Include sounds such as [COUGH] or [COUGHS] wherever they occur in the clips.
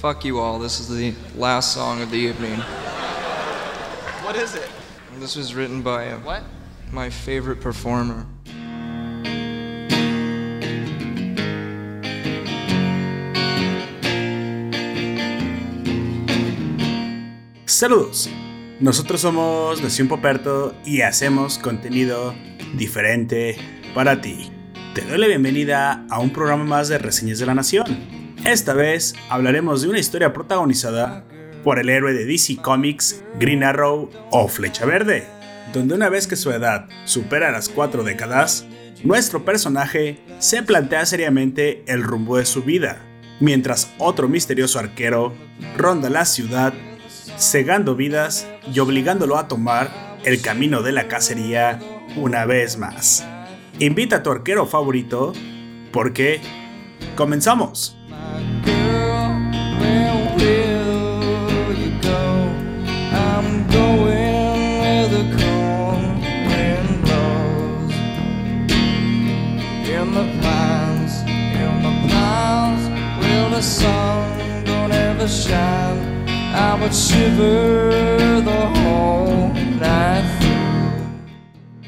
Fuck you all. This is the last song of the evening. What is it? This was written by uh, What? my favorite performer. Saludos. Nosotros somos Nación Poperto y hacemos contenido diferente para ti. Te doy la bienvenida a un programa más de Reseñas de la Nación. Esta vez hablaremos de una historia protagonizada por el héroe de DC Comics, Green Arrow o Flecha Verde, donde una vez que su edad supera las cuatro décadas, nuestro personaje se plantea seriamente el rumbo de su vida, mientras otro misterioso arquero ronda la ciudad, cegando vidas y obligándolo a tomar el camino de la cacería una vez más. Invita a tu arquero favorito porque comenzamos.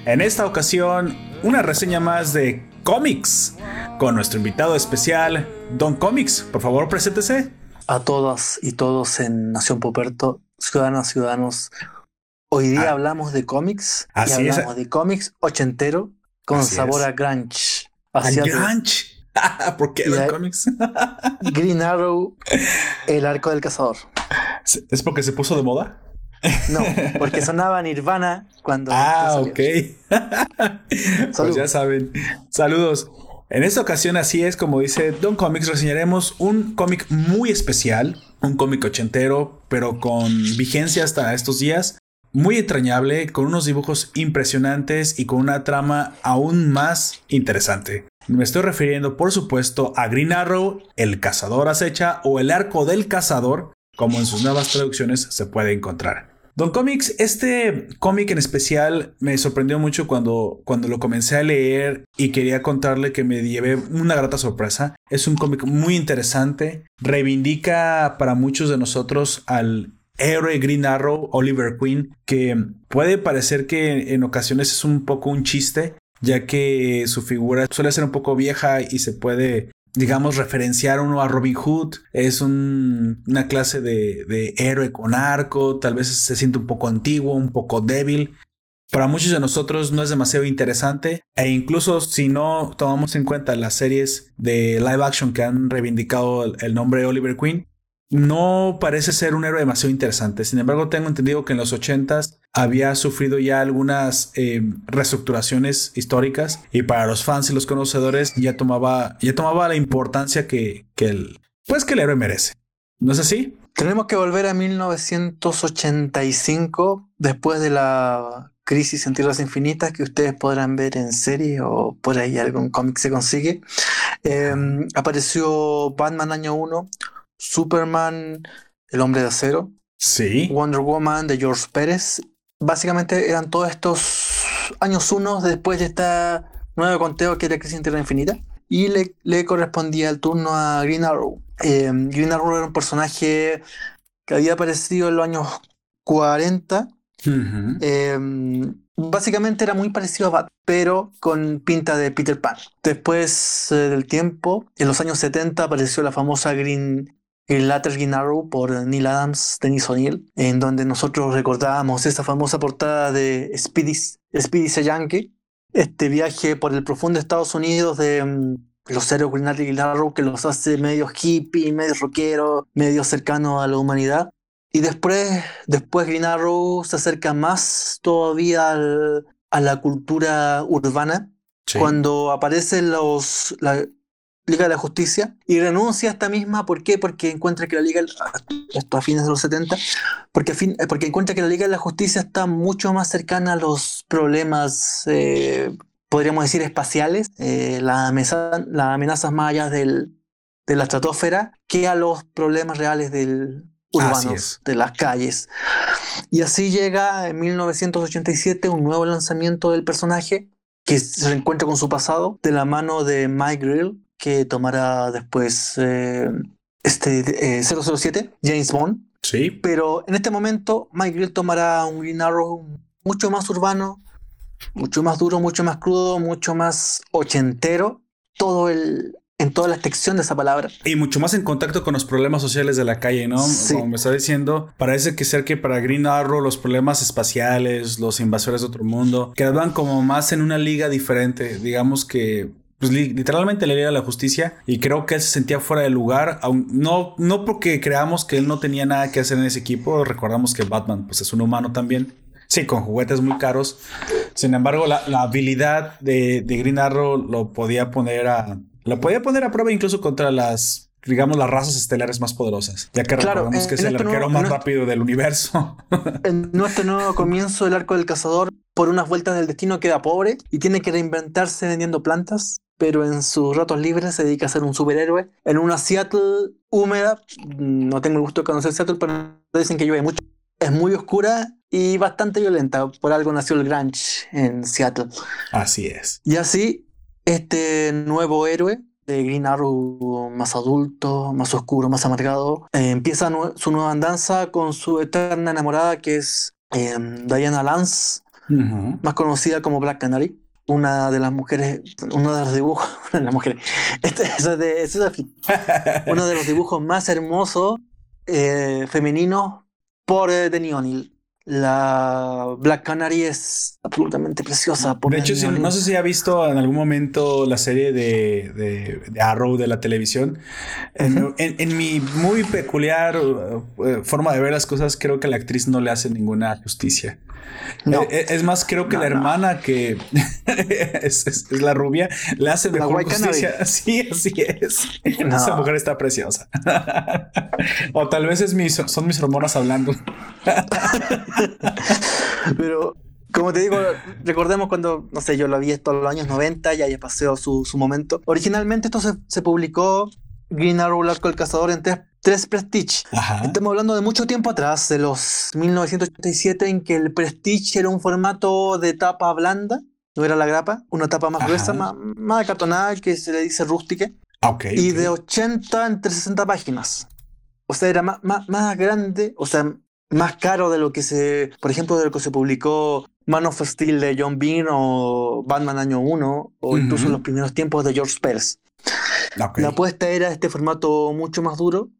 En esta ocasión, una reseña más de cómics con nuestro invitado especial, Don Comics. Por favor, preséntese. a todas y todos en Nación Poperto, ciudadanas, ciudadanos. Hoy día Ah. hablamos de cómics y Así es. hablamos de cómics ochentero con Así sabor es. a grunge. A Grunge. [LAUGHS] ¿Por qué hay- Comics? Green Arrow, el arco del cazador. [LAUGHS] ¿Es porque se puso de moda? No, porque sonaba Nirvana cuando. Ah, ok. [LAUGHS] pues ya saben. Saludos. En esta ocasión, así es como dice Don Comics, reseñaremos un cómic muy especial, un cómic ochentero, pero con vigencia hasta estos días. Muy entrañable, con unos dibujos impresionantes y con una trama aún más interesante. Me estoy refiriendo, por supuesto, a Green Arrow, el cazador acecha o el arco del cazador, como en sus nuevas traducciones se puede encontrar. Don Comics, este cómic en especial me sorprendió mucho cuando, cuando lo comencé a leer y quería contarle que me llevé una grata sorpresa. Es un cómic muy interesante, reivindica para muchos de nosotros al héroe Green Arrow, Oliver Queen, que puede parecer que en ocasiones es un poco un chiste, ya que su figura suele ser un poco vieja y se puede digamos, referenciar uno a Robin Hood. Es un- una clase de, de héroe con arco, tal vez se siente un poco antiguo, un poco débil. Para muchos de nosotros no es demasiado interesante e incluso si no tomamos en cuenta las series de live action que han reivindicado el, el nombre de Oliver Queen, no parece ser un héroe demasiado interesante. Sin embargo, tengo entendido que en los 80s había sufrido ya algunas eh, reestructuraciones históricas y para los fans y los conocedores ya tomaba, ya tomaba la importancia que, el, pues que el héroe merece. ¿No es así? Tenemos que volver a 1985, después de la crisis en Tierras Infinitas, que ustedes podrán ver en serie o por ahí algún cómic se consigue. Eh, apareció Batman año 1, Superman, El Hombre de Acero, Sí. Wonder Woman de George Pérez. Básicamente eran todos estos años unos después de esta nuevo conteo que era Crisis en Tierra Infinita. Y le, le correspondía el turno a Green Arrow. Eh, Green Arrow era un personaje que había aparecido en los años 40. Ujú. Eh, básicamente era muy parecido a Bat, pero con pinta de Peter Pan. Después eh, del tiempo, en los años 70 apareció la famosa Green, Lantern Green Arrow por Neil Adams, Dennis O'Neill, en donde nosotros recordábamos esa famosa portada de Speedy, Speedy Yankee, este viaje por el profundo Estados Unidos de mm, los héroes Lantern Green Arrow que los hace medio hippie, medio rockero, medio cercano a la humanidad. Y después, después Green Arrow se acerca más todavía al- a la cultura urbana Sí. cuando aparece los, la Liga de la Justicia y renuncia a esta misma. ¿Por qué? Porque encuentra que la Liga, esto a fines de los 70, porque, a fin- eh, porque encuentra que la Liga de la Justicia está mucho más cercana a los problemas, eh, podríamos decir, espaciales, eh, las amenazas, las amenazas más allá del, de la estratosfera, que a los problemas reales del urbanos, de las calles. Y así llega en 1987 un nuevo lanzamiento del personaje que se reencuentra con su pasado de la mano de Mike Grill, que tomará después eh, este, eh, 007, James Bond. Sí. Pero en este momento, Mike Grell tomará un Green Arrow mucho más urbano, mucho más duro, mucho más crudo, mucho más ochentero. Todo el, en toda la extensión de esa palabra. Y mucho más en contacto con los problemas sociales de la calle, ¿no? Sí. Como me está diciendo, parece que ser que para Green Arrow los problemas espaciales, los invasores de otro mundo, quedaban como más en una liga diferente. Digamos que pues li- literalmente le liga la justicia y creo que él se sentía fuera de lugar, aun- no, no porque creamos que él no tenía nada que hacer en ese equipo, recordamos que Batman pues es un humano también, sí, con juguetes muy caros, sin embargo la, la habilidad de, de Green Arrow lo podía poner a, lo podía poner a prueba incluso contra las, digamos, las razas estelares más poderosas, ya que Claro, recordamos en- que es el este arquero nuevo- más rápido del universo. [LAUGHS] En nuestro nuevo comienzo, el arco del cazador, por unas vueltas del destino, queda pobre y tiene que reinventarse vendiendo plantas. Pero en sus ratos libres se dedica a ser un superhéroe en una Seattle húmeda. No tengo el gusto de conocer Seattle, pero dicen que llueve mucho. Es muy oscura y bastante violenta. Por algo nació el Grunge en Seattle. Así es. Y así, este nuevo héroe de Green Arrow más adulto, más oscuro, más amargado, eh, empieza su nueva andanza con su eterna enamorada que es eh, Diana Lance, más conocida como Black Canary. Una de las mujeres, uno de los dibujos, una [LAUGHS] de las mujeres, este, [LAUGHS] eso es de, eso uno de los dibujos más hermosos eh, femeninos por eh, Denny O'Neill. La Black Canary es absolutamente preciosa. por De hecho, no sé si ha visto en algún momento la serie de, de- de Arrow de la televisión. En, Ujú. en- en mi muy peculiar uh, uh, forma de ver las cosas, creo que la actriz no le hace ninguna justicia. No. Eh, eh, es más, creo que No, la no. hermana que [LAUGHS] es, es- es la rubia le hace La mejor Canary. justicia. [LAUGHS] Sí, así es. Esa mujer está preciosa. [LAUGHS] o tal vez es son mis hormonas hablando. Pero, como te digo, recordemos cuando, no sé, yo lo vi esto en los años 90, ya ya pasó su, su momento. Originalmente esto se, se publicó Green Arrow, el arco del cazador, en tres, tres Prestige. Ajá. Estamos hablando de mucho tiempo atrás, de los 1987, en que el Prestige era un formato de tapa blanda, no era la grapa, una tapa más Ajá. gruesa, más, más acartonada, que se le dice rústica, Ah, y de 80 entre 60 páginas. O sea, era más, más, más grande, o sea, más caro de lo que se, por ejemplo, de lo que se publicó Man of Steel de John Byrne o Batman Año 1 o incluso Ujú. los primeros tiempos de George Pérez. La apuesta era este formato mucho más duro,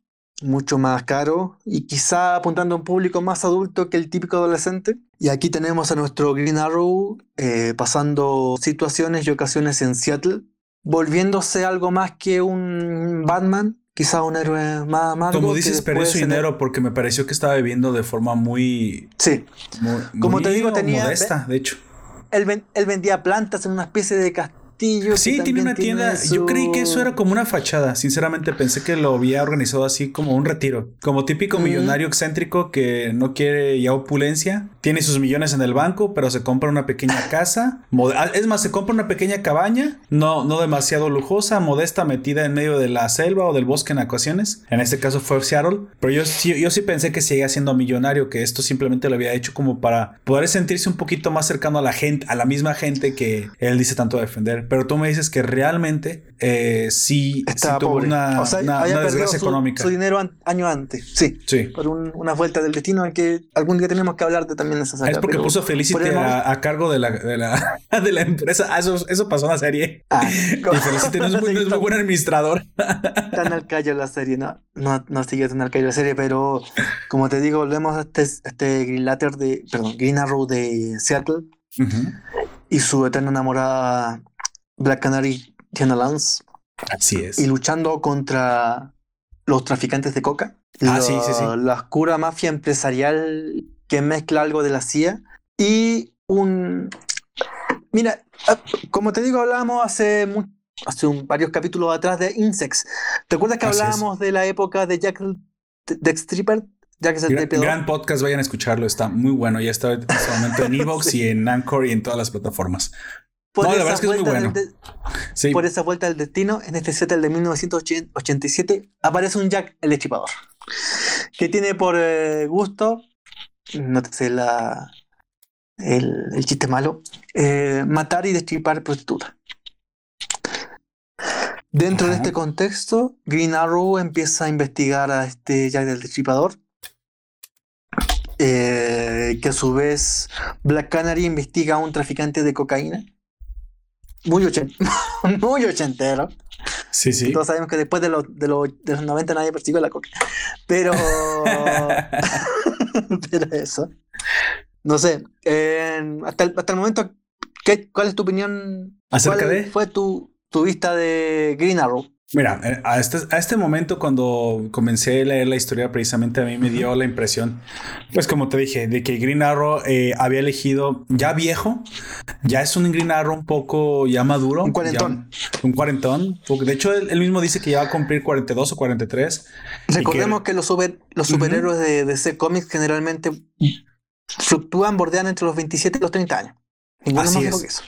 mucho más caro y quizá apuntando a un público más adulto que el típico adolescente. Y aquí tenemos a nuestro Green Arrow eh, pasando situaciones y ocasiones en Seattle, volviéndose algo más que un Batman, quizá un héroe más amargo. Como dices, perdió después su dinero porque me pareció que estaba viviendo de forma muy, Sí, muy Como te digo, tenía- modesta, de hecho. él, ven- él vendía plantas en una especie de castillo. Sí, tiene una tienda. Yo creí que eso era como una fachada. Sinceramente, pensé que lo había organizado así como un retiro. Como típico Mm. millonario excéntrico que no quiere ya opulencia. Tiene sus millones en el banco, pero se compra una pequeña [LAUGHS] casa. Ah, Es más, se compra una pequeña cabaña, no, no demasiado lujosa, modesta, metida en medio de la selva o del bosque en ocasiones. En este caso fue Seattle. Pero yo sí, yo sí pensé que seguía siendo millonario, que esto simplemente lo había hecho como para poder sentirse un poquito más cercano a la gente, a la misma gente que él dice tanto defender. Pero tú me dices que realmente eh, sí, sí tuvo pobre. una, o sea, una- desgracia su, económica. su dinero an- año antes. Sí. Sí. por un- una vuelta del destino en que algún día tenemos que hablar de también esa saga. Es porque pero puso Felicity por a, a cargo de la, de la, [LAUGHS] de la empresa. Ah, eso, eso pasó en la serie. Ah, [LAUGHS] Y Felicity no es muy, no es muy buen administrador. [LAUGHS] tan al callo la serie, no, no, no sigue tan al callo la serie, pero como te digo, volvemos a este, este Green Lantern de, perdón, Green Arrow de Seattle Ujú. y su eterna enamorada Black Canary, Diana Lance, Así es. y luchando contra los traficantes de coca, Ah, la, sí, sí, sí. la oscura mafia empresarial que mezcla algo de la CIA y un... Mira, ah, como te digo, hablábamos hace, mu- hace un- varios capítulos atrás de Insects. ¿Te acuerdas que Así es. hablábamos de la época de Jack de Stripper? Jack el Gran, gran podcast, vayan a escucharlo, está muy bueno. Ya está en este momento en [LAUGHS] Evox Sí. y en Anchor y en todas las plataformas. Por No, esa es es vuelta del bueno. de- Sí, por esa vuelta del destino, en este set el de 1987, aparece un Jack el Destripador. Que tiene por eh, gusto, no te sé la, el, el chiste malo, eh, matar y destripar prostitutas. Dentro de este contexto, Green Arrow empieza a investigar a este Jack del Destripador. eh, que a su vez Black Canary investiga a un traficante de cocaína. Muy, ochen- [LAUGHS] muy ochentero. Sí, sí. Todos sabemos que después de, los de, los de los 90 nadie persiguió la coca. Pero. [LAUGHS] [LAUGHS] pero eso. No sé. eh, hasta, el, hasta el momento, ¿qué, ¿cuál es tu opinión? ¿Acerca ¿Cuál de? fue tu, tu vista de Green Arrow? Mira, eh, a este, a este momento cuando comencé a leer la historia, precisamente a mí me dio la impresión, pues como te dije, de que Green Arrow eh, había elegido ya viejo, ya es un Green Arrow un poco ya maduro. Un cuarentón. ya un cuarentón. De hecho, él, él mismo dice que ya va a cumplir 42 o 43. Recordemos que, los, super, los superhéroes de DC Comics generalmente fluctúan, bordean entre los 27 y los 30 años. Ninguno Así más es. que eso.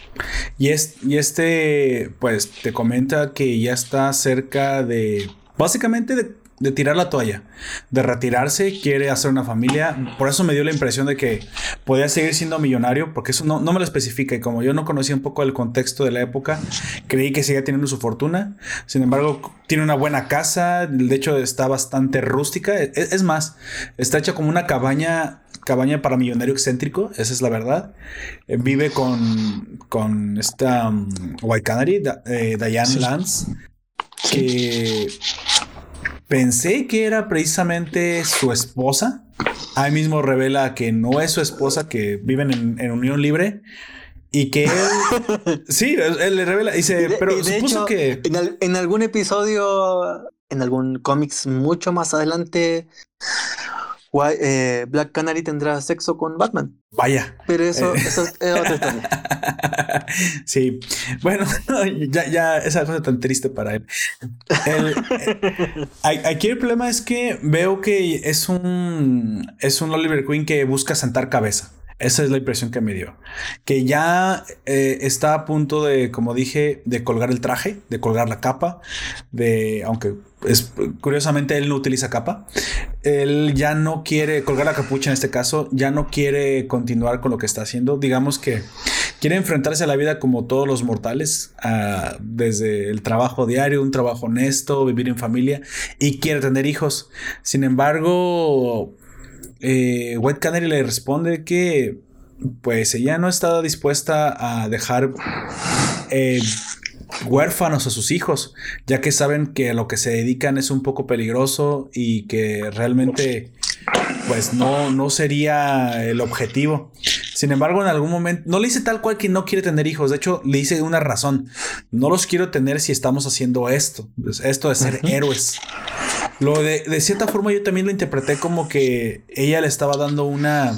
Y, es, y este, pues te comenta que ya está cerca de, básicamente de, de tirar la toalla, de retirarse, quiere hacer una familia. Por eso me dio la impresión de que podía seguir siendo millonario, porque eso no, no me lo especifica. Y como yo no conocía un poco el contexto de la época, creí que seguía teniendo su fortuna. Sin embargo, tiene una buena casa, de hecho está bastante rústica. Es, es más, está hecha como una cabaña. Cabaña para millonario excéntrico, esa es la verdad. Eh, vive con, con esta um, White Canary, Da- eh, Diane. Lance, que pensé que era precisamente su esposa. Ahí mismo revela que no es su esposa, que viven en, en unión libre. Y que él. [LAUGHS] sí, él, le revela. Dice, Y de- pero de supuso hecho, que. En, al- en algún episodio, en algún cómics mucho más adelante, Why- eh, Black Canary tendrá sexo con Batman. Vaya. Pero eso, Eh. eso es otra historia. [LAUGHS] sí. Bueno, [LAUGHS] ya, ya esa cosa tan triste para él. El- eh, aquí el problema es que veo que es un es un Oliver Queen que busca sentar cabeza. Esa es la impresión que me dio. Que ya eh, está a punto de, como dije, de colgar el traje, de colgar la capa, de, aunque es, curiosamente él no utiliza capa. Él ya no quiere colgar la capucha en este caso, ya no quiere continuar con lo que está haciendo. Digamos que quiere enfrentarse a la vida como todos los mortales, ah, desde el trabajo diario, un trabajo honesto, vivir en familia y quiere tener hijos. Sin embargo, eh, White Canary le responde que pues ella no está dispuesta a dejar eh, huérfanos a sus hijos, ya que saben que a lo que se dedican es un poco peligroso y que realmente pues no, no sería el objetivo. Sin embargo, en algún momento, no le dice tal cual que no quiere tener hijos, de hecho le dice una razón, no los quiero tener si estamos haciendo esto, pues, esto de ser héroes. Lo de, de cierta forma yo también lo interpreté como que ella le estaba dando una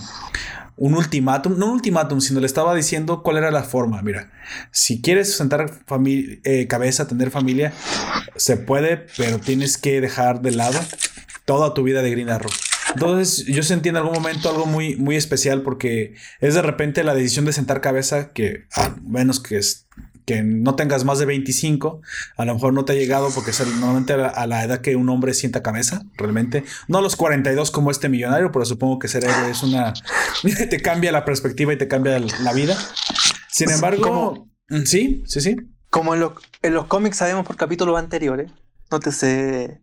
un ultimátum, no un ultimátum, sino le estaba diciendo cuál era la forma. Mira, si quieres sentar eh, cabeza, tener familia, se puede, pero tienes que dejar de lado toda tu vida de Green Arrow. Entonces yo sentí en algún momento algo muy, muy especial porque es de repente la decisión de sentar cabeza que a menos que es que no tengas más de 25, a lo mejor no te ha llegado porque es normalmente a la, a la edad que un hombre sienta cabeza, realmente. No a los 42 como este millonario, pero supongo que ser héroe es una... [LAUGHS] te cambia la perspectiva y te cambia la vida. Sin Sí, embargo, mm, sí, sí, sí. Como en los, en los cómics sabemos por capítulos anteriores, nótese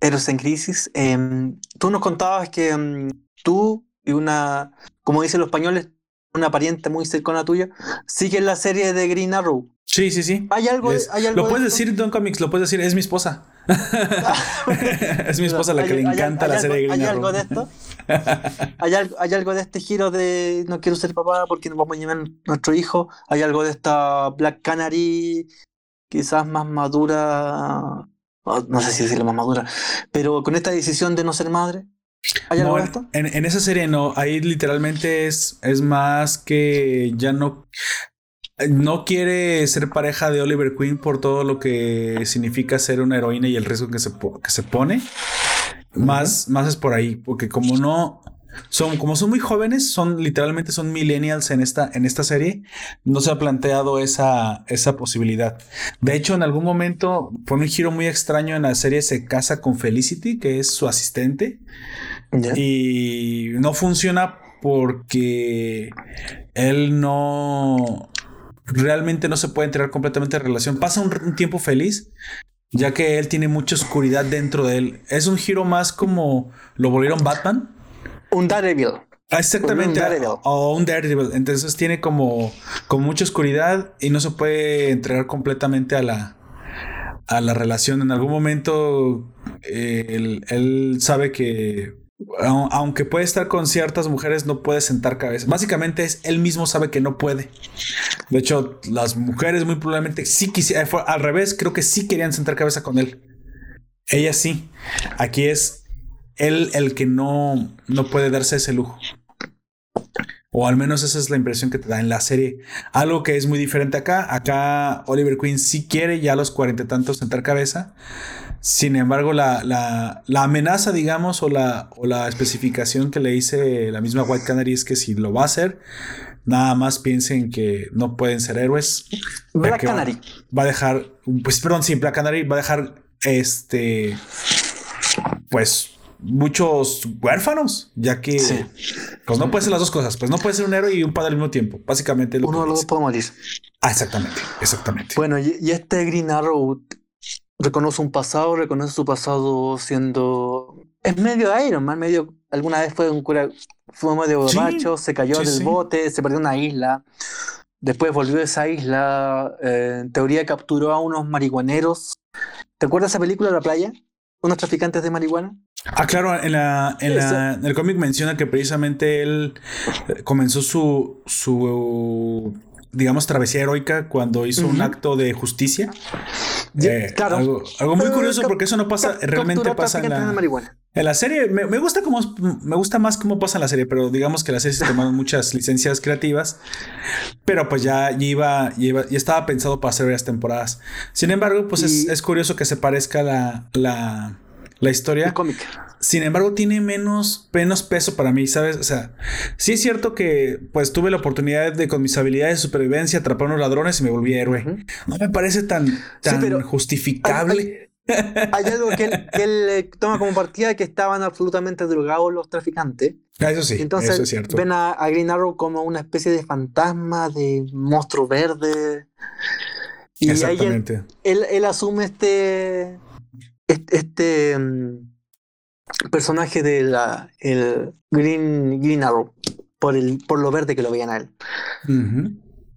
Héroes en Crisis, em, tú nos contabas que em, tú y una, como dicen los españoles, una pariente muy cercana tuya, siguen la serie de Green Arrow. Sí, sí, sí. ¿Hay algo, ¿hay algo lo de puedes esto? decir, Don Comics, lo puedes decir, es mi esposa. [LAUGHS] es mi esposa la que ¿Hay- le encanta la serie de Green ¿Hay Arrow. algo de esto? ¿Hay algo, ¿Hay algo de este giro de no quiero ser papá porque nos vamos a llevar nuestro hijo? ¿Hay algo de esta Black Canary quizás más madura? o No sé si decirlo más madura, pero con esta decisión de no ser madre. ¿Hay algo No, de en, esto? en- en esa serie no, ahí literalmente es, es más que ya no, no quiere ser pareja de Oliver Queen por todo lo que significa ser una heroína y el riesgo que se, que se pone. Más, más es por ahí, porque como no son, como son muy jóvenes, son literalmente son millennials en esta, en esta serie, no se ha planteado esa, esa posibilidad. De hecho, en algún momento, por un giro muy extraño en la serie, se casa con Felicity, que es su asistente. Ya. Y no funciona porque él no. realmente no se puede entregar completamente en relación. Pasa un, un tiempo feliz, ya que él tiene mucha oscuridad dentro de él. Es un giro más como lo volvieron Batman. Un Daredevil. Ah, Exactamente. Un Daredevil. O un Daredevil. Entonces tiene como, como mucha oscuridad y no se puede entregar completamente a la, a la relación. En algún momento eh, él, él sabe que au- aunque puede estar con ciertas mujeres, no puede sentar cabeza. Básicamente es él mismo sabe que no puede. De hecho, las mujeres muy probablemente sí quisieran, fue al revés, creo que sí querían sentar cabeza con él. Ella sí. Aquí es él el que no, no puede darse ese lujo. O al menos esa es la impresión que te da en la serie. Algo que es muy diferente acá. Acá Oliver Queen sí quiere ya a los cuarenta y tantos sentar cabeza. Sin embargo, la, la- la amenaza, digamos, o la, o la especificación que le hice la misma White Canary es que si lo va a hacer, nada más piensen que no pueden ser héroes. Black que va- Canary. Va, a dejar, pues perdón, sí, Black Canary va a dejar este, pues muchos huérfanos, ya que Sí. pues no puede ser las dos cosas, pues no puede ser un héroe y un padre al mismo tiempo. Básicamente lo Uno de los dos puede morir. Ah, exactamente, exactamente. Bueno, y, y este Green Arrow reconoce un pasado, reconoce su pasado siendo. Es medio Iron Man, medio. Alguna vez fue un cura. Fue medio Sí, borracho, se cayó sí, del sí. bote, se perdió una isla. Después volvió a esa isla. eh, en teoría capturó a unos marihuaneros. ¿Te acuerdas de esa película de la playa? Unos traficantes de marihuana. Ah, claro, en, la, en, la- en el cómic menciona que precisamente él eh, comenzó su, su digamos, travesía heroica cuando hizo un acto de justicia. Ya, Eh, claro. Algo, algo muy curioso porque eso no pasa, realmente pasa en la, marihuana. en la serie. Me, me gusta cómo, me gusta más cómo pasa en la serie, pero digamos que la serie se tomaron [LAUGHS] muchas licencias creativas, pero pues ya, ya iba, ya iba- ya estaba pensado para hacer varias temporadas. Sin embargo, pues es, curioso que se parezca la, la, la historia. El cómic. Sin embargo, tiene menos, menos peso para mí, ¿sabes? O sea, sí es cierto que pues tuve la oportunidad de con mis habilidades de supervivencia atrapar a unos ladrones y me volví héroe. No me parece tan, tan justificable. Hay algo que él, que él, eh, toma como partida que estaban absolutamente drogados los traficantes. Ah, eso sí, Entonces eso es cierto. ven a, a Green Arrow como una especie de fantasma, de monstruo verde. Y ahí él, Exactamente. él, él asume este, este, este, mm, personaje de la, el Green, Green Arrow por, el, por lo verde que lo veían a él.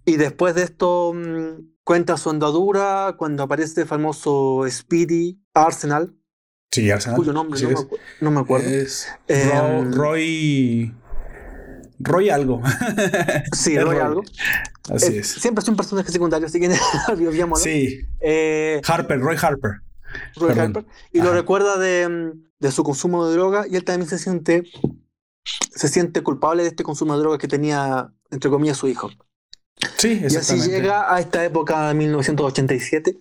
Y después de esto mm, cuenta su andadura cuando aparece el famoso Speedy Arsenal, Sí, Arsenal. cuyo nombre Sí no, me no acuerdo. Es Eh, Ro- Roy. Roy algo. [LAUGHS] sí, [LAUGHS] Roy Roy. algo. Así Eh, es. Siempre es un personaje secundario, así que [LAUGHS] olvidémoslo. Sí. Eh, Harper, Roy Harper. Roy. Harper, y lo Ajá. recuerda de, mm, de su consumo de droga y él también se siente se siente culpable de este consumo de droga que tenía entre comillas su hijo. Sí, Y así llega a esta época de 1987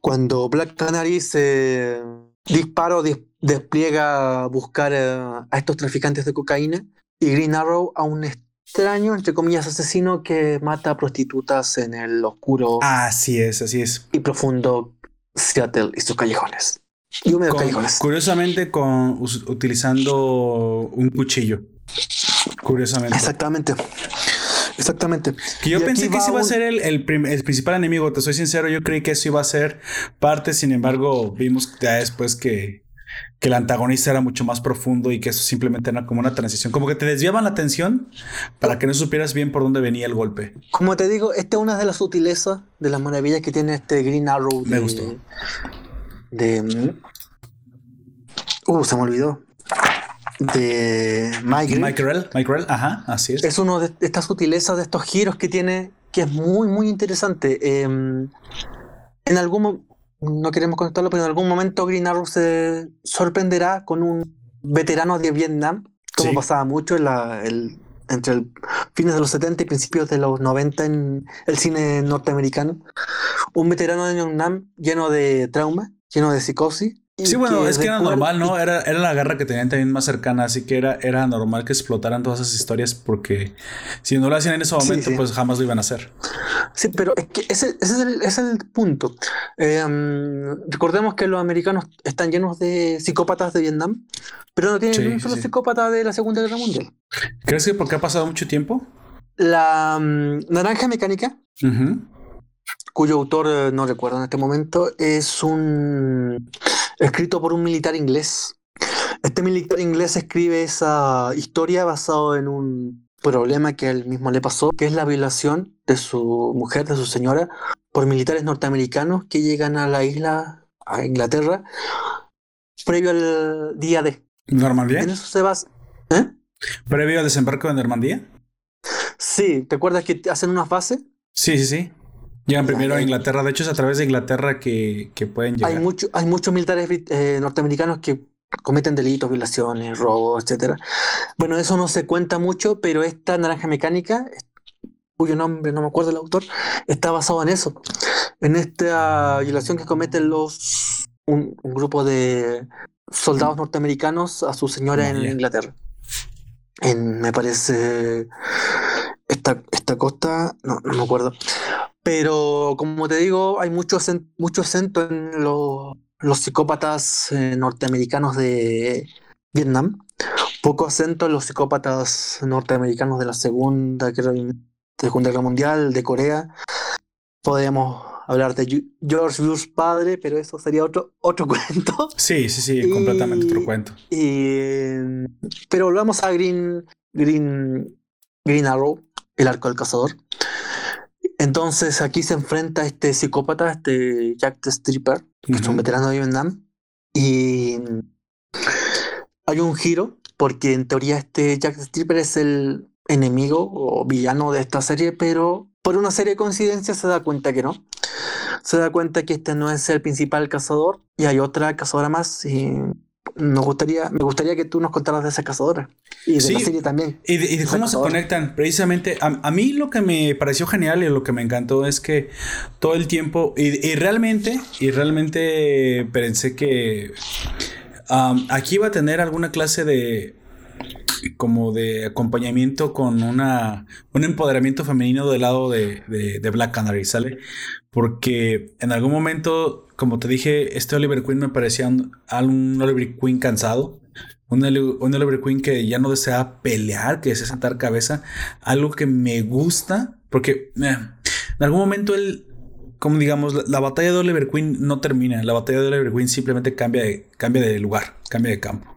cuando Black Canary se dispara o dis- despliega a buscar a estos traficantes de cocaína y Green Arrow a un extraño entre comillas asesino que mata a prostitutas en el oscuro Así es, así es. y profundo Seattle y sus callejones. Y húmedos Con- callejones. curiosamente, con, utilizando un cuchillo. Curiosamente. Exactamente. Exactamente. Que yo Y pensé que ese iba a ser el, el el principal enemigo, te soy sincero, yo creí que eso iba a ser parte, sin embargo, vimos ya después que, que el antagonista era mucho más profundo y que eso simplemente era como una transición, como que te desviaban la atención para que no supieras bien por dónde venía el golpe. Como te digo, esta es una de las sutilezas, de las maravillas que tiene este Green Arrow. Me de- gustó. De. Uh, se me olvidó. De Mike Green. Michael, Michael, ajá, así es. Es uno de estas sutilezas, de estos giros que tiene, que es muy, muy interesante. Eh, en algún mo- no queremos contarlo, pero en algún momento Green Arrow se sorprenderá con un veterano de Vietnam, como Sí. pasaba mucho en la, el- entre el fines de los 70 y principios de los 90 en el cine norteamericano. Un veterano de Vietnam lleno de trauma, lleno de psicosis. Sí, bueno, es que era normal, ¿no? Era, era la guerra que tenían también más cercana, así que era, era normal que explotaran todas esas historias porque si no lo hacían en ese momento, sí. pues jamás lo iban a hacer. Sí, pero es que ese, ese es, el, es el punto. Eh, mm, recordemos que los americanos están llenos de psicópatas de Vietnam, pero no tienen Sí, un solo psicópata de la Segunda Guerra Mundial. ¿Crees que porque ha pasado mucho tiempo? La mm, naranja mecánica cuyo autor eh, no recuerdo en este momento, es un escrito por un militar inglés. Este militar inglés escribe esa historia basado en un problema que a él mismo le pasó, que es la violación de su mujer, de su señora, por militares norteamericanos que llegan a la isla, a Inglaterra, previo al día D. ¿Normandía? En eso se basa. ¿Eh? ¿Previo al desembarco de Normandía? Sí, ¿te acuerdas que hacen unas bases? Sí, sí, sí. Llegan primero a. Inglaterra. De hecho, es a través de Inglaterra que, que pueden llegar. Hay, mucho, hay muchos militares eh, norteamericanos que cometen delitos, violaciones, robos, etcétera. Bueno, eso no se cuenta mucho, pero esta naranja mecánica, cuyo nombre no me acuerdo el autor, está basado en eso. En esta violación que cometen los un, un grupo de soldados norteamericanos a su señora en. Inglaterra. En, me parece esta, esta costa, no, no me acuerdo. Pero como te digo, hay mucho, mucho acento en los, los psicópatas eh, norteamericanos de Vietnam, poco acento en los psicópatas norteamericanos de la Segunda Guerra, Segunda Guerra Mundial, de Corea. Podemos hablar de George Bush padre, pero eso sería otro, otro [LAUGHS] cuento. Sí, sí, sí, Y- completamente otro cuento. Y, pero volvamos a Green, Green, Green Arrow, el arco del cazador. Entonces aquí se enfrenta este psicópata, este Jack the Stripper, que es un veterano de Vietnam. Y hay un giro, porque en teoría este Jack the Stripper es el enemigo o villano de esta serie, pero por una serie de coincidencias se da cuenta que no. Se da cuenta que este no es el principal cazador y hay otra cazadora más. Y nos gustaría, me gustaría que tú nos contaras de esa cazadora y de la serie también. Y de, y de cómo se conectan. Precisamente, a, a mí lo que me pareció genial y lo que me encantó es que todo el tiempo, y, y realmente, y realmente pensé que um, aquí iba a tener alguna clase de como de acompañamiento con una un empoderamiento femenino del lado de, de- de Black Canary, ¿sale? Porque en algún momento, como te dije, este Oliver Queen me parecía un, un Oliver Queen cansado. Un, Oli- un Oliver Queen que ya no desea pelear, que desea sentar cabeza. Algo que me gusta, porque eh, en algún momento él, como digamos, la, la batalla de Oliver Queen no termina. La batalla de Oliver Queen simplemente cambia de, cambia de lugar, cambia de campo.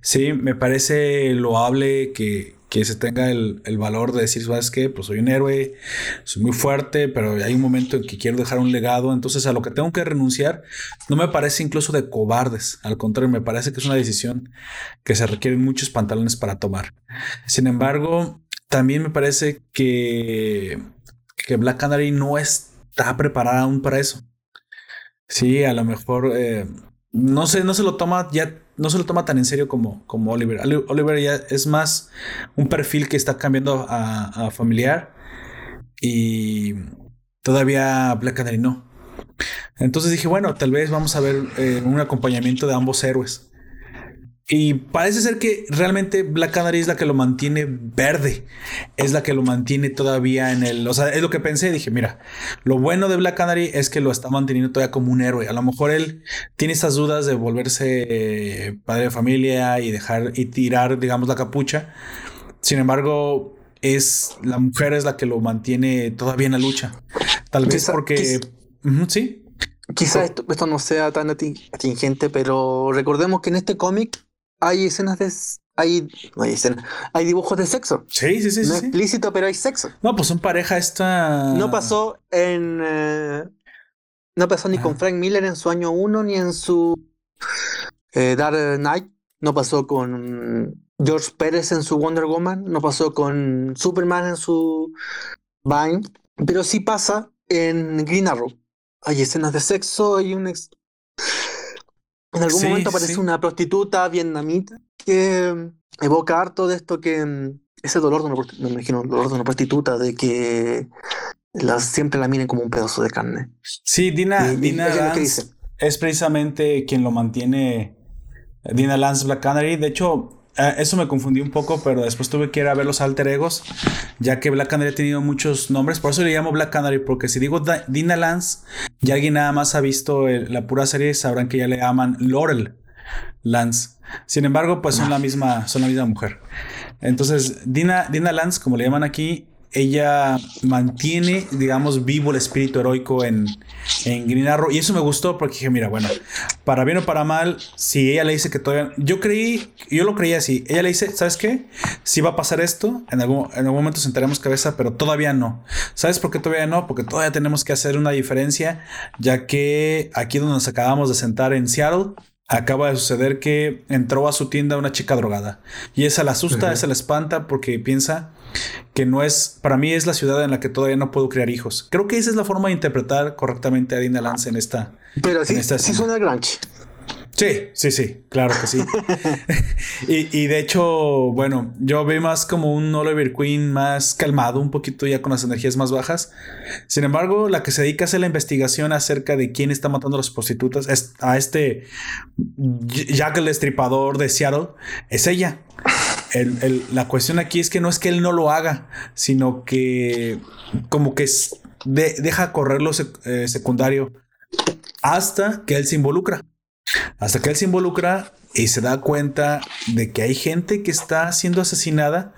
Sí, me parece loable que, que se tenga el, el valor de decir, ¿sabes qué? Pues soy un héroe, soy muy fuerte, pero hay un momento en que quiero dejar un legado, entonces a lo que tengo que renunciar no me parece incluso de cobardes, al contrario, me parece que es una decisión que se requieren muchos pantalones para tomar. Sin embargo, también me parece que, que Black Canary no está preparada aún para eso. Sí, a lo mejor eh, no sé, no se lo toma ya, no se lo toma tan en serio como, como Oliver. Oli- Oliver ya es más un perfil que está cambiando a, a familiar y todavía Black Canary no. Entonces dije, bueno, tal vez vamos a ver eh, un acompañamiento de ambos héroes. Y parece ser que realmente Black Canary es la que lo mantiene verde. Es la que lo mantiene todavía en el. O sea, es lo que pensé. Dije, mira, lo bueno de Black Canary es que lo está manteniendo todavía como un héroe. A lo mejor él tiene esas dudas de volverse eh, padre de familia y dejar y tirar, digamos, la capucha. Sin embargo, es la mujer es la que lo mantiene todavía en la lucha. Tal vez Quizá- porque. sí. Quizás esto, esto no sea tan ati- atingente, pero recordemos que en este cómic hay escenas de... Hay, no hay escenas, hay dibujos de sexo. Sí, sí, sí. no sí, sí. explícito, pero hay sexo. No, pues son pareja esta. No pasó en. eh, no pasó ni con Ajá. Frank Miller en su año 1, ni en su eh, Dark Knight. No pasó con George Pérez en su Wonder Woman. No pasó con Superman en su Vine. Pero sí pasa en Green Arrow. Hay escenas de sexo y un. ex- En algún Sí, momento aparece sí. una prostituta vietnamita que evoca harto de esto que. mm, Ese dolor de una, prosti- no me imagino, el dolor de una prostituta, de que la, siempre la miren como un pedazo de carne. Sí, Dina, Y- Dina Lance dice. es precisamente quien lo mantiene. Dina Lance Black Canary. De hecho, eh, eso me confundió un poco, pero después tuve que ir a ver los alter egos, ya que Black Canary ha tenido muchos nombres. Por eso le llamo Black Canary, porque si digo Dina Lance y alguien nada más ha visto la pura serie, sabrán que ya le llaman Laurel Lance. Sin embargo, pues son la misma, son la misma mujer. Entonces, Dina, Dina Lance, como le llaman aquí, ella mantiene, digamos, vivo el espíritu heroico en, en Green Arrow. Y eso me gustó porque dije, mira, bueno, para bien o para mal, si ella le dice que todavía... Yo creí, yo lo creía así. Ella le dice, ¿sabes qué? Si va a pasar esto, en algún, en algún momento sentaremos cabeza, pero todavía no. ¿Sabes por qué todavía no? Porque todavía tenemos que hacer una diferencia, ya que aquí donde nos acabamos de sentar en Seattle, acaba de suceder que entró a su tienda una chica drogada. Y esa la asusta, esa la espanta porque piensa que no es, para mí es la ciudad en la que todavía no puedo crear hijos. Creo que esa es la forma de interpretar correctamente a Dina Lance en esta. Pero sí, en esta sí suena grunge. Sí, sí, sí, claro que sí. [LAUGHS] [LAUGHS] y, y de hecho, bueno, yo veo más como un Oliver Queen más calmado, un poquito ya con las energías más bajas. Sin embargo, la que se dedica a hacer la investigación acerca de quién está matando a las prostitutas es a este Jack el Destripador de Seattle, es ella. El- el- la cuestión aquí es que no es que él no lo haga, sino que como que de- deja correr lo sec- eh, secundario hasta que él se involucra. Hasta que él se involucra y se da cuenta de que hay gente que está siendo asesinada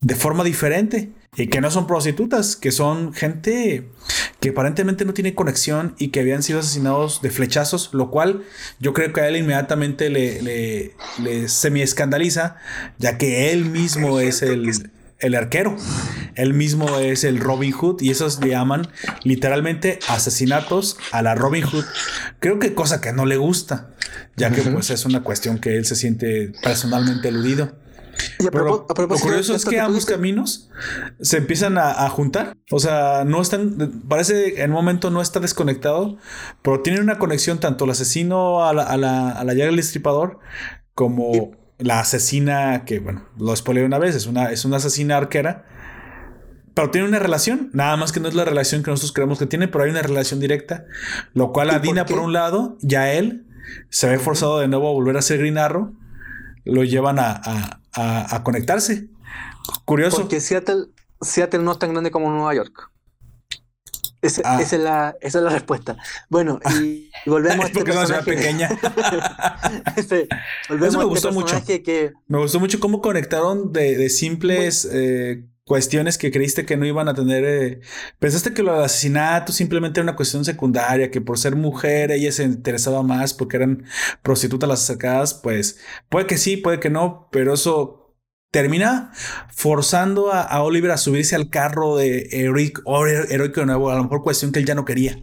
de forma diferente y que no son prostitutas, que son gente que aparentemente no tiene conexión y que habían sido asesinados de flechazos, lo cual yo creo que a él inmediatamente le, le, le semi escandaliza, ya que él mismo es el, el arquero, él mismo es el Robin Hood y esos le llaman literalmente asesinatos a la Robin Hood. Creo que cosa que no le gusta, ya que pues es una cuestión que él se siente personalmente eludido. Y a, Pero a lo curioso es que ambos caminos se empiezan a, a juntar. O sea, no están, parece que en un momento no está desconectado, pero tienen una conexión tanto el asesino a la, a la, a la llaga del destripador como la asesina que, bueno, lo spoilé una vez, es una, es una asesina arquera. Pero tiene una relación, nada más que no es la relación que nosotros creemos que tiene, pero hay una relación directa, lo cual ¿Y a Dina por un lado, ya él se ve forzado de nuevo a volver a ser Green Arrow, lo llevan a, a- a- a conectarse. Curioso. Porque Seattle, Seattle no es tan grande como Nueva York. Ese- Ah. esa, es la, esa es la respuesta. Bueno, y, [LAUGHS] volvemos a Es este porque es una ciudad personaje. pequeña. [LAUGHS] Este, volvemos Eso me a gustó este mucho. que Me gustó mucho cómo conectaron de, de simples eh, cuestiones que creíste que no iban a tener. eh, pensaste que lo del asesinato simplemente era una cuestión secundaria, que por ser mujer ella se interesaba más porque eran prostitutas las acercadas. Pues puede que sí, puede que no, pero eso termina forzando a, Oliver a subirse al carro de heroico, o heroico de nuevo, a lo mejor cuestión que él ya no quería.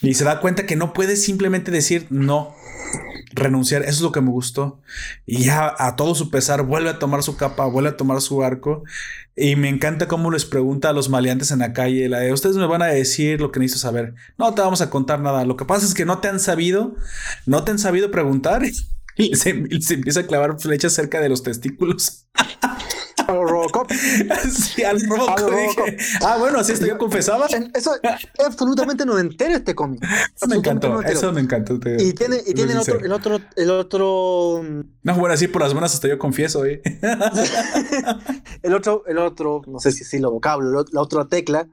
Y se da cuenta que no puede simplemente decir no, renunciar. Eso es lo que me gustó. Y ya a todo su pesar vuelve a tomar su capa, vuelve a tomar su arco. Y me encanta cómo les pregunta a los maleantes en la calle, ustedes me van a decir lo que necesito saber. No te vamos a contar nada. Lo que pasa es que no te han sabido, no te han sabido preguntar. [LAUGHS] Y se, se empieza a clavar flechas cerca de los testículos. lo Robocop. Sí, al Robocop Al Robocop. dije, Ah, bueno, así esto yo confesaba. Eso es absolutamente noventero este cómic. Eso me encantó. noventero. Eso me encantó. te- Y tiene, y tiene el otro, el otro, el otro, No, bueno, así por las buenas hasta yo confieso, eh. [LAUGHS] el otro, el otro, no sé si decirlo vocablo, el ot- la otra tecla,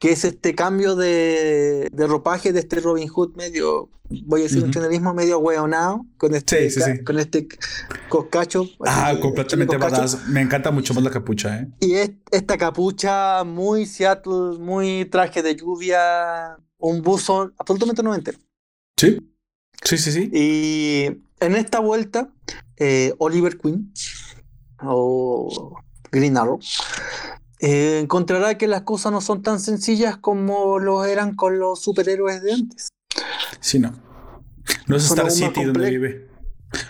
que es este cambio de, de ropaje de este Robin Hood medio, voy a decir un channel medio hueonado, con este, Sí, sí, ca- sí. con este coscacho. Ah, completamente coscacho. Me encanta mucho más la capucha, eh. Y es esta capucha muy Seattle, muy traje de lluvia, un buzo absolutamente noventero. Sí. Sí, sí, sí. Y en esta vuelta, eh, Oliver Queen o Green Arrow eh, encontrará que las cosas no son tan sencillas como lo eran con los superhéroes de antes. Sí, no. No es Son Star City donde vive.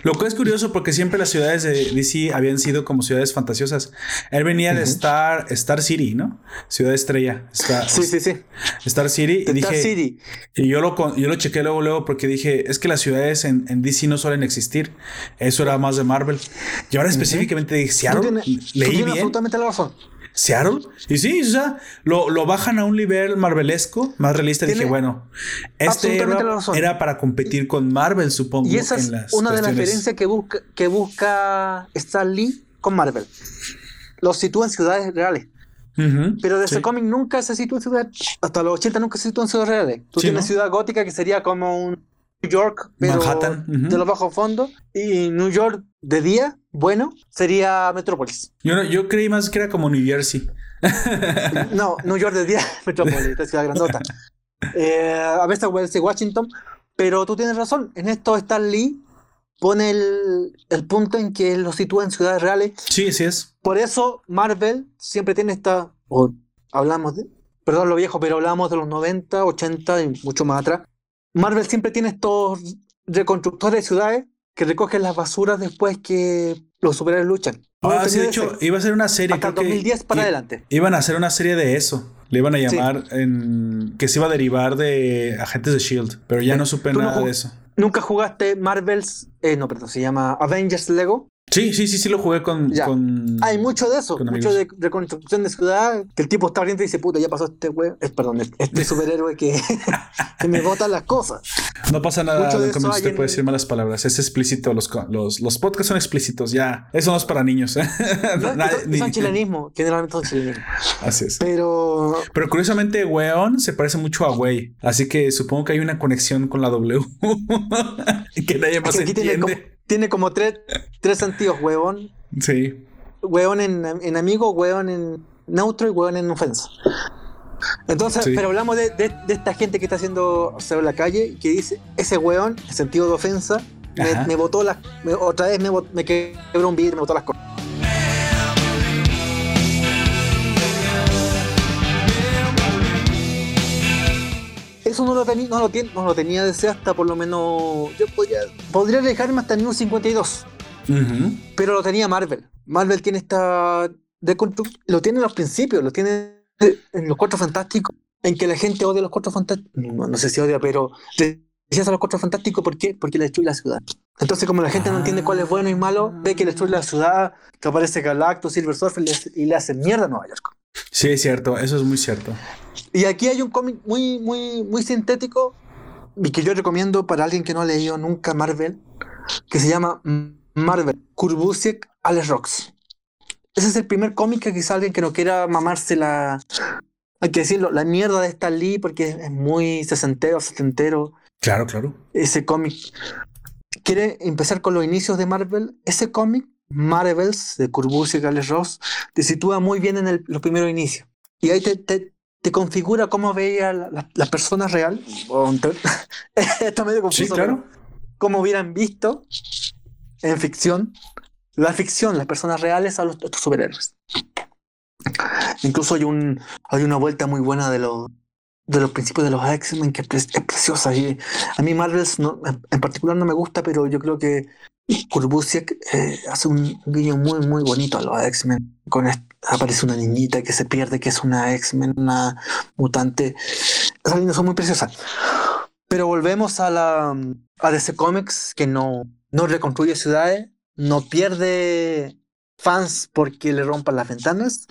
Lo cual es curioso porque siempre las ciudades de DC habían sido como ciudades fantasiosas. Él venía de. Star, Star City, ¿no? Ciudad Estrella. Star, Sí, sí, sí. Star City. Y Star dije, City. Y yo lo, yo lo chequé luego, luego, porque dije, es que las ciudades en, en DC no suelen existir. Eso era más de Marvel. Y ahora específicamente Seattle, tienes, tú leí bien. absolutamente la razón. Seattle. Y sí, o sea, lo, lo bajan a un nivel marvelesco, más realista. Dije, bueno, este era, era para competir con Marvel, supongo. Y esa es en las una de las cuestiones. diferencias que busca, que busca Stan Lee con Marvel. Los sitúa en ciudades reales. Ujú, Pero de sí. ese cómic nunca se sitúa en ciudades. Hasta los 80 nunca se sitúa en ciudades reales. Tú Sí, tienes ¿no? ciudad gótica que sería como un New York, pero Manhattan, ujú. de los bajos fondos. Y New York de día, bueno, sería Metrópolis. Yo, no- yo creí más que era como New Jersey. [LAUGHS] no, New York de 10, [LAUGHS] Metrópolis, esta ciudad grandota. Eh, a veces Washington, pero tú tienes razón. En esto Stan Lee pone el, el punto en que lo sitúa en ciudades reales. Sí, sí es. Por eso Marvel siempre tiene esta. o hablamos de. Perdón lo viejo, pero hablamos de los 90, 80 y mucho más atrás. Marvel siempre tiene estos reconstructores de ciudades que recogen las basuras después que los superhéroes luchan. Ah, sí, de Ese- hecho, iba a ser una serie. hasta creo que 2010 para adelante. Iban a hacer una serie de eso. Le iban a Sí. llamar en. que se iba a derivar de Agentes de Shield. Pero ya no supe no nada jug- de eso. ¿Nunca jugaste Marvel's? eh, no, perdón, se llama Avengers Lego. Sí, sí, sí, sí lo jugué con. Ya. con- Hay mucho de eso, mucho de reconstrucción de ciudad, que el tipo está abriendo y dice, puta, ya pasó este we es, perdón, este superhéroe que, [LAUGHS] que me bota las cosas. No pasa nada, mucho de usted en puede decir malas palabras. Es explícito. Los, los, los podcasts son explícitos, ya. Eso no es para niños. ¿eh? [LAUGHS] No, Nadie- son, ni- son chilenismo, generalmente son chilenismo. Así es. Pero Pero curiosamente, weón se parece mucho a wey. Así que supongo que hay una conexión con la W. [LAUGHS] que nadie más entiende. Tiene como tres, tres sentidos, huevón. Sí. Huevón en, en amigo, huevón en neutro y huevón en ofensa. Entonces, Sí. pero hablamos de, de- de esta gente que está haciendo en la calle y que dice, ese huevón, en sentido de ofensa, me, Ajá. me botó las... me- otra vez me, me quebró un vidrio, me botó las cosas. Eso no lo, no, lo tien- no lo tenía desde hasta por lo menos... Yo podría, podría dejarme hasta el New 52 Ujú. pero lo tenía Marvel. Marvel tiene esta deconstru- lo tiene en los principios, lo tiene en los Cuatro Fantásticos, en que la gente odia a los Cuatro Fantásticos. No, no sé si odia, pero decías a los Cuatro Fantásticos, ¿por qué? Porque le destruye la ciudad. Entonces, como la gente no entiende cuál es bueno y malo, ve que le destruye la ciudad, que aparece Galactus, Silver Surfer y le, hace- y le hace mierda a Nueva York. Sí, es cierto. Eso es muy cierto. Y aquí hay un cómic muy, muy, muy sintético y que yo recomiendo para alguien que no ha leído nunca Marvel, que se llama Marvel Kurbusiek Alex Rocks. Ese es el primer cómic que quizá alguien que no quiera mamarse la, hay que decirlo, la mierda de Stan Lee porque es muy sesentero, setentero, Claro, claro. ese cómic. Quiere empezar con los inicios de Marvel. Ese cómic, Marvels, de Kurbusiek Alex Ross, te sitúa muy bien en el- los primeros inicios. Y ahí te, te, te configura cómo veía la, la- las personas real. [LAUGHS] Está medio confuso. Sí, claro. Cómo hubieran visto en ficción, la ficción, las personas reales a los, a superhéroes. Incluso hay, un, hay una vuelta muy buena de los, de los principios de los X-Men que es, pre- es preciosa. Y a mí Marvels no- en particular no me gusta, pero yo creo que Kurbusiek eh, hace un guiño muy, muy bonito a los X-Men. Aparece una niñita que se pierde, que es una X-Men, una mutante. Esas líneas son muy preciosas. Pero volvemos a la a DC Comics que no, no reconstruye ciudades, no pierde fans porque le rompan las ventanas,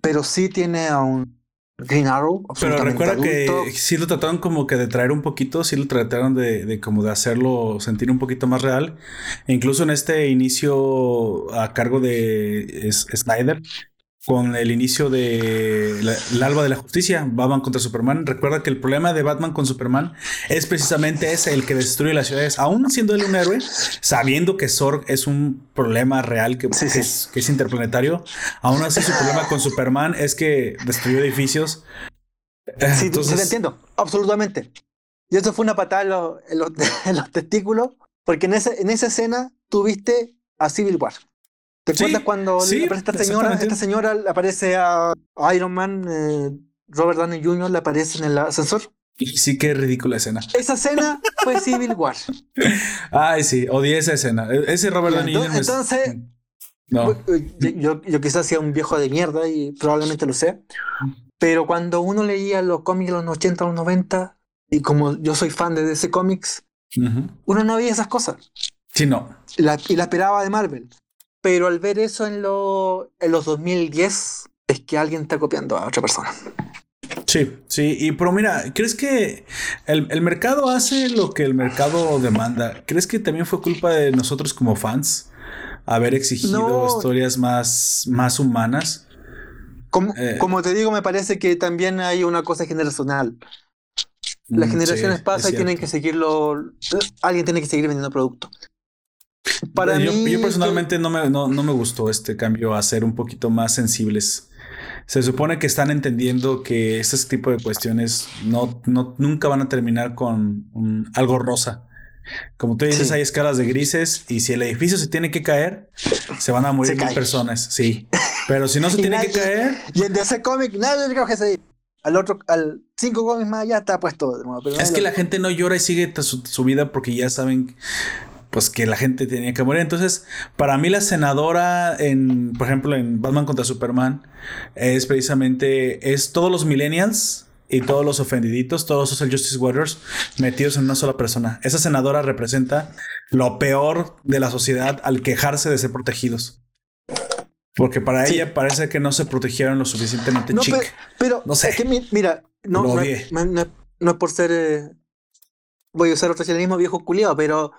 pero sí tiene a un Green Arrow. Pero recuerda que sí lo trataron como que de traer un poquito, sí lo trataron de, de como de hacerlo sentir un poquito más real. E incluso en este inicio a cargo de Snyder, con el inicio de la- el alba de la justicia, Batman contra Superman. Recuerda que el problema de Batman con Superman es precisamente ese, el que destruye las ciudades, aún siendo él un héroe, sabiendo que Zorg es un problema real que, Sí, que sí. Es, que es interplanetario. Aún así su problema con Superman es que destruyó edificios. Sí, Entonces- te entiendo, absolutamente. Y eso fue una patada en los, en los- [LAUGHS] en los testículos, porque en, ese, en esa escena tuviste a Civil War. ¿Te Sí, acuerdas cuando sí, aparece esta señora? Esta señora le aparece a Iron Man, eh, Robert Downey Jr. le aparece en el ascensor. Sí, qué ridícula escena. Esa escena fue Civil War. [LAUGHS] Ay, sí, odié esa escena. E- Ese Robert Downey Jr. es- entonces- no. Eh, Yo, yo, quizás sea un viejo de mierda y probablemente lo sea. Pero cuando uno leía los cómics de los 80 o los 90, y como yo soy fan de DC Comics, Ujú. uno no veía esas cosas. Sí, no. La- y la esperaba de Marvel. Pero al ver eso en, lo- en los 2010, es que alguien está copiando a otra persona. Sí, sí. Y pero mira, ¿crees que el, el mercado hace lo que el mercado demanda? ¿Crees que también fue culpa de nosotros como fans haber exigido No. historias más, más humanas? Como, Eh. como te digo, me parece que también hay una cosa generacional. Las Mm, generaciones sí, pasan y tienen que seguirlo. Alguien tiene que seguir vendiendo producto. Para yo, mí, yo personalmente no me, no, no me gustó este cambio a ser un poquito más sensibles. Se supone que están entendiendo que este tipo de cuestiones no, no nunca van a terminar con un- algo rosa. Como tú dices, Sí. hay escalas de grises y si el edificio se tiene que caer, se van a morir mil personas. Sí. Pero si no se [LAUGHS] tiene que caer, Y el de ese cómic, nadie le coge ese. Al otro, al cinco cómics más allá está puesto. de nuevo, pero es que lo- la gente no llora y sigue su, su vida porque ya saben pues que la gente tenía que morir. Entonces, para mí la senadora en, por ejemplo, en Batman contra Superman es precisamente es todos los millennials y todos los ofendiditos, todos los social justice warriors metidos en una sola persona. Esa senadora representa lo peor de la sociedad al quejarse de ser protegidos. Porque para Sí. ella parece que no se protegieron lo suficientemente No, chic. pe- pero, No sé. es que mi- mira, no, es- no es por ser. eh, voy a usar otro chilenismo viejo culiado, pero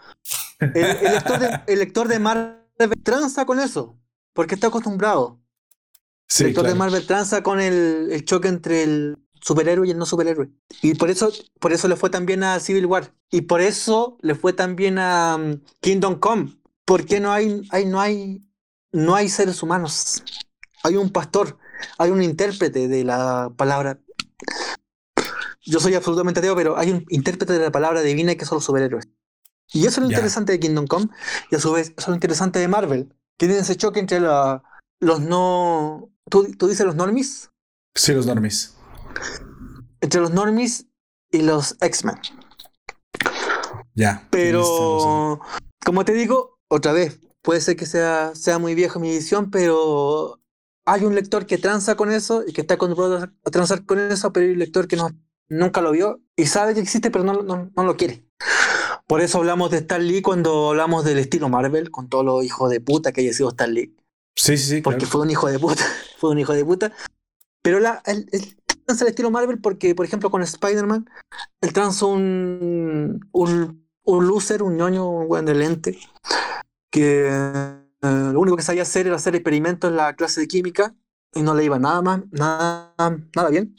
el, el lector de, el lector de Marvel tranza con eso, porque está acostumbrado. Sí, el lector de claro. Marvel tranza con el, el choque entre el superhéroe y el no superhéroe. Y por eso, por eso le fue tan bien a Civil War. Y por eso le fue tan bien a um, Kingdom Come. Porque no hay, hay, no hay, no hay seres humanos. Hay un pastor, hay un intérprete de la palabra. Yo soy absolutamente ateo, pero hay un intérprete de la palabra divina que son los superhéroes. Y eso es lo interesante de Kingdom Come. Y a su vez, eso es lo interesante de Marvel. Que tiene ese choque entre la- los no. ¿Tú, tú dices los normies? Sí, los normis. entre los normies y los X-Men. Ya. Pero, como te digo, otra vez, puede ser que sea, sea muy viejo mi visión, pero hay un lector que tranza con eso y que está acostumbrado a transar con eso, pero hay un lector que no, nunca lo vio y sabe que existe, pero no, no, no lo quiere. Por eso hablamos de Stan Lee cuando hablamos del estilo Marvel, con todos los hijos de puta que haya sido Stan Lee. Sí, sí, sí. porque claro. fue un hijo de puta, [LAUGHS] fue un hijo de puta. Pero la, el, el tranza el estilo Marvel porque, por ejemplo, con Spider-Man, el tranza un, un, un loser, un ñoño, un weón de lente, que eh, lo único que sabía hacer era hacer experimentos en la clase de química y no le iba nada más, nada, nada bien.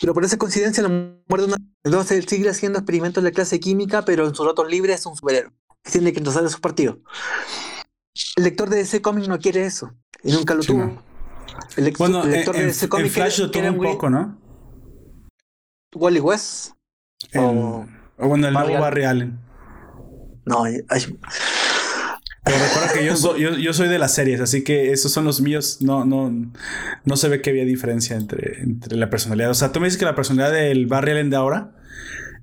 Pero por esa coincidencia lo muerde una... Entonces él sigue haciendo experimentos en la clase de química, pero en sus ratos libres es un superhéroe. Tiene que entrozar de sus partidos. El lector de DC Comics no quiere eso. Y nunca lo Sí, tuvo. no. El, Bueno, el en, lector de DC Comics Flash lo tuvo un poco, ¿no? Wally West. O- o bueno, el Barry Allen. No, ay- ay, Pero recuerda que yo, soy, yo, yo soy de las series, así que esos son los míos. No, no, no se ve que había diferencia entre, entre la personalidad. O sea, tú me dices que la personalidad del Barry Allen de ahora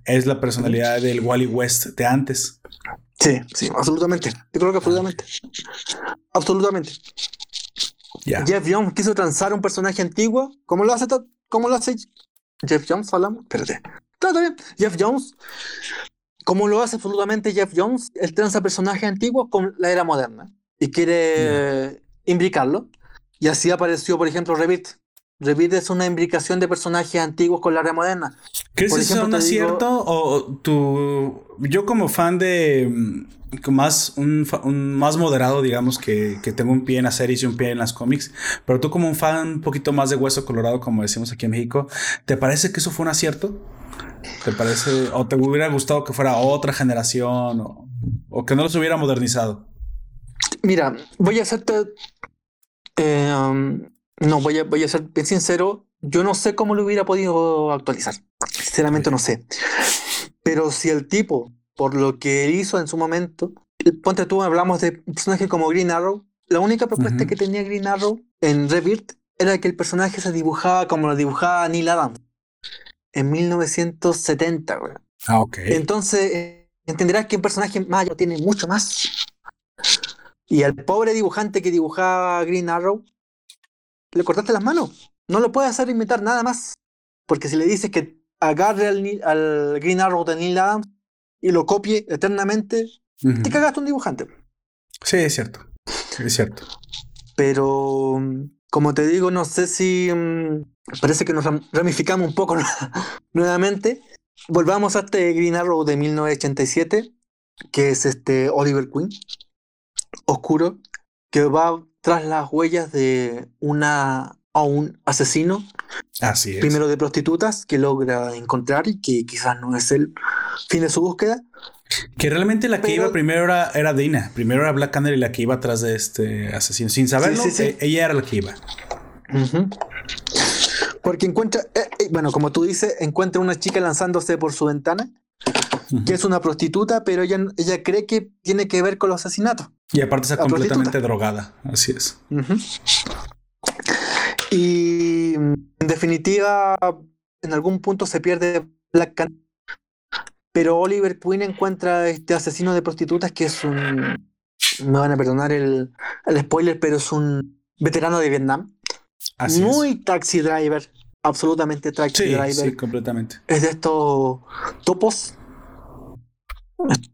es la personalidad del Wally West de antes. sí, sí, absolutamente. Yo creo que absolutamente. Absolutamente. Jeff Jones quiso transar un personaje antiguo. ¿Cómo lo hace? ¿Cómo lo hace Jeff Jones? Hablamos. Espérate. Está está bien. Jeff Jones. ¿Cómo lo hace absolutamente Jeff Jones? Él transa personajes antiguos con la era moderna. Y quiere eh, imbricarlo. Y así apareció, por ejemplo, Revit. Revit es una imbricación de personajes antiguos con la era moderna. ¿Crees que eso es te digo- cierto? O tú, yo como fan de mm, más, un, un más moderado, digamos, que, que tengo un pie en las series y un pie en las cómics, pero tú como un fan un poquito más de hueso colorado, como decimos aquí en México, ¿te parece que eso fue un acierto? ¿Te parece, o te hubiera gustado que fuera otra generación, o, o que no los hubiera modernizado? Mira, voy a hacerte. eh, um, no, voy a, voy a ser bien sincero. Yo no sé cómo lo hubiera podido actualizar. Sinceramente no sé. Pero si el tipo, por lo que él hizo en su momento, ponte tú, hablamos de un personaje como Green Arrow. La única propuesta que tenía Green Arrow en Rebirth era que el personaje se dibujaba como lo dibujaba Neil Adams en 1970, güey. Ah, ok. Entonces, entenderás que un personaje mayo tiene mucho más. Y al pobre dibujante que dibujaba Green Arrow, le cortaste las manos. No lo puedes hacer inventar nada más. Porque si le dices que agarre al, Green Arrow de Neil Adams y lo copie eternamente, Ujú. te cagaste un dibujante. Sí, es cierto. Es cierto. Pero, mm, como te digo, no sé si. mm, parece que nos ram- ramificamos un poco [LAUGHS] nuevamente. Volvamos a este Green Arrow de 1987, que es este Oliver Queen, oscuro, que va tras las huellas de una a un asesino, Así es. primero de prostitutas, que logra encontrar y que quizás no es el fin de su búsqueda. Que realmente la que Pero- iba primero era, era Dina. Primero era Black Canary la que iba atrás de este asesino. Sin saberlo, sí, sí. eh, ella era la que iba. Ujú. Porque encuentra, eh, eh, bueno, como tú dices, encuentra una chica lanzándose por su ventana, que es una prostituta, pero ella, ella cree que tiene que ver con los asesinatos. Y aparte está completamente drogada. Así es. Y en definitiva, en algún punto se pierde Black Can. Pero Oliver Queen encuentra a este asesino de prostitutas que es un. Me van a perdonar el, el spoiler, pero es un veterano de Vietnam. Así Muy taxi driver. Absolutamente taxi Sí, driver. sí, completamente. Es de estos topos.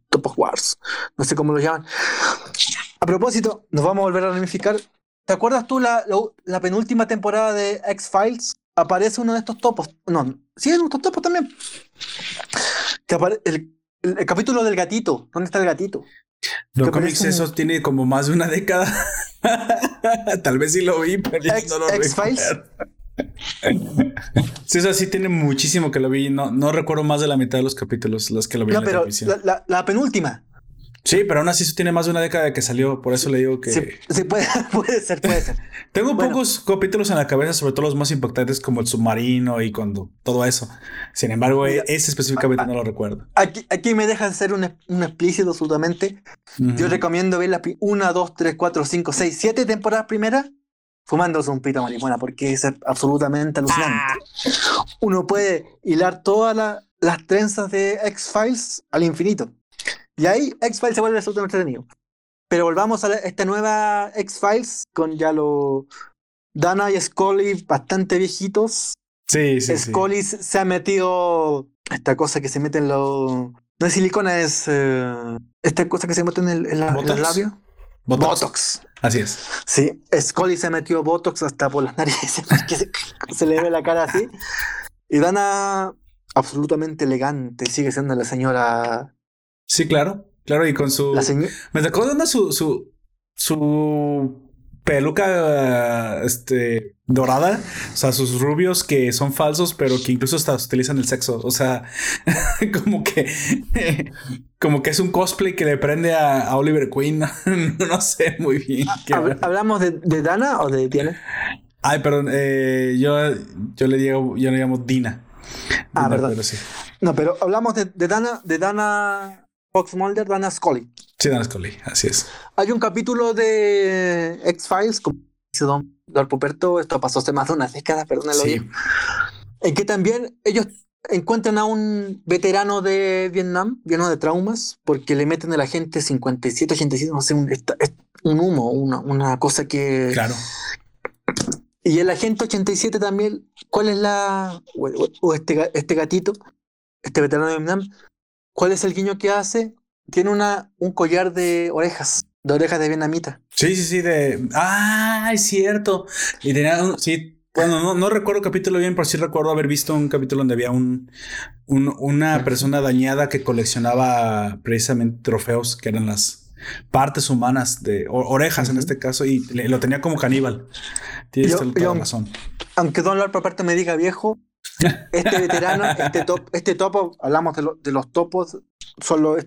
Topos Wars. No sé cómo lo llaman. A propósito, nos vamos a volver a ramificar. ¿Te acuerdas tú la, la, la penúltima temporada de X-Files? Aparece uno de estos topos. No, sí, en estos topos también. Que apare- el, el- el capítulo del gatito. ¿Dónde está el gatito? Los Que cómics un- esos tiene como más de una década. [LAUGHS] Tal vez sí lo vi, pero X- no lo X-Files. Sí, eso sí tiene muchísimo que lo vi. No, no recuerdo más de la mitad de los capítulos, los que lo vi No, en la pero televisión. la, la- la penúltima. Sí, pero aún así eso tiene más de una década de que salió. Por eso le digo que Sí, sí, puede, [LAUGHS] puede ser, puede ser. [LAUGHS] tengo bueno. pocos capítulos en la cabeza, sobre todo los más impactantes como el submarino y cuando todo eso. Sin embargo, Mira. ese específicamente no lo recuerdo. Aquí, aquí me dejan ser un, un explícito absolutamente. Yo recomiendo ver las 1, 2, 3, 4, 5, 6, 7 temporadas primeras fumándose un pito de marihuana porque es absolutamente alucinante. Uno puede hilar todas la- las trenzas de X-Files al infinito. Y ahí X-Files se vuelve absolutamente entretenido. Pero volvamos a la- esta nueva X-Files con ya lo Dana y Scully bastante viejitos. Sí, sí. Scully se se ha metido esta cosa que se mete en los. No es silicona, es. eh, esta cosa que se mete en, el, en la- en los labios. Botox. Botox. Así es. Sí, Scully se metió Botox hasta por las narices, [LAUGHS] porque se, se le ve la cara así. Y Dana, absolutamente elegante, sigue siendo la señora. Sí, claro. Claro, y con su. La señora. Me sacó de onda su, su, su peluca este, dorada. O sea, sus rubios que son falsos, pero que incluso hasta utilizan el sexo. O sea, [LAUGHS] como que [LAUGHS] como que es un cosplay que le prende a, a Oliver Queen. [LAUGHS] no sé muy bien. onda. ¿Hablamos de, de Dana o de Diana? Ay, perdón. eh, yo, yo le digo, yo le llamo Dina. Ah, perdón. pero sí. No, pero hablamos de, de Dana, de Dana Fox Mulder, Dana Scully. Sí, Dana Scully. Así es. Hay un capítulo de X-Files, como dice Don, Don Puperto, esto pasó hace más de una década, perdónalo Sí. bien, en que también ellos encuentran a un veterano de Vietnam, lleno de traumas, porque le meten a la gente 57, 87, no sé, un, un humo, una, una cosa que... Claro. Y el agente 87 también, ¿cuál es la... o, este, este gatito, este veterano de Vietnam, ¿cuál es el guiño que hace? Tiene una, un collar de orejas, de orejas de vietnamita. Sí, sí, sí, de... Ah, es cierto. Y tenía un... Sí, bueno, no, no recuerdo el capítulo bien, pero sí recuerdo haber visto un capítulo donde había un, un- una persona dañada que coleccionaba precisamente trofeos que eran las partes humanas de orejas en este caso y le- lo tenía como caníbal. Tienes Yo- toda yo- la razón. aunque Don Lord por parte me diga viejo, este veterano, [LAUGHS] este, top, este topo, hablamos de, lo- de los topos, son los-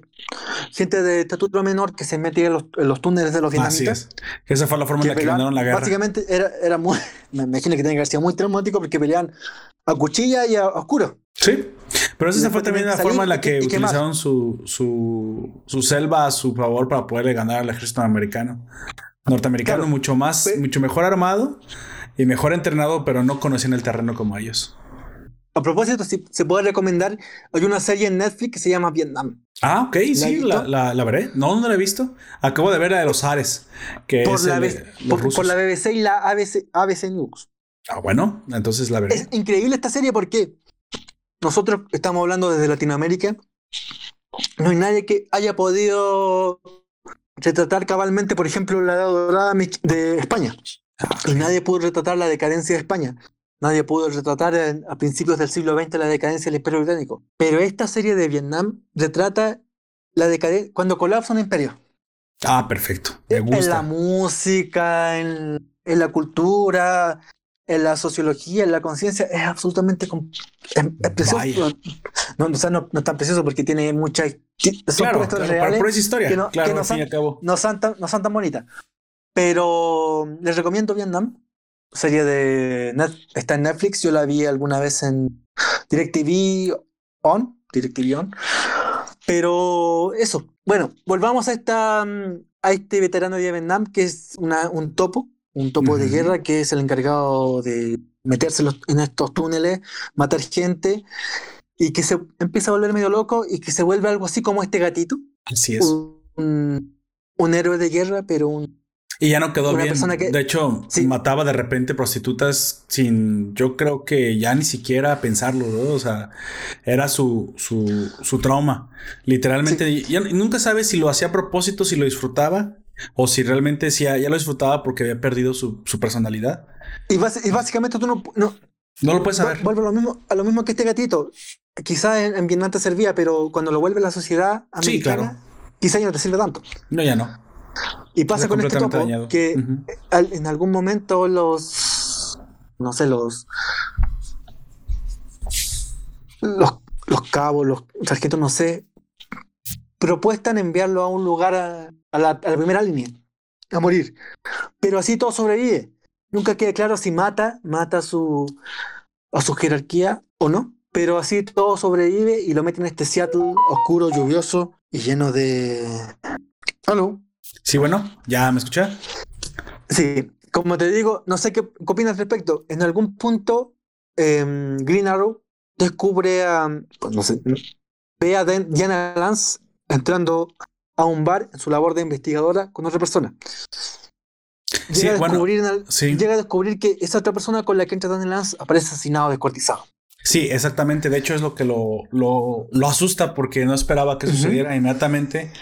gente de estatura menor que se metía en los, en los túneles de los Así vietnamitas. es. Esa fue la forma en la que ganaron la guerra. Básicamente era, era muy, [LAUGHS] me imagino que tiene que haber sido muy traumático porque peleaban a cuchilla y a oscuro. Sí, pero esa fue también la forma en la que y- y quemar. utilizaron su, su, su selva a su favor para poderle ganar al ejército americano. Norteamericano Claro. mucho más, mucho mejor armado y mejor entrenado, pero no conocían el terreno como ellos. A propósito, si se puede recomendar, hay una serie en Netflix que se llama Vietnam. Ah, ok, ¿La sí, la, la, la veré. No, no la he visto. Acabo de ver la de los Ares, que Por es la, el- B- por, por la BBC y la ABC, ABC News. Ah, bueno, entonces la veré. Es increíble esta serie porque nosotros estamos hablando desde Latinoamérica. No hay nadie que haya podido retratar cabalmente, por ejemplo, la edad dorada de España. Y nadie pudo retratar la decadencia de España. Nadie pudo retratar en- a principios del siglo XX la decadencia del Imperio Británico. Pero esta serie de Vietnam retrata la decadencia cuando colapsa un imperio. Ah, perfecto. Me En la gusta. música, en, en la cultura, en la sociología, en la conciencia, es absolutamente com- es, es precioso. No, no, o sea, no, no es tan precioso porque tiene muchas. Son Claro, claro, reales, pura historia. que no- claro, que no son- no son tan, no son tan bonitas. Pero les recomiendo Vietnam. Serie de Net- está en Netflix, yo la vi alguna vez en DirecTV On, DirecTV On. Pero eso, bueno, volvamos a esta a este veterano de Vietnam que es una- un topo, un topo de guerra que es el encargado de meterse en estos túneles, matar gente y que se empieza a volver medio loco y que se vuelve algo así como este gatito, Así es. un, un héroe de guerra, pero un Y ya no quedó Una bien. persona que- De hecho, Sí. mataba de repente prostitutas sin, yo creo que ya ni siquiera pensarlo, ¿no? O sea, era su, su, su trauma. Literalmente, ya nunca sabes si lo hacía a propósito, si lo disfrutaba, o si realmente sí, ya, lo disfrutaba porque había perdido su, su personalidad. Y, bas- y básicamente tú no, no No lo puedes saber. vu- vuelve a lo mismo, a lo mismo que este gatito. Quizás en, en Vietnam te servía, pero cuando lo vuelve a la sociedad Sí, americana, claro. quizás ya no te sirve tanto. No, ya no. Y pasa con este topo dañado. que al- en algún momento los no sé, los los, los cabos, los sargentos, no sé, propuestan enviarlo a un lugar a, a la, a la primera línea, a morir. Pero así todo sobrevive. Nunca queda claro si mata, mata a su, a su jerarquía o no. Pero así todo sobrevive y lo meten en este Seattle oscuro, lluvioso y lleno de... ¿Aló? Sí, bueno, ya me escucha. Sí, como te digo, no sé qué, qué opinas al respecto. En algún punto, em, Green Arrow descubre a, pues no sé, ve a Diana Lance entrando a un bar en su labor de investigadora con otra persona. Llega, Sí, a, descubrir sí. llega a descubrir que esa otra persona con la que entra Diana Lance aparece asesinado, descuartizado. Sí, exactamente. De hecho, es lo que lo, lo, lo asusta porque no esperaba que sucediera. Inmediatamente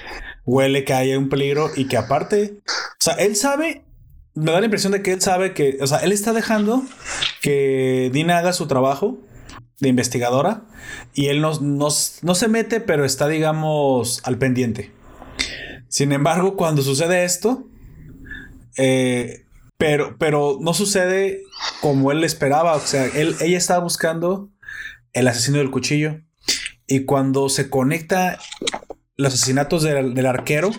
huele que hay un peligro y que aparte, o sea, él sabe, me da la impresión de que él sabe que, o sea, él está dejando que Dina haga su trabajo de investigadora y él no, no, se mete, pero está, digamos, al pendiente. Sin embargo, cuando sucede esto, eh, pero, pero no sucede como él esperaba. O sea, él, ella estaba buscando el asesino del cuchillo. Y cuando se conecta los asesinatos del, del arquero,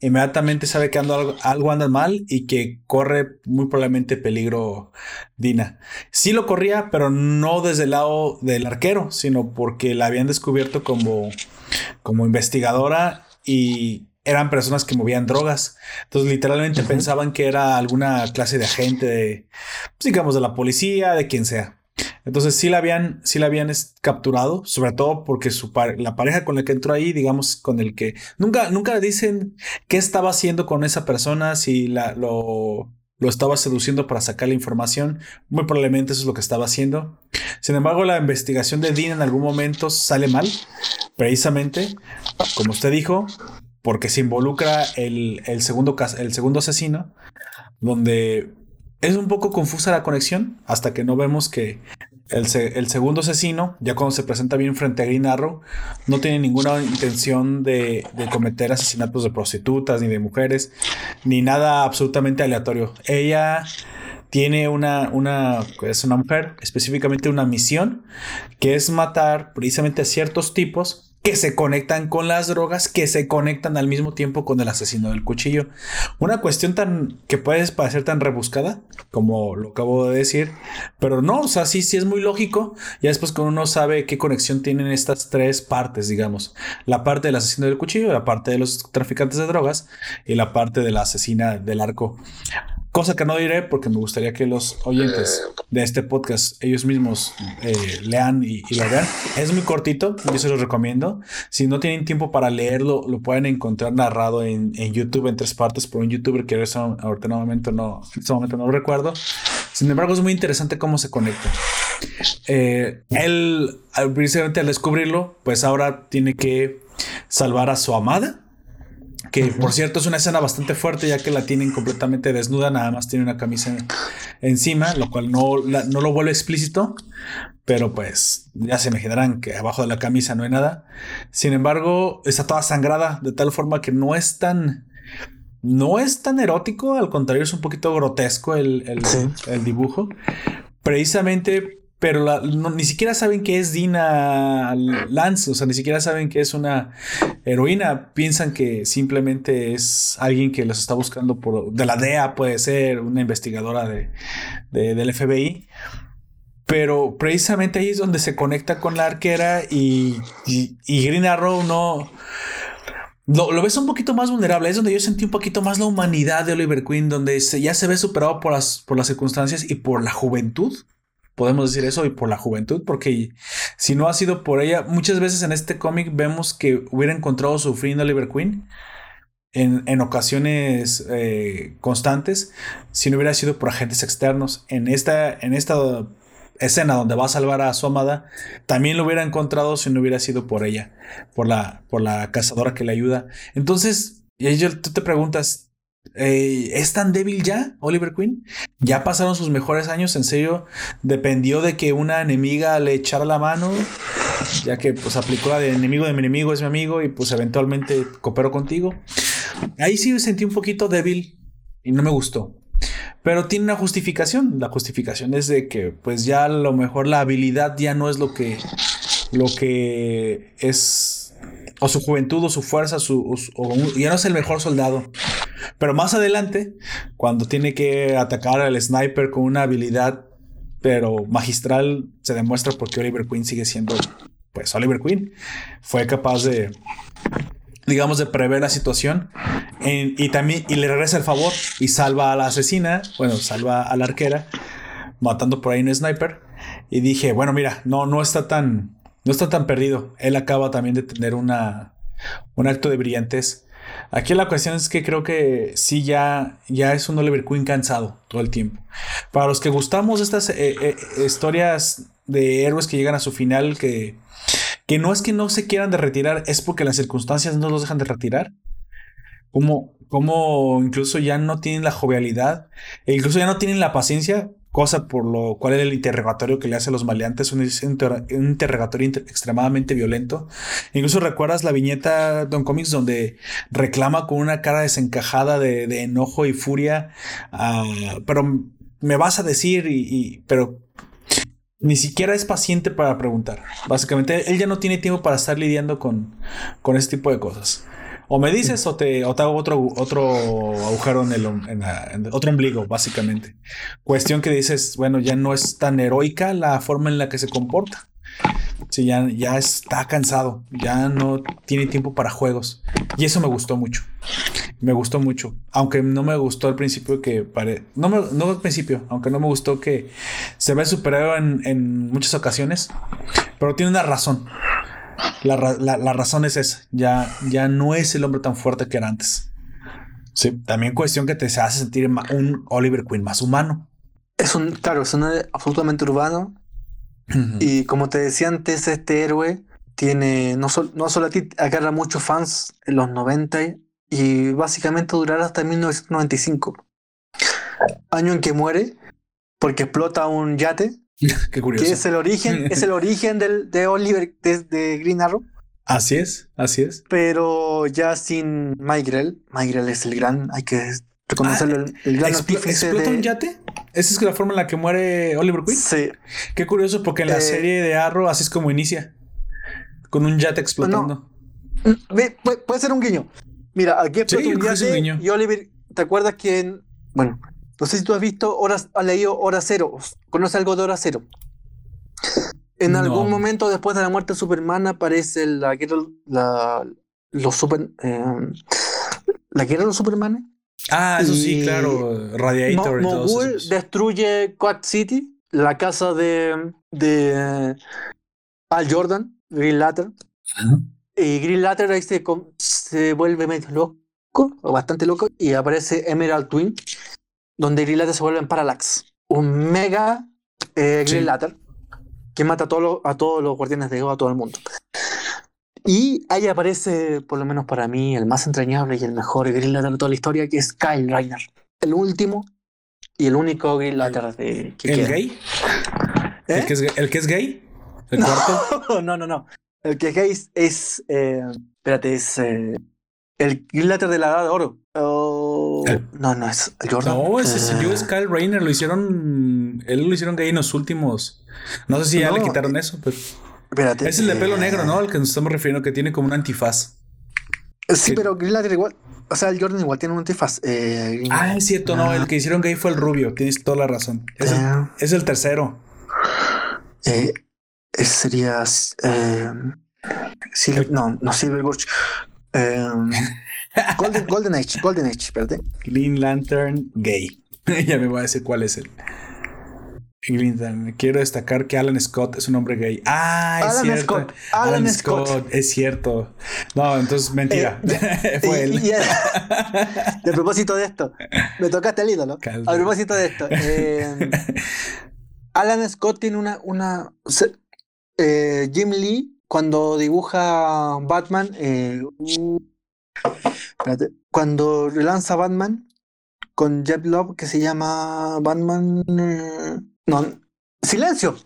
inmediatamente sabe que ando algo, algo anda mal y que corre muy probablemente peligro Dina. Sí lo corría, pero no desde el lado del arquero, sino porque la habían descubierto como, como investigadora y eran personas que movían drogas. Entonces, literalmente pensaban que era alguna clase de agente de, pues, digamos, de la policía, de quien sea. Entonces sí la habían, sí la habían capturado, sobre todo porque su la pareja con la que entró ahí, digamos, con el que nunca, nunca dicen qué estaba haciendo con esa persona, si la, lo, lo estaba seduciendo para sacar la información. Muy probablemente eso es lo que estaba haciendo. Sin embargo, la investigación de Dean en algún momento sale mal, precisamente, como usted dijo, porque se involucra el, el segundo, el segundo asesino, donde es un poco confusa la conexión hasta que no vemos que el, se- el segundo asesino, ya cuando se presenta bien frente a Green Arrow, no tiene ninguna intención de, de cometer asesinatos de prostitutas ni de mujeres, ni nada absolutamente aleatorio. Ella tiene una, una, es una mujer, específicamente una misión, que es matar precisamente a ciertos tipos que se conectan con las drogas, que se conectan al mismo tiempo con el asesino del cuchillo. Una cuestión tan que puede parecer tan rebuscada, como lo acabo de decir, pero no, o sea, sí, sí es muy lógico. Ya después cuando uno sabe qué conexión tienen estas tres partes, digamos, la parte del asesino del cuchillo, la parte de los traficantes de drogas y la parte de la asesina del arco. Cosa que no diré porque me gustaría que los oyentes de este podcast ellos mismos eh, lean y, y lo vean. Es muy cortito, yo se los recomiendo. Si no tienen tiempo para leerlo, lo pueden encontrar narrado en, en YouTube en tres partes por un youtuber que ahorita ahorita en, momento no, en este momento no lo recuerdo. Sin embargo, es muy interesante cómo se conecta. Eh, él, precisamente al descubrirlo, pues ahora tiene que salvar a su amada. Que por cierto es una escena bastante fuerte ya que la tienen completamente desnuda, nada más tiene una camisa en- encima, lo cual no, la- no lo vuelve explícito, pero pues ya se imaginarán que abajo de la camisa no hay nada. Sin embargo, está toda sangrada de tal forma que no es tan... No es tan erótico, al contrario es un poquito grotesco el, el- Sí. el dibujo. Precisamente pero la- no- ni siquiera saben que es Dina Lance, o sea, ni siquiera saben que es una heroína, piensan que simplemente es alguien que los está buscando por, de la DEA, puede ser, una investigadora de, de- del FBI. Pero precisamente ahí es donde se conecta con la arquera y, y, y Green Arrow no... Lo, lo ves un poquito más vulnerable, es donde yo sentí un poquito más la humanidad de Oliver Queen, donde se- ya se ve superado por las, por las circunstancias y por la juventud. Podemos decir eso y por la juventud, porque si no ha sido por ella, muchas veces en este cómic vemos que hubiera encontrado su fin Oliver Queen en, en ocasiones eh, constantes si no hubiera sido por agentes externos. En esta, en esta escena donde va a salvar a su amada, también lo hubiera encontrado si no hubiera sido por ella, por la, por la cazadora que le ayuda. Entonces, y ahí tú te preguntas, eh, ¿es tan débil ya Oliver Queen? Ya pasaron sus mejores años, en serio, dependió de que una enemiga le echara la mano, ya que pues aplicó la de enemigo de mi enemigo es mi amigo y pues eventualmente cooperó contigo. Ahí sí sentí un poquito débil y no me gustó. Pero tiene una justificación. La justificación es de que, pues ya a lo mejor la habilidad ya no es lo que, lo que es, o su juventud, o su fuerza, su, o o ya no es el mejor soldado. Pero más adelante, cuando tiene que atacar al sniper con una habilidad, pero magistral, se demuestra porque Oliver Queen sigue siendo, pues Oliver Queen. Fue capaz de, digamos, de prever la situación y también y le regresa el favor y salva a la asesina, bueno, salva a la arquera, matando por ahí un sniper. Y dije, bueno, mira, no, no está tan, no está tan perdido. Él acaba también de tener una, un acto de brillantez. Aquí la cuestión es que creo que sí ya, ya es un Oliver Queen cansado todo el tiempo. Para los que gustamos estas eh, eh, historias de héroes que llegan a su final, que, que no es que no se quieran de retirar, es porque las circunstancias no los dejan de retirar. Como, como incluso ya no tienen la jovialidad, e incluso ya no tienen la paciencia, cosa por lo cual el interrogatorio que le hace a los maleantes es un, inter- un interrogatorio inter- extremadamente violento. Incluso recuerdas la viñeta Don Comics donde reclama con una cara desencajada de, enojo y furia, ah, pero me vas a decir, y, pero ni siquiera es paciente para preguntar. Básicamente, él ya no tiene tiempo para estar lidiando con, con este tipo de cosas. O me dices o te, o te hago otro, otro agujero en el otro ombligo, básicamente. Cuestión que dices, bueno, ya no es tan heroica la forma en la que se comporta. Sí, ya, ya está cansado, ya no tiene tiempo para juegos. Y eso me gustó mucho. Me gustó mucho. Aunque no me gustó al principio que pare... No, me, no al principio, aunque no me gustó que se ve superhéroe en, en muchas ocasiones. Pero tiene una razón. La, la- la razón es esa. Ya, ya no es el hombre tan fuerte que era antes. Sí, también cuestión que te hace sentir un Oliver Queen más humano. Es un, claro, es un héroe absolutamente urbano. Y como te decía antes, este héroe tiene, no, sol- no solo a ti, agarra muchos fans en los 90 y básicamente durará hasta 1995. Año en que muere porque explota un yate, [LAUGHS] Qué curioso. que es el origen, es el origen del, de Oliver, de, de Green Arrow, Así es, así es. pero ya sin Maigrel. Maigrel es el gran, hay que reconocerlo, el, el gran artífice ¿Explota de- un yate? ¿Esa es la forma en la que muere Oliver Queen? Sí, Qué curioso, porque en la Eh, serie de Arrow así es como inicia. Con un yate explotando. Mm, ve, puede, puede ser un guiño. Mira, aquí explota Sí, un yate guiño. y Oliver, ¿te acuerdas que en- bueno, no sé si tú has visto horas, has leído Hora Cero, ¿conoces algo de Hora Cero? En No. algún momento después de la muerte de Superman aparece la guerra, la, los super, eh, la guerra de los Supermanes. Ah, eso sí, claro. Radiator Mo- y todos Mogul esos. destruye Quad City, la casa de, de Al Jordan, Green Lantern. Ajá. Y Green Lantern ahí se, se vuelve medio loco, o bastante loco, y aparece Emerald Twin, donde Green se vuelve en Parallax. Un mega eh, Green Sí. Lantern que mata a todos, los, a todos los guardianes de Ego, a todo el mundo. Y ahí aparece, por lo menos para mí, el más entrañable y el mejor Green Lantern de toda la historia, que es Kyle Reiner. El último y el único Green Lantern de, que ¿El queda. gay? ¿Eh? ¿El, que es, gay? ¿El que es gay? ¿El cuarto? [LAUGHS] no, no, no. El que es gay es. es, eh, espérate, es. Eh, El Green Lantern de la Edad de Oro. Oh, El- no, no es el Jordan. No, ese es Eh, yo es Kyle Rayner, lo hicieron. Él lo hicieron gay en los últimos. No sé si ya No, le quitaron eso, pero. Espérate. Es el de pelo eh, negro, ¿no? Al que nos estamos refiriendo, que tiene como un antifaz. Sí, pero Green Lantern igual. O sea, el Jordan igual tiene un antifaz. Eh, Ah, es cierto, no. Ah. El que hicieron gay fue el rubio. Tienes toda la razón. Es, el, Eh, es el tercero. eh, ese sería. Eh, Silver- no, no Silver Gorge. Eh, Golden, Golden Age, Golden Age, espérate. Green Lantern gay. [LAUGHS] ya me voy a decir cuál es el. Green Lantern. Quiero destacar que Alan Scott es un hombre gay. Ah, es Alan cierto. Scott, Alan Scott. Es cierto. No, entonces mentira. [LAUGHS] fue Y- él. y- y a propósito de esto, me tocaste el ídolo. Calma. A propósito de esto, eh, [LAUGHS] Alan Scott tiene una. una eh, Jim Lee, cuando dibuja Batman, eh, uh, espérate, cuando relanza Batman con Jeff Love, que se llama Batman. eh, no, Silencio.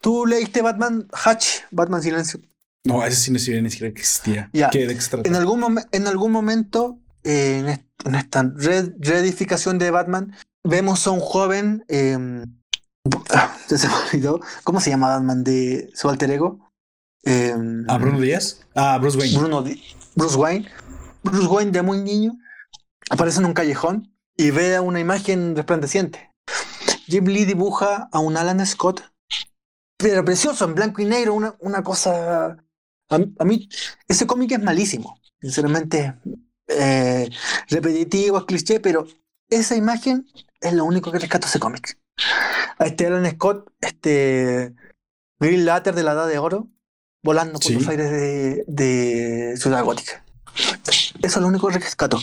Tú leíste Batman Hatch, Batman Silencio. No, ese sí no ni siquiera existía. Ya. ¿Qué? En algún, en algún momento, eh, en, est- en esta re- reedificación de Batman, vemos a un joven. ya [LAUGHS] se me olvidó. ¿Cómo se llama Batman de su alter ego? Eh, ¿A Bruno Díaz? Ah, Bruce Wayne. Bruno Bruce Wayne. Bruce Wayne de muy niño aparece en un callejón y ve una imagen resplandeciente. Jim Lee dibuja a un Alan Scott, pero precioso, en blanco y negro, una, una cosa... A, mí- a mí ese cómic es malísimo, sinceramente. eh, repetitivo, es cliché, pero esa imagen es lo único que rescato ese cómic. A este Alan Scott, este Green Lantern de la Edad de Oro, volando por Sí. los aires de, de Ciudad Gótica. Eso es lo único que rescato.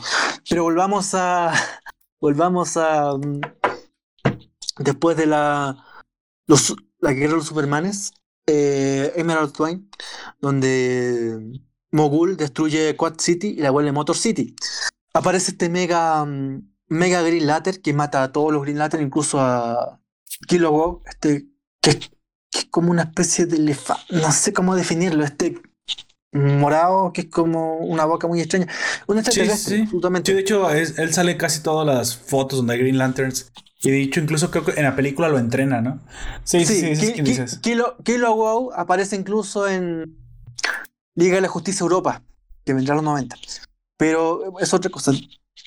Pero volvamos a. [LAUGHS] Volvamos a. mm, Después de la. Los, la guerra de los Supermanes. eh, Emerald Twine. Donde Mogul destruye Quad City y la vuelve Motor City. Aparece este mega. mm, Mega Green Lantern que mata a todos los Green Lantern, incluso a Kilowog, este. Que, es- que es como una especie de elefante. No sé cómo definirlo. Este morado, que es como una boca muy extraña. Un Sí, extraterrestre, sí. absolutamente. Sí, de hecho, es- él sale casi todas las fotos donde hay Green Lanterns. Y de hecho, incluso creo que en la película lo entrena, ¿no? Sí, sí, sí, Ki- Ki-. Kilo, Kilo Wow aparece incluso en Liga de la Justicia Europa, que vendrá a los 90. Pero es otra cosa.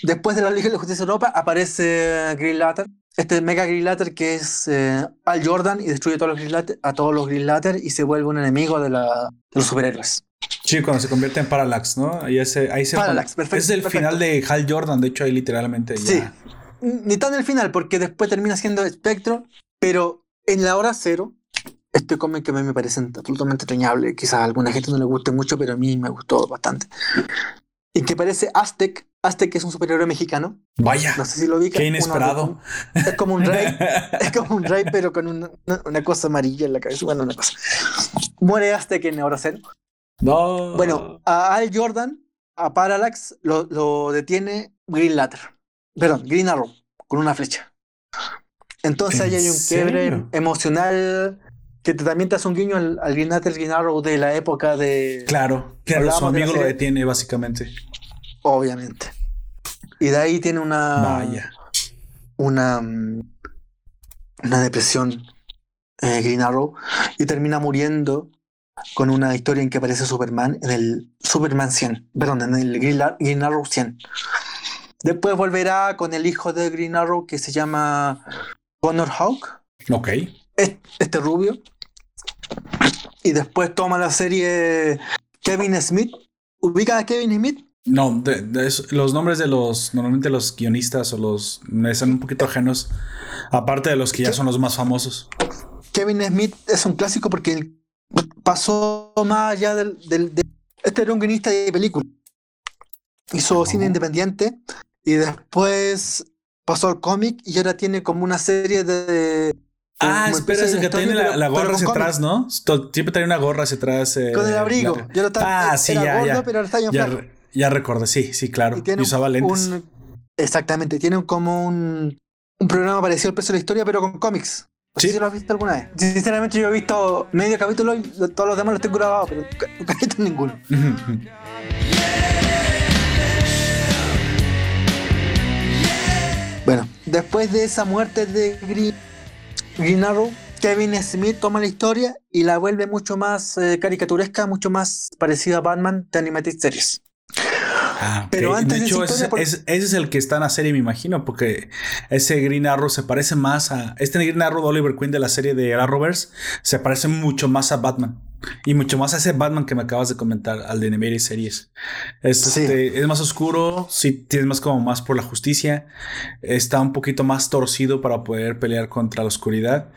Después de la Liga de la Justicia Europa aparece Green Lantern, este Mega Green Lantern que es eh, Al Jordan y destruye a todos los Green Lantern, a todos los Green Lantern y se vuelve un enemigo de, la, de los superhéroes. Sí, cuando se convierte en Parallax, ¿no? Ahí, ese, ahí se Parallax, perfecto, Es el perfecto. final de Hal Jordan, de hecho, ahí literalmente ya. Sí. Ni tan el final, porque después termina siendo Spectro, pero en la hora cero, este cómic que a mí me parece absolutamente entrañable, quizás a alguna gente no le guste mucho, pero a mí me gustó bastante. Y que parece Aztec, Aztec es un superhéroe mexicano, Vaya, no sé si lo vi. qué inesperado. Es como un rey, [LAUGHS] es como un rey, pero con una, cosa amarilla en la cabeza, bueno, una cosa. Muere Aztec en la hora cero. No. Bueno, a Al Jordan, a Parallax, lo, lo detiene Green Lantern. Perdón, Green Arrow, con una flecha. Entonces ahí ¿En hay un quiebre emocional que te- también te hace un guiño al, al Green Arrow de la época de. Claro, claro, su amigo lo detiene, básicamente. Obviamente. Y de ahí tiene una. Vaya. Una. Una depresión eh, Green Arrow. Y termina muriendo con una historia en que aparece Superman en el Superman 100. Perdón, en el Green, Arrow 100. Después volverá con el hijo de Green Arrow que se llama Connor Hawk, Ok. es- este rubio. Y después toma la serie Kevin Smith. ¿Ubica a Kevin Smith? No, de- de eso- los nombres de los, normalmente los guionistas o los, me son un poquito ajenos, aparte de los que ya son los más famosos. Kevin Smith es un clásico porque pasó más allá del, del- de- Este era un guionista de película. Hizo Oh. cine independiente y después pasó al cómic y ahora tiene como una serie de... Ah, espera, es el que tiene la, gorra hacia atrás, ¿no? Siempre trae una gorra hacia atrás. Eh, con el abrigo. La... Yo lo ah, sí, ya, ya. pero ahora está bien ya, recordé, sí, sí, claro. Y, tiene usaba lentes. Exactamente, tiene como un, un programa parecido al precio de la historia, pero con cómics. No si lo has visto alguna vez. Sinceramente, yo he visto medio capítulo y todos los demás los tengo grabados, pero [LAUGHS] nunca he visto ninguno. [LAUGHS] bueno, después de esa muerte de Green Green Arrow, Kevin Smith toma la historia y la vuelve mucho más eh, caricaturesca, mucho más parecida a Batman de Animated Series. Ah, Pero antes de de hecho, por- ese es el que está en la serie, me imagino, porque ese Green Arrow se parece más a. Este Green Arrow de Oliver Queen de la serie de Arrowverse se parece mucho más a Batman. Y mucho más a ese Batman que me acabas de comentar, al de Animated Series. Es, Sí. este, es más oscuro, sí, tienes más como más por la justicia. Está un poquito más torcido para poder pelear contra la oscuridad.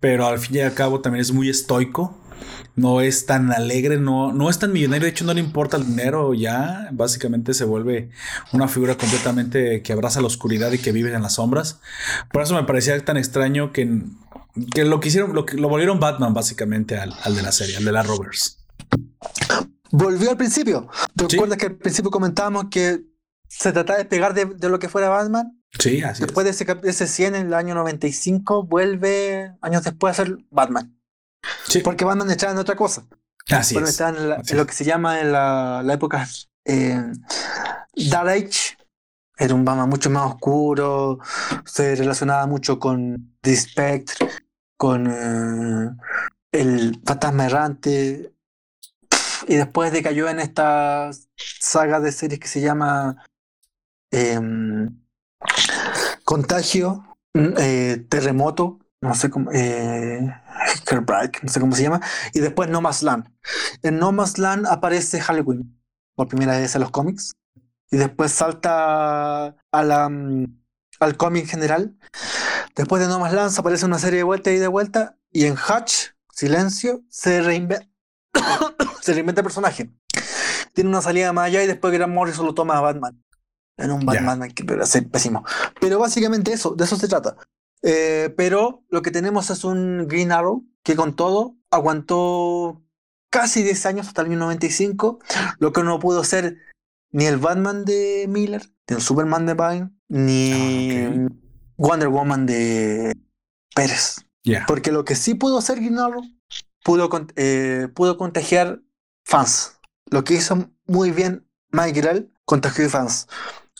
Pero al fin y al cabo también es muy estoico. No es tan alegre, no, no es tan millonario. De hecho, no le importa el dinero ya. Básicamente se vuelve una figura completamente que abraza la oscuridad y que vive en las sombras. Por eso me parecía tan extraño que, que lo que hicieron, lo, lo volvieron Batman básicamente al, al de la serie, al de la Rovers. Volvió al principio. ¿Te Sí. acuerdas que al principio comentábamos que se trataba de pegar de, de lo que fuera Batman? Sí, así Después de ese, ese 100 en el año 95, vuelve años después a ser Batman. Sí, Porque Batman estaba en otra cosa. así Bueno, es. estaba en, la- Así en lo que se llama en la, la época eh, Dark Age. Era un Batman mucho más oscuro. Se relacionaba mucho con The Spectre, con eh, el fantasma errante. Y después decayó en esta saga de series que se llama em, Contagio, mm, eh, Terremoto, no sé cómo, no sé cómo se llama, y después No Más Land. En No Más Land aparece Halloween por primera vez en los cómics, y después salta a la, mm, al cómic general. Después de No Más Land aparece una serie de vuelta y de vuelta, y en Hutch, Silencio, se reinventa, [COUGHS] se reinventa el personaje. Tiene una salida más allá y después Grant Morrison lo toma a Batman. En un. Batman que va a ser pésimo. Pero básicamente eso, de eso se trata. Eh, pero lo que tenemos es un Green Arrow que con todo aguantó casi 10 años hasta el año 95, lo que no pudo ser ni el Batman de Miller, ni el Superman de Vine, ni Ah, Wonder Woman de Pérez. Ya. Porque lo que sí pudo hacer Green Arrow, pudo, eh, pudo contagiar fans. Lo que hizo muy bien Mike Grell, contagió fans.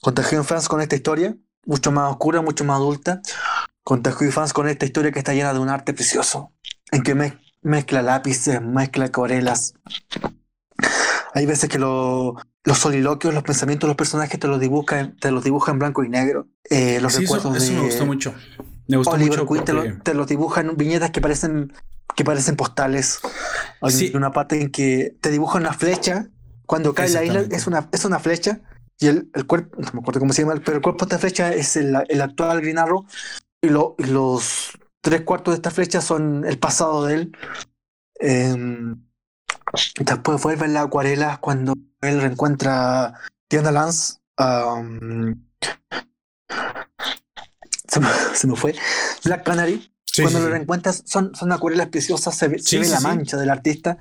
Contagió fans con esta historia, mucho más oscura, mucho más adulta. Contagió fans con esta historia que está llena de un arte precioso, en que mez- mezcla lápices, mezcla acuarelas. Hay veces que lo- los soliloquios, los pensamientos de los personajes te los dibujan, te los dibuja en blanco y negro. Eh, los Sí, eso, recuerdos eso me de- gustó mucho. Me gustó Oliver mucho. Queen te, lo, te lo dibuja en viñetas que parecen que parecen postales. Hay Sí. una parte en que te dibuja una flecha. Cuando cae la isla es una, es una flecha. Y el, el cuerpo, no me acuerdo cómo se llama, pero el cuerpo de esta flecha es el, el actual Green Arrow. Y, lo- y los tres cuartos de esta flecha son el pasado de él. Em, después vuelven las acuarelas cuando él reencuentra Diana Lance. am, se, me, [LAUGHS] se me fue. Black Canary. Sí, cuando sí, lo reencuentras, son, son acuarelas preciosas, se ve, se ve la mancha del artista.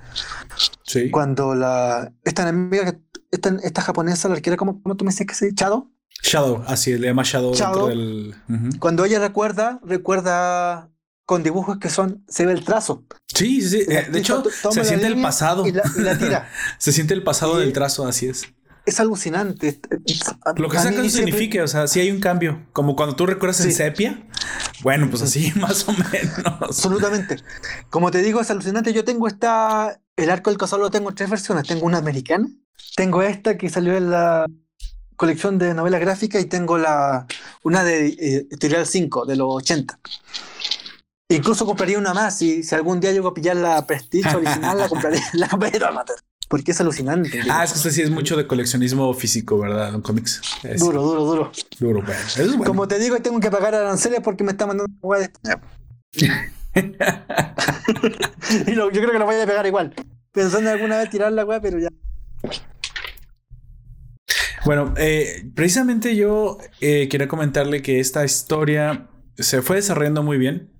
Cuando la esta enemiga, esta, esta japonesa, la arquera, ¿cómo, cómo tú me decías que se dice? Chado. Shadow, así le llama Shadow, Shadow. dentro del. Ujú. Cuando ella recuerda, recuerda con dibujos que son, se ve el trazo. Sí, sí, Eh, artista De hecho, se la siente el pasado. Y la, y la tira. [LAUGHS] se siente el pasado Y- del trazo, así es. es alucinante. Lo que sea que eso signifique, o sea, sí hay un cambio. Como cuando tú recuerdas en sepia. Bueno, pues así, [LAUGHS] más o menos. Absolutamente. Como te digo, es alucinante. Yo tengo esta. El arco del cazador lo tengo en tres versiones. Tengo una americana. Tengo esta que salió en la colección de novela gráfica y tengo la una de eh, Editorial 5 de los 80. Incluso compraría una más. Si, si algún día llego a pillar la Prestige original, la compraría, [LAUGHS] la toda mater. Porque es alucinante. Ah, es que usted sí es mucho de coleccionismo físico, ¿verdad? En cómics. Es Duro, duro, duro. Duro, bueno. Eso es bueno. Como te digo, tengo que pagar aranceles porque me está mandando una de [LAUGHS] [LAUGHS] y lo- yo creo que lo voy a pegar igual. Pensando alguna vez tirar la weá, pero ya. Bueno, eh, precisamente yo eh, quería comentarle que esta historia se fue desarrollando muy bien.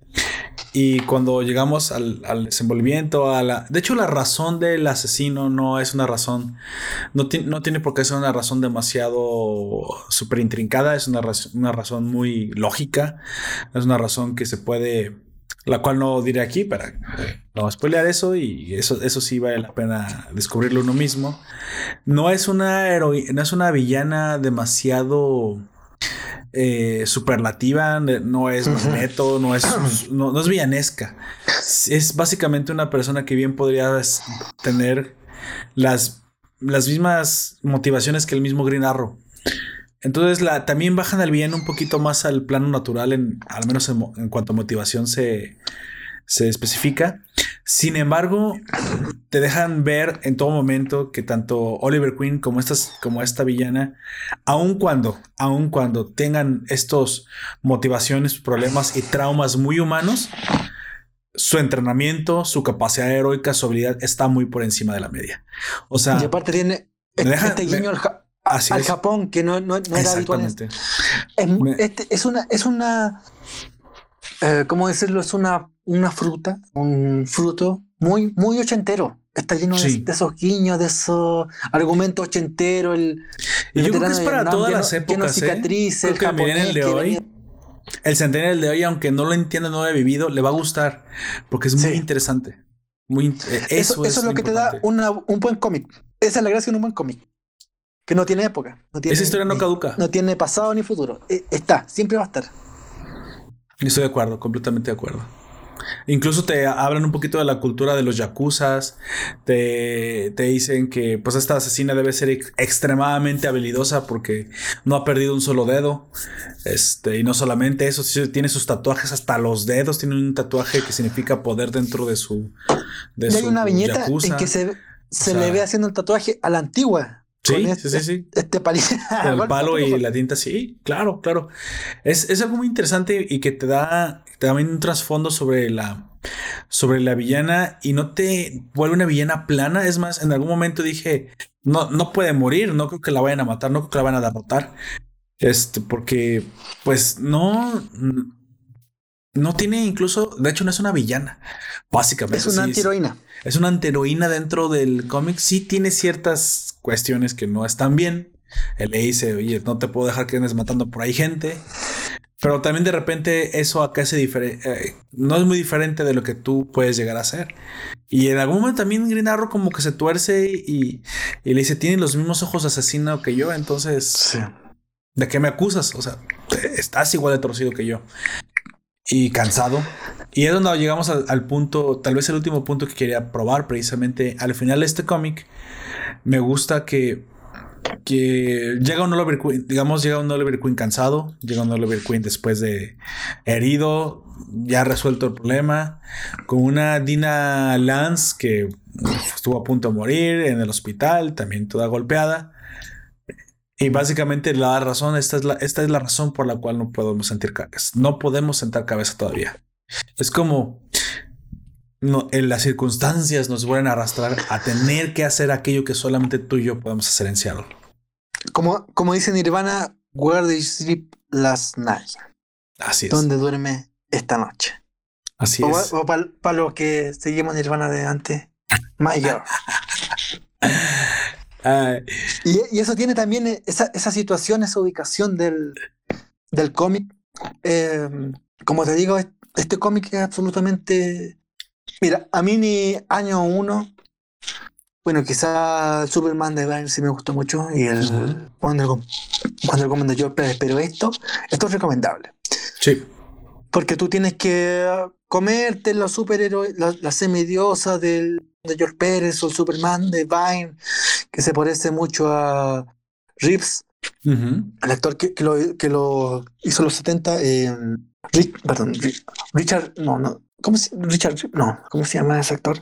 Y cuando llegamos al, al desenvolvimiento, a la. De hecho, la razón del asesino no es una razón. No, no tiene por qué ser una razón demasiado súper intrincada. Es una, una razón muy lógica. Es una razón que se puede. La cual no diré aquí para eh, no spoilear eso. Y eso, eso sí vale la pena descubrirlo uno mismo. No es una heroína, no es una villana demasiado eh, superlativa, no es neto, no es, [CLEARS THROAT] no, no, es villanesca. Es básicamente una persona que bien podría tener las, las mismas motivaciones que el mismo Green Arrow. Entonces la, también bajan al bien un poquito más al plano natural, en, al menos en, cuanto a motivación se, se especifica. Sin embargo, te dejan ver en todo momento que tanto Oliver Queen como, estas, como esta villana, aun cuando, aun cuando tengan estos motivaciones, problemas y traumas muy humanos, su entrenamiento, su capacidad heroica, su habilidad está muy por encima de la media. O sea, y aparte tiene este guiño al, Japón que no, no, era habitual. Es, este, es una, es una, eh, ¿cómo decirlo? Es una, una fruta, un fruto muy, muy ochentero. Está lleno de, esos guiños, de esos argumentos ochenteros. El, y yo creo que es para todas las épocas. ¿eh? Cicatrices, el japonés, de hoy. El centennial de hoy, aunque no lo entienda, no lo he vivido, le va a gustar porque es muy interesante. Muy, eh, eso, eso, es, lo, que te da un buen cómic. Esa es la gracia de un buen cómic que no tiene época. No tiene, Esa historia no caduca. No tiene pasado ni futuro. E, está, siempre va a estar. Estoy de acuerdo, completamente de acuerdo. Incluso te hablan un poquito de la cultura de los yakuzas. Te, te, dicen que pues esta asesina debe ser extremadamente habilidosa porque no ha perdido un solo dedo. Este, y no solamente eso, tiene sus tatuajes hasta los dedos. Tiene un tatuaje que significa poder dentro de su. De y hay una viñeta en que se, se le ve haciendo el tatuaje a la antigua. Sí, sí, sí, sí. Este [LAUGHS] El palo y la tinta, sí, claro, claro. Es, es, algo muy interesante y que te da también un trasfondo sobre la, sobre la villana y no te vuelve una villana plana. Es más, en algún momento dije, no, no puede morir, no creo que la vayan a matar, no creo que la vayan a derrotar. Este, porque, pues, no, no tiene incluso, de hecho, no es una villana, básicamente. Es una antiheroína. Es, una antiheroína dentro del cómic. Sí tiene ciertas cuestiones que no están bien. Él le dice, oye, no te puedo dejar que andes matando por ahí gente. Pero también de repente eso acá se eh, no es muy diferente de lo que tú puedes llegar a hacer. Y en algún momento también Green como que se tuerce y, y le dice, tiene los mismos ojos asesino que yo, entonces... ¿De qué me acusas? O sea, estás igual de torcido que yo y cansado. Y es donde llegamos al, punto, tal vez el último punto que quería probar precisamente al final de este cómic. Me gusta que, que llega un Oliver Queen, digamos, llega un Oliver Queen cansado, llega un Oliver Queen después de herido, ya resuelto el problema, con una Dina Lance que estuvo a punto de morir en el hospital, también toda golpeada. Y básicamente la razón, esta es la, esta es la razón por la cual no podemos sentir cabeza. No podemos sentar cabeza todavía. Es como no, en las circunstancias nos vuelven a arrastrar a tener que hacer aquello que solamente tú y yo podemos hacer en Seattle. Como, como dice Nirvana, where do you sleep last night? Así es. ¿Dónde duerme esta noche? Así es. O para los que seguimos Nirvana de antes, my [LAUGHS] girl. y, eso tiene también e, esa, situación, esa ubicación del, del cómic. Em, como te digo, este cómic es absolutamente. Mira, a mí ni año uno. Bueno, quizá el Superman de Byrne sí me gustó mucho y el Wonder, Woman de George pero esto, esto es recomendable. Sí. Porque tú tienes que comerte los superhéroes, la, la semidiosa del de George Pérez o el Superman de Vine, que se parece mucho a Reeves, el actor que, que, lo, que lo hizo en los 70, eh, perdón, Richard, no, no, ¿cómo se, Richard, no, ¿cómo se llama ese actor?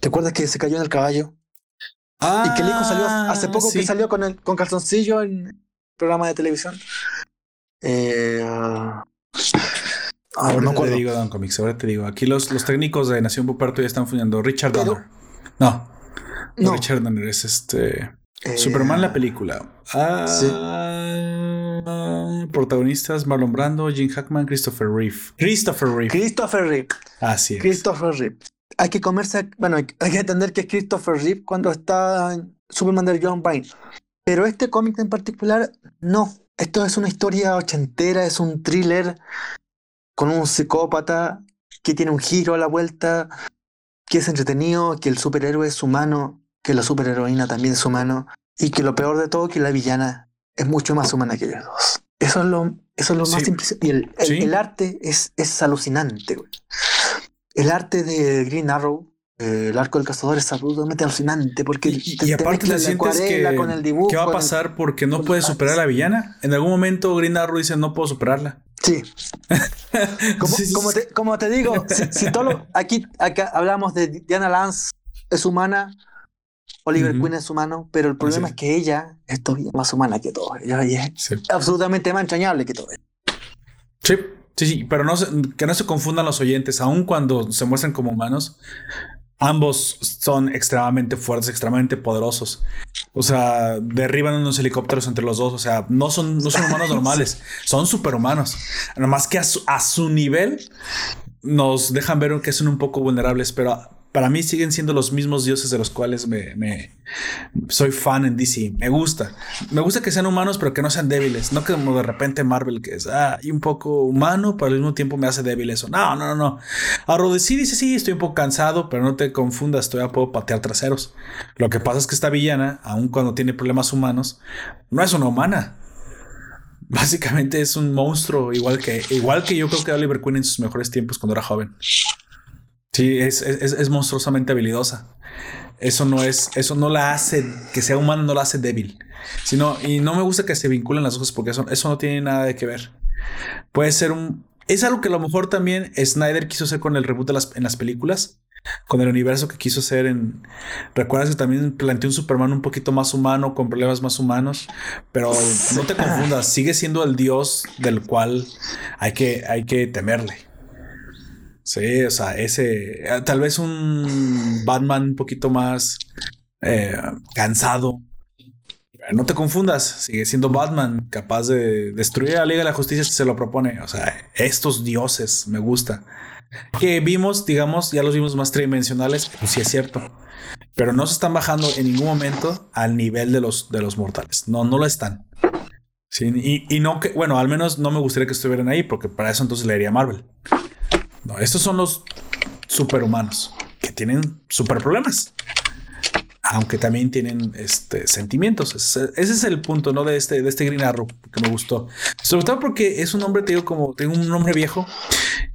¿Te acuerdas que se cayó en el caballo? Ah, y que el hijo salió hace poco que salió con el, con calzoncillo en programa de televisión. Eh, Ahora no te digo, Don Comics, ahora te digo. Aquí los, los técnicos de Nación Puperto ya están funcionando. Richard Donner. No. no. Richard Donner es este. Eh, Superman la película. Ah, sí. Protagonistas Marlon Brando, Jim Hackman, Christopher Reeve. Christopher Reeve. Christopher Reeve. Así es. Christopher Reeve. Hay que comerse, bueno, hay, que entender que es Christopher Reeve cuando está en Superman de John Byrne. Pero este cómic en particular, no. Esto es una historia ochentera, es un thriller con un psicópata que tiene un giro a la vuelta, que es entretenido, que el superhéroe es humano, que la superheroína también es humano, y que lo peor de todo, que la villana es mucho más humana que ellos dos. Eso es lo, Eso es lo más impresionante. Y el, el- Sí. el arte es, es alucinante, güey. El arte de Green Arrow, eh, el arco del cazador, es absolutamente alucinante porque Y, te- y te aparte te la sientes que con el dibujo. ¿qué va a pasar porque no puede superar a la villana? En algún momento Green Arrow dice no puedo superarla. Sí. [LAUGHS] Como, como te, como te digo, si, si todo lo- aquí acá hablamos de Diana Lance es humana, Oliver. Queen es humano, pero el problema es que ella es todavía más humana que todo. Ella es Sí. absolutamente más entrañable que todo. Sí, sí, sí, pero no se- que no se confundan los oyentes, aun cuando se muestran como humanos, ambos son extremadamente fuertes, extremadamente poderosos. O sea, derriban unos helicópteros entre los dos. O sea, no son, no son humanos [LAUGHS] normales, son superhumanos. Nada más que a su, a su nivel nos dejan ver que son un poco vulnerables, pero para mí siguen siendo los mismos dioses de los cuales me, soy fan en DC. Me gusta. Me gusta que sean humanos, pero que no sean débiles. No como de repente Marvel, que es ah, y un poco humano, pero al mismo tiempo me hace débil eso. No, no, no, no. Arrow de sí dice sí, estoy un poco cansado, pero no te confundas, todavía puedo patear traseros. Lo que pasa es que esta villana, aun cuando tiene problemas humanos, no es una humana. Básicamente es un monstruo, igual que, igual que yo creo que Oliver Queen en sus mejores tiempos cuando era joven. Sí, es, es, es monstruosamente habilidosa. Eso no es, eso no la hace que sea humana, no la hace débil. Sino, y no me gusta que se vinculen las cosas porque eso, eso no tiene nada de que ver. Puede ser un. Es algo que a lo mejor también Snyder quiso hacer con el reboot de las, en las películas, con el universo que quiso hacer en. Recuerdas que también planteó un Superman un poquito más humano, con problemas más humanos, pero no te confundas, sigue siendo el dios del cual hay que, hay que temerle. Sí, o sea, ese. eh, Tal vez un Batman un poquito más eh, cansado. No te confundas, sigue siendo Batman, capaz de destruir a la Liga de la Justicia si se lo propone. O sea, estos dioses me gusta. Que vimos, digamos, ya los vimos más tridimensionales, pues sí es cierto. Pero no se están bajando en ningún momento al nivel de los, de los mortales. No, no lo están. Y, no que, bueno, al menos no me gustaría que estuvieran ahí, porque para eso entonces le haría Marvel. No, estos son los superhumanos que tienen super problemas. Aunque también tienen este, sentimientos. Ese, es el punto, ¿no? De este, de este Green Arrow que me gustó. Sobre todo porque es un hombre, te digo, como tengo un hombre viejo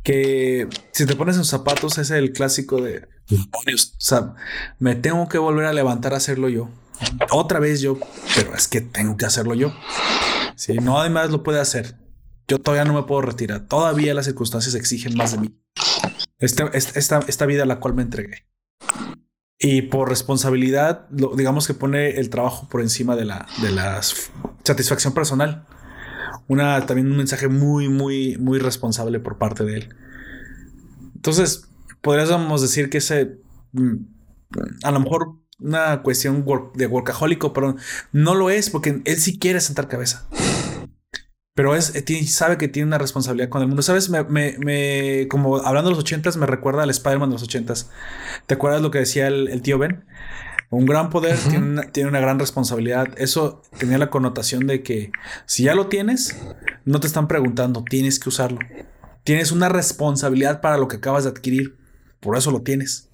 que si te pones en zapatos es el clásico de demonios. O sea, me tengo que volver a levantar a hacerlo yo. Otra vez yo, pero es que tengo que hacerlo yo. Si no, además lo puede hacer. Yo todavía no me puedo retirar. Todavía las circunstancias exigen más de mí. Este- esta, esta, esta vida a la cual me entregué. Y por responsabilidad, digamos que pone el trabajo por encima de la, de la satisfacción personal. Una, también un mensaje muy, muy, muy responsable por parte de él. Entonces, podríamos decir que ese, mm, a lo mejor una cuestión de workahólico, pero no lo es porque él sí quiere sentar cabeza. Pero es, eh, sabe que tiene una responsabilidad con el mundo. ¿Sabes? Me, me- me- como hablando de los ochentas, me recuerda al Spider-Man de los ochentas. ¿Te acuerdas lo que decía el, el tío Ben? Un gran poder tiene, una, tiene una gran responsabilidad. Eso tenía la connotación de que si ya lo tienes, no te están preguntando, tienes que usarlo. Tienes una responsabilidad para lo que acabas de adquirir. Por eso lo tienes.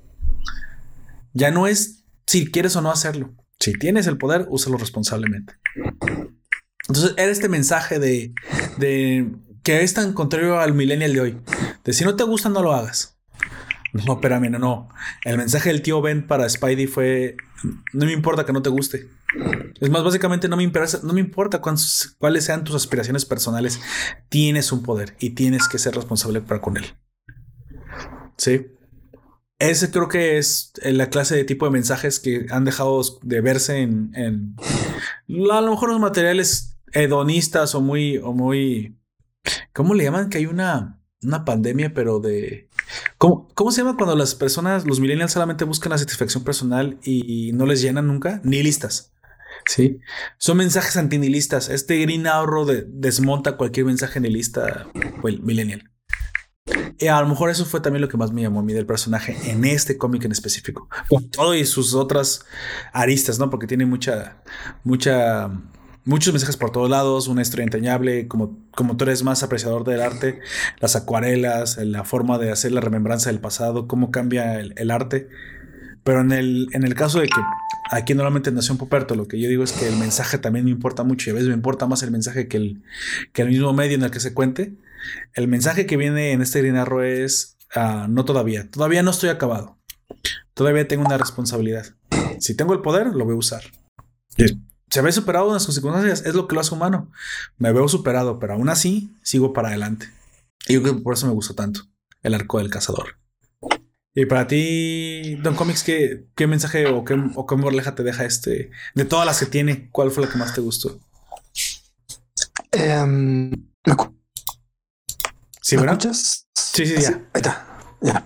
Ya no es si quieres o no hacerlo. Si tienes el poder, úsalo responsablemente. Entonces era este mensaje de, de que es tan contrario al millennial de hoy. De si no te gusta, no lo hagas. No, espérame, no, no. El mensaje del tío Ben para Spidey fue: No me importa que no te guste. Es más, básicamente no me importa, no me importa cuántos- cuáles sean tus aspiraciones personales. Tienes un poder y tienes que ser responsable para con él. Sí. Ese creo que es la clase de tipo de mensajes que han dejado de verse en a lo mejor los materiales hedonistas o muy, o muy, ¿cómo le llaman? Que hay una, una pandemia, pero de, ¿cómo, ¿cómo se llama cuando las personas, los millennials solamente buscan la satisfacción personal y no les llenan nunca? Nihilistas. Sí, son mensajes antinihilistas. Este Green de- desmonta cualquier mensaje nihilista o el millennial. Y a lo mejor eso fue también lo que más me llamó a mí del personaje en este cómic en específico. Con todo y sus otras aristas, ¿no? Porque tiene mucha, mucha, muchos mensajes por todos lados, una historia entrañable, como, como tú eres más apreciador del arte, las acuarelas, la forma de hacer la remembranza del pasado, cómo cambia el, el arte. Pero en el, en el caso de que aquí normalmente en Nación Poperto lo que yo digo es que el mensaje también me importa mucho y a veces me importa más el mensaje que el, que el mismo medio en el que se cuente. El mensaje que viene en este Green Arrow es ah, no todavía, todavía no estoy acabado. Todavía tengo una responsabilidad. Si tengo el poder, lo voy a usar. Se ve superado en las circunstancias, es lo que lo hace humano. Me veo superado, pero aún así sigo para adelante. Y yo creo que por eso me gustó tanto el arco del cazador. Y para ti, Don Comics, ¿qué, qué mensaje o qué, o qué moraleja te deja este? De todas las que tiene, ¿cuál fue la que más te gustó? ¿Me, escu- ¿Sí, ¿me escuchas? Sí, sí, ya. Ahí está. Ya.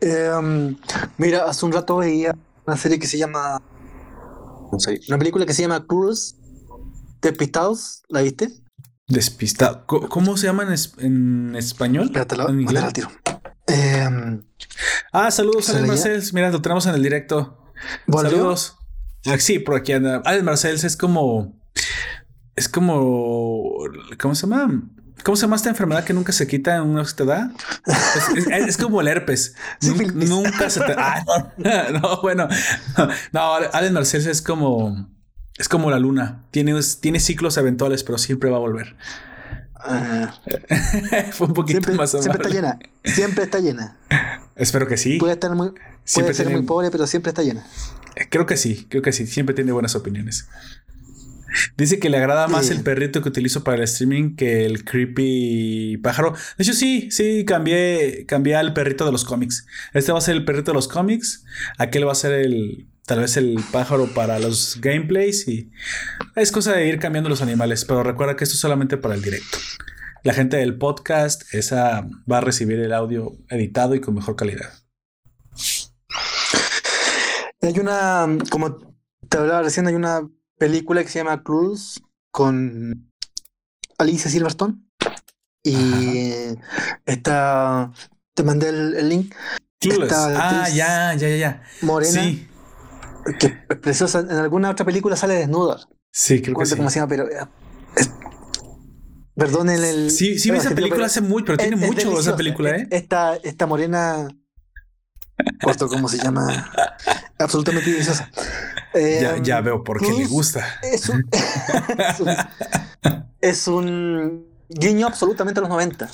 Em, mira, hace un rato veía una serie que se llama. Una película que se llama Cruise Despistados. ¿La viste? Despistado. ¿Cómo se llama en, es- en español? Espérate, la, ¿En inglés? tiro. Em, Ah, saludos, ¿Se Alex? Marcels. Mira, lo tenemos en el directo. ¿volvió? Saludos. Ah, Sí, por aquí anda. Alex Marcels es como. Es como. ¿Cómo se llama? ¿Cómo se llama esta enfermedad que nunca se quita una vez que te da? Es, es- es como el herpes. Nunca se te. [LAUGHS] Ah, no, [LAUGHS] no, bueno. No, Alex Marcels es como. Es como la luna. Tiene, tiene ciclos eventuales, pero siempre va a volver. Ah, [LAUGHS] Fue un poquito siempre, más siempre está amable. llena. Siempre está llena. Espero que sí. Puede estar muy, Siempre puede ser tiene- muy pobre, pero siempre está llena. Creo que sí, creo que sí. Siempre tiene buenas opiniones. Dice que le agrada más el perrito que utilizo para el streaming que el creepy pájaro. De hecho, sí, sí, cambié, cambié al perrito de los cómics. Este va a ser el perrito de los cómics. Aquel va a ser el, tal vez el pájaro para los gameplays y es cosa de ir cambiando los animales. Pero recuerda que esto es solamente para el directo. La gente del podcast, esa va a recibir el audio editado y con mejor calidad. Hay una, como te hablaba recién, hay una película que se llama Cruise con Alicia Silverstone. Y está, te mandé el, el link, Clueless. Esta Ah, ya, ya, ya, ya. morena, Sí, que es preciosa. En alguna otra película sale desnuda. sí, creo que Recuerdo sí. cómo se llama, pero... eh, es- Perdonen el... Sí, sí vi esa película pero hace mucho, pero tiene es- es mucho esa película, ¿eh? Esta, esta morena... Corto, ¿cómo se llama? [LAUGHS] Absolutamente deliciosa. Ya, Eh, ya veo por qué le gusta. Es un, [LAUGHS] es un, es un guiño absolutamente a los 90.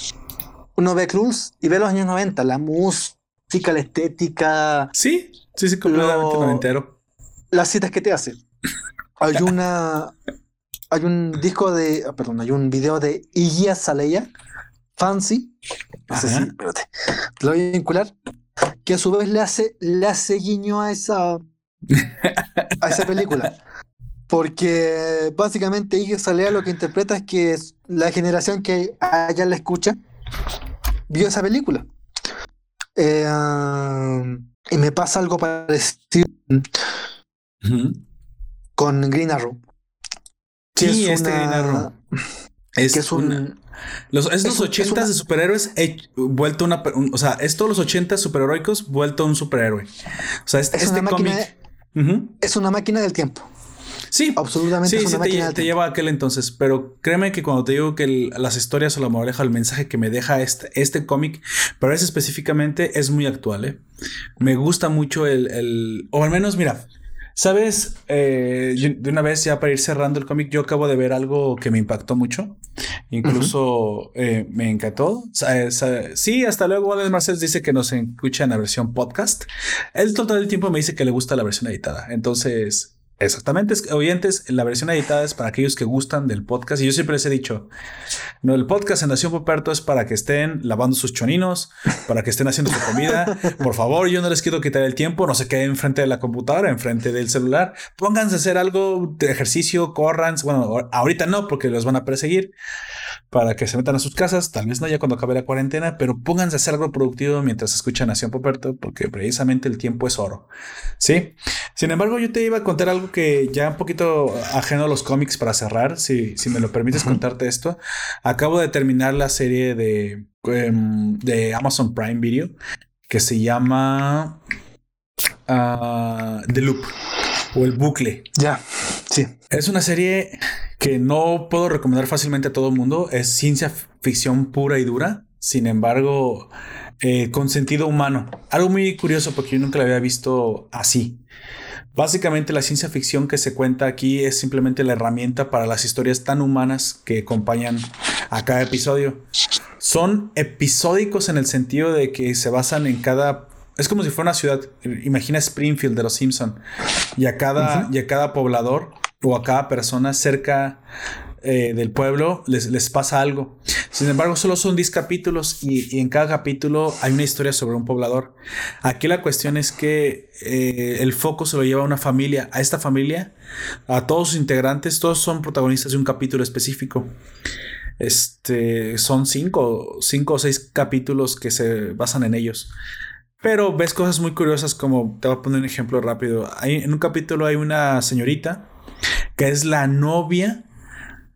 Uno ve Cruz y ve los años 90, la música, la estética, Sí, sí, sí, completamente Lo- noventero. las citas que te hace. Hay [LAUGHS] una. Hay un disco de. ah, Perdón, hay un video de Iggy Azalea, Fancy. No sé si. Ajá. Espérate. Te lo voy a vincular. Que a su vez le hace, le hace guiño a esa. A esa película. Porque básicamente Iggy Azalea lo que interpreta es que la generación que a ella la escucha vio esa película. Eh, y me pasa algo parecido Ujú. con Green Arrow. Sí, este Green Arrow. Es, que es una- un. los, es es los es ochentas una- de superhéroes hech- vuelto una... un- o sea, es todos los ochentas superheroicos vuelto un superhéroe. O sea, este, Es una este máquina Es una máquina del tiempo. Sí, Absolutamente Sí, es sí, una te, máquina del te lleva a aquel entonces, pero créeme que cuando te digo que el- las historias o la moraleja, el mensaje que me deja este, este cómic, pero ese específicamente es muy actual, ¿eh? Me gusta mucho el, el- o al menos, mira, sabes, Eh, yo- de una vez ya para ir cerrando el cómic, yo acabo de ver algo que me impactó mucho, incluso eh, me encantó. Sí, hasta luego, Alex Marcels dice que nos escucha en la versión podcast. Él todo el tiempo me dice que le gusta la versión editada, entonces... Exactamente, oyentes, la versión editada es para aquellos que gustan del podcast y yo siempre les he dicho, no, el podcast en Nación Poperto es para que estén lavando sus choninos, para que estén haciendo su comida. Por favor, yo no les quiero quitar el tiempo, no se queden enfrente de la computadora, enfrente del celular. Pónganse a hacer algo de ejercicio, corran. Bueno, ahorita no, porque los van a perseguir para que se metan a sus casas, tal vez no ya cuando acabe la cuarentena, pero pónganse a hacer algo productivo mientras escuchan Nación Poperto, porque precisamente el tiempo es oro. Sí. Sin embargo, yo te iba a contar algo que ya un poquito ajeno a los cómics para cerrar, si, si me lo permites contarte esto. Acabo de terminar la serie de, em, de Amazon Prime Video que se llama ah, The Loop o El Bucle. Ya, sí. Es una serie que no puedo recomendar fácilmente a todo el mundo. Es ciencia ficción pura y dura. Sin embargo, eh, con sentido humano. Algo muy curioso porque yo nunca la había visto así. Básicamente la ciencia ficción que se cuenta aquí es simplemente la herramienta para las historias tan humanas que acompañan a cada episodio. Son episódicos en el sentido de que se basan en cada... Es como si fuera una ciudad. Imagina Springfield de los Simpson. Y a cada, y a cada poblador o a cada persona cerca eh, del pueblo les, les, pasa algo. Sin embargo, solo son 10 capítulos y, y, en cada capítulo hay una historia sobre un poblador. Aquí la cuestión es que eh, el foco se lo lleva a una familia, a esta familia, a todos sus integrantes, todos son protagonistas de un capítulo específico. Este son cinco, cinco o seis capítulos que se basan en ellos. Pero ves cosas muy curiosas como, te voy a poner un ejemplo rápido. Hay, en un capítulo hay una señorita que es la novia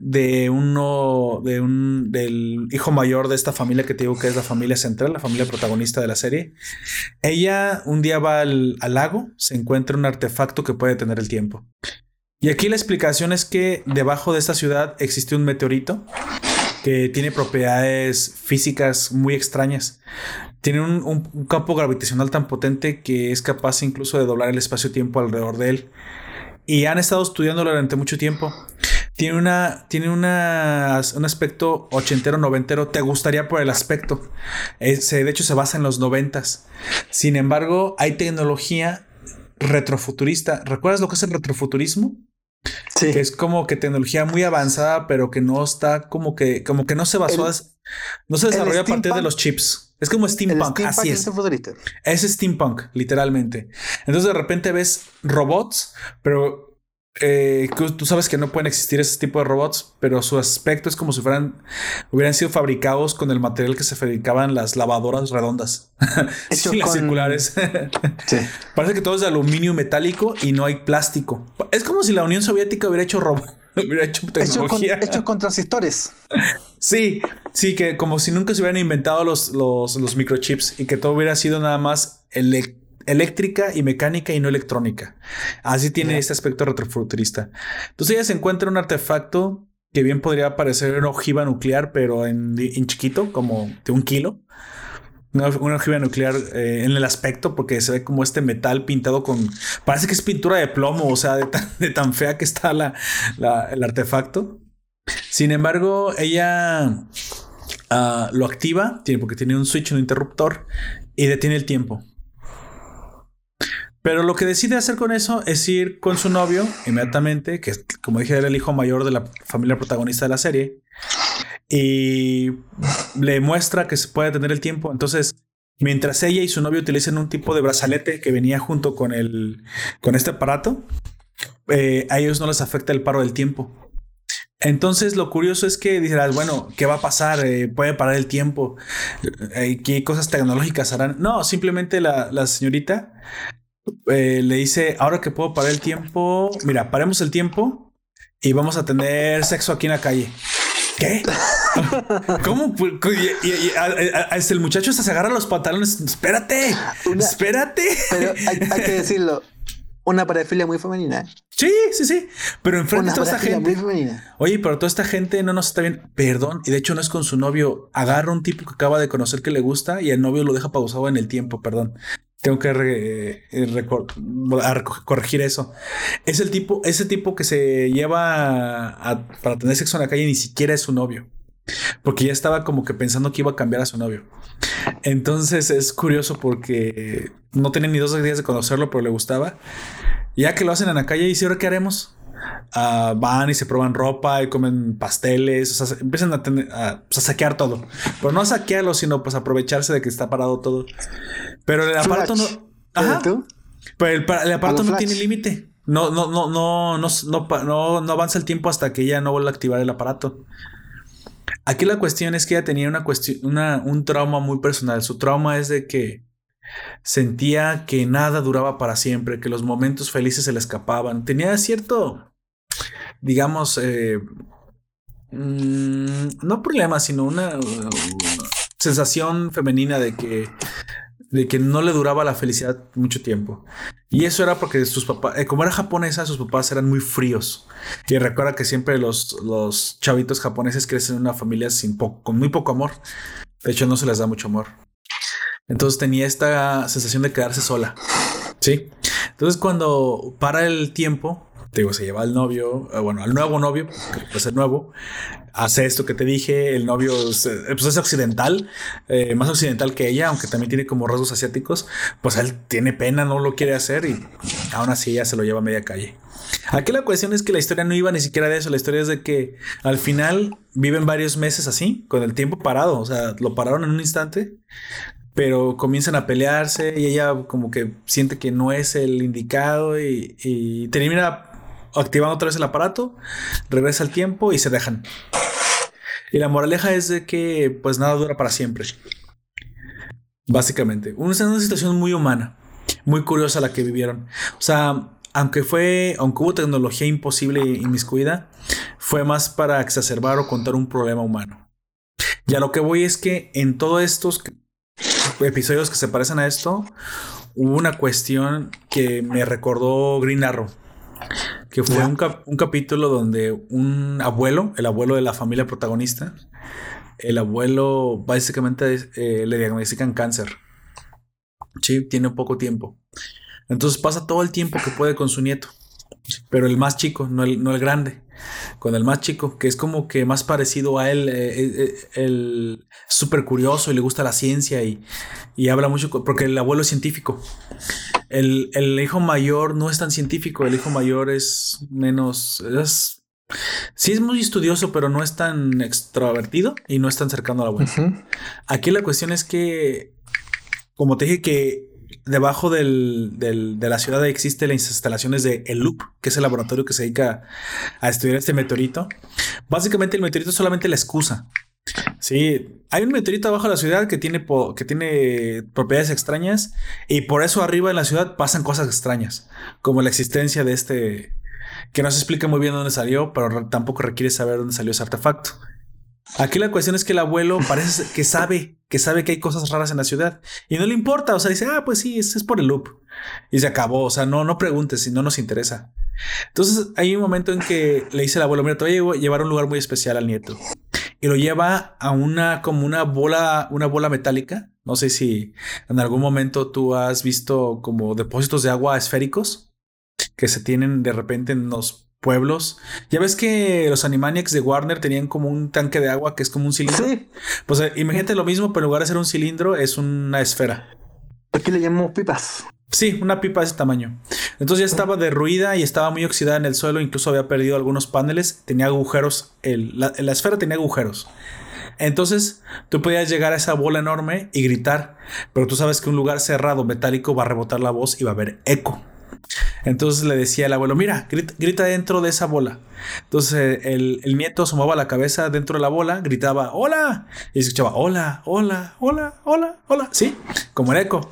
de uno, de un, del hijo mayor de esta familia que te digo que es la familia central, la familia protagonista de la serie. Ella un día va al, al lago, se encuentra un artefacto que puede tener el tiempo. Y aquí la explicación es que debajo de esta ciudad existe un meteorito que tiene propiedades físicas muy extrañas. Tiene un, un, un campo gravitacional tan potente que es capaz incluso de doblar el espacio-tiempo alrededor de él. Y han estado estudiándolo durante mucho tiempo. Tiene una. Tiene una, un aspecto ochentero, noventero. Te gustaría por el aspecto. Es, de hecho, se basa en los noventas. Sin embargo, hay tecnología retrofuturista. ¿Recuerdas lo que es el retrofuturismo? Sí. Que es como que tecnología muy avanzada, pero que no está como que, como que no se basó, El- no se desarrolló a partir steampunk- de los chips. Es como El steampunk, así steampunk es. Es steampunk, literalmente. Entonces de repente ves robots, pero eh, tú sabes que no pueden existir ese tipo de robots, pero su aspecto es como si fueran, hubieran sido fabricados con el material que se fabricaban las lavadoras redondas. [LAUGHS] Sí, las con- circulares. [LAUGHS] Sí. Parece que todo es de aluminio metálico y no hay plástico. Es como si la Unión Soviética hubiera hecho robot, [LAUGHS] hubiera hecho Hechos con, tecnología. hechos con transistores. Sí, sí, que como si nunca se hubieran inventado los, los, los microchips y que todo hubiera sido nada más ele- eléctrica y mecánica y no electrónica. Así tiene este aspecto retrofuturista. Entonces ella se encuentra un artefacto que bien podría parecer una ojiva nuclear, pero en, en chiquito, como de un kilo. Una, una ojiva nuclear eh, en el aspecto, porque se ve como este metal pintado con. Parece que es pintura de plomo, o sea, de tan, de tan fea que está la, la- el artefacto. Sin embargo, ella ah, lo activa, tiene, porque tiene un switch, un interruptor, y detiene el tiempo. Pero lo que decide hacer con eso es ir con su novio inmediatamente, que como dije, era el hijo mayor de la familia protagonista de la serie, y le muestra que se puede detener el tiempo. Entonces, mientras ella y su novio utilizan un tipo de brazalete que venía junto con, el, con este aparato, eh, a ellos no les afecta el paro del tiempo. Entonces, lo curioso es que dirás, bueno, ¿qué va a pasar? Eh, ¿Puede parar el tiempo? Eh, ¿Qué cosas tecnológicas harán? No, simplemente la, la señorita eh, le dice, ahora que puedo parar el tiempo, mira, paremos el tiempo y vamos a tener sexo aquí en la calle. ¿Qué? [LAUGHS] ¿Cómo? Y, y- y- a- a- a- este, el muchacho hasta se agarra los pantalones. Espérate, Una- espérate. Pero hay, hay que [LAUGHS] decirlo. Una parafilia muy femenina. Sí, sí, sí. Pero enfrente de toda esta gente. muy. Oye, pero toda esta gente no nos está bien. Perdón, y de hecho no es con su novio. Agarra un tipo que acaba de conocer que le gusta y el novio lo deja pausado en el tiempo, perdón. Tengo que eh, corregir eso. Es el tipo, ese tipo que se lleva para tener sexo en la calle ni siquiera es su novio. Porque ya estaba como que pensando que iba a cambiar a su novio. Entonces es curioso porque no tiene ni dos días de conocerlo, pero le gustaba. Ya que lo hacen en la calle, ¿y si ahora qué haremos? Ah, van y se prueban ropa y comen pasteles, o sea, empiezan a, tener- a, pues, a saquear todo. Pero no a saquearlo, sino pues aprovecharse de que está parado todo. Pero el aparato Flash. no... Ajá. ¿Tú? Pero el, pa- el aparato no Flash. tiene límite. No, no, no, no, no, no, no, no avanza el tiempo hasta que ella no vuelva a activar el aparato. Aquí la cuestión es que ella tenía una cuestión, una, un trauma muy personal. Su trauma es de que sentía que nada duraba para siempre, que los momentos felices se le escapaban. Tenía cierto, digamos, eh, mm, no problema, sino una, una sensación femenina de que de que no le duraba la felicidad mucho tiempo. Y eso era porque sus papás, eh, como era japonesa, sus papás eran muy fríos. Y recuerda que siempre los, los chavitos japoneses crecen en una familia con muy poco amor. De hecho, no se les da mucho amor. Entonces tenía esta sensación de quedarse sola. Sí. Entonces cuando para el tiempo, te digo, se lleva al novio, eh, bueno, al nuevo novio, pues el nuevo, hace esto que te dije, el novio es, eh, pues es occidental, eh, más occidental que ella, aunque también tiene como rasgos asiáticos, pues él tiene pena, no lo quiere hacer y aún así ella se lo lleva a media calle. Aquí la cuestión es que la historia no iba ni siquiera de eso, la historia es de que al final viven varios meses así, con el tiempo parado, o sea, lo pararon en un instante, pero comienzan a pelearse y ella como que siente que no es el indicado y termina activando otra vez el aparato, regresa al tiempo y se dejan. Y la moraleja es de que pues nada dura para siempre. Básicamente, una, una situación muy humana, muy curiosa la que vivieron. O sea, aunque fue, aunque hubo tecnología imposible y inmiscuida, fue más para exacerbar o contar un problema humano. Y a lo que voy es que en todos estos episodios que se parecen a esto, hubo una cuestión que me recordó Green Arrow. Que fue un, cap- un capítulo donde un abuelo, el abuelo de la familia protagonista, el abuelo básicamente eh, le diagnostican cáncer. Sí, tiene poco tiempo. Entonces pasa todo el tiempo que puede con su nieto. Pero el más chico, no el, no el grande. Con el más chico, que es como que más parecido a él, eh, eh, eh, el súper curioso y le gusta la ciencia y, y habla mucho, porque el abuelo es científico. El, el hijo mayor no es tan científico, el hijo mayor es menos... Es, sí es muy estudioso, pero no es tan extrovertido y no es tan cercano al abuelo. Ujú. Aquí la cuestión es que, como te dije, que debajo del, del- de la ciudad existen las instalaciones de El Loop, que es el laboratorio que se dedica a estudiar este meteorito. Básicamente el meteorito es solamente la excusa. Sí, hay un meteorito abajo de la ciudad que tiene, que tiene propiedades extrañas y por eso arriba en la ciudad pasan cosas extrañas, como la existencia de este, que no se explica muy bien dónde salió, pero tampoco requiere saber dónde salió ese artefacto. Aquí la cuestión es que el abuelo parece que sabe, que sabe que hay cosas raras en la ciudad y no le importa, o sea, dice, ah, pues sí, es, es por el loop. Y se acabó, o sea, no, no preguntes si no nos interesa. Entonces hay un momento en que le dice el abuelo, mira, te voy a llevar un lugar muy especial al nieto. Y lo lleva a una, como una bola, una bola metálica. No sé si en algún momento tú has visto como depósitos de agua esféricos que se tienen de repente en los pueblos. Ya ves que los Animaniacs de Warner tenían como un tanque de agua que es como un cilindro. Sí, Pues eh, imagínate lo mismo, pero en lugar de ser un cilindro, es una esfera. aquí le llamamos pipas. Sí, una pipa de ese tamaño. Entonces ya estaba derruida y estaba muy oxidada en el suelo, incluso había perdido algunos paneles, tenía agujeros, la esfera tenía agujeros. Entonces tú podías llegar a esa bola enorme y gritar, pero tú sabes que un lugar cerrado metálico va a rebotar la voz y va a haber eco. Entonces le decía el abuelo, mira, grita, dentro de esa bola. Entonces eh, el, el nieto asomaba la cabeza dentro de la bola, gritaba, hola, y escuchaba, hola, hola, hola, hola, hola, sí, como el eco.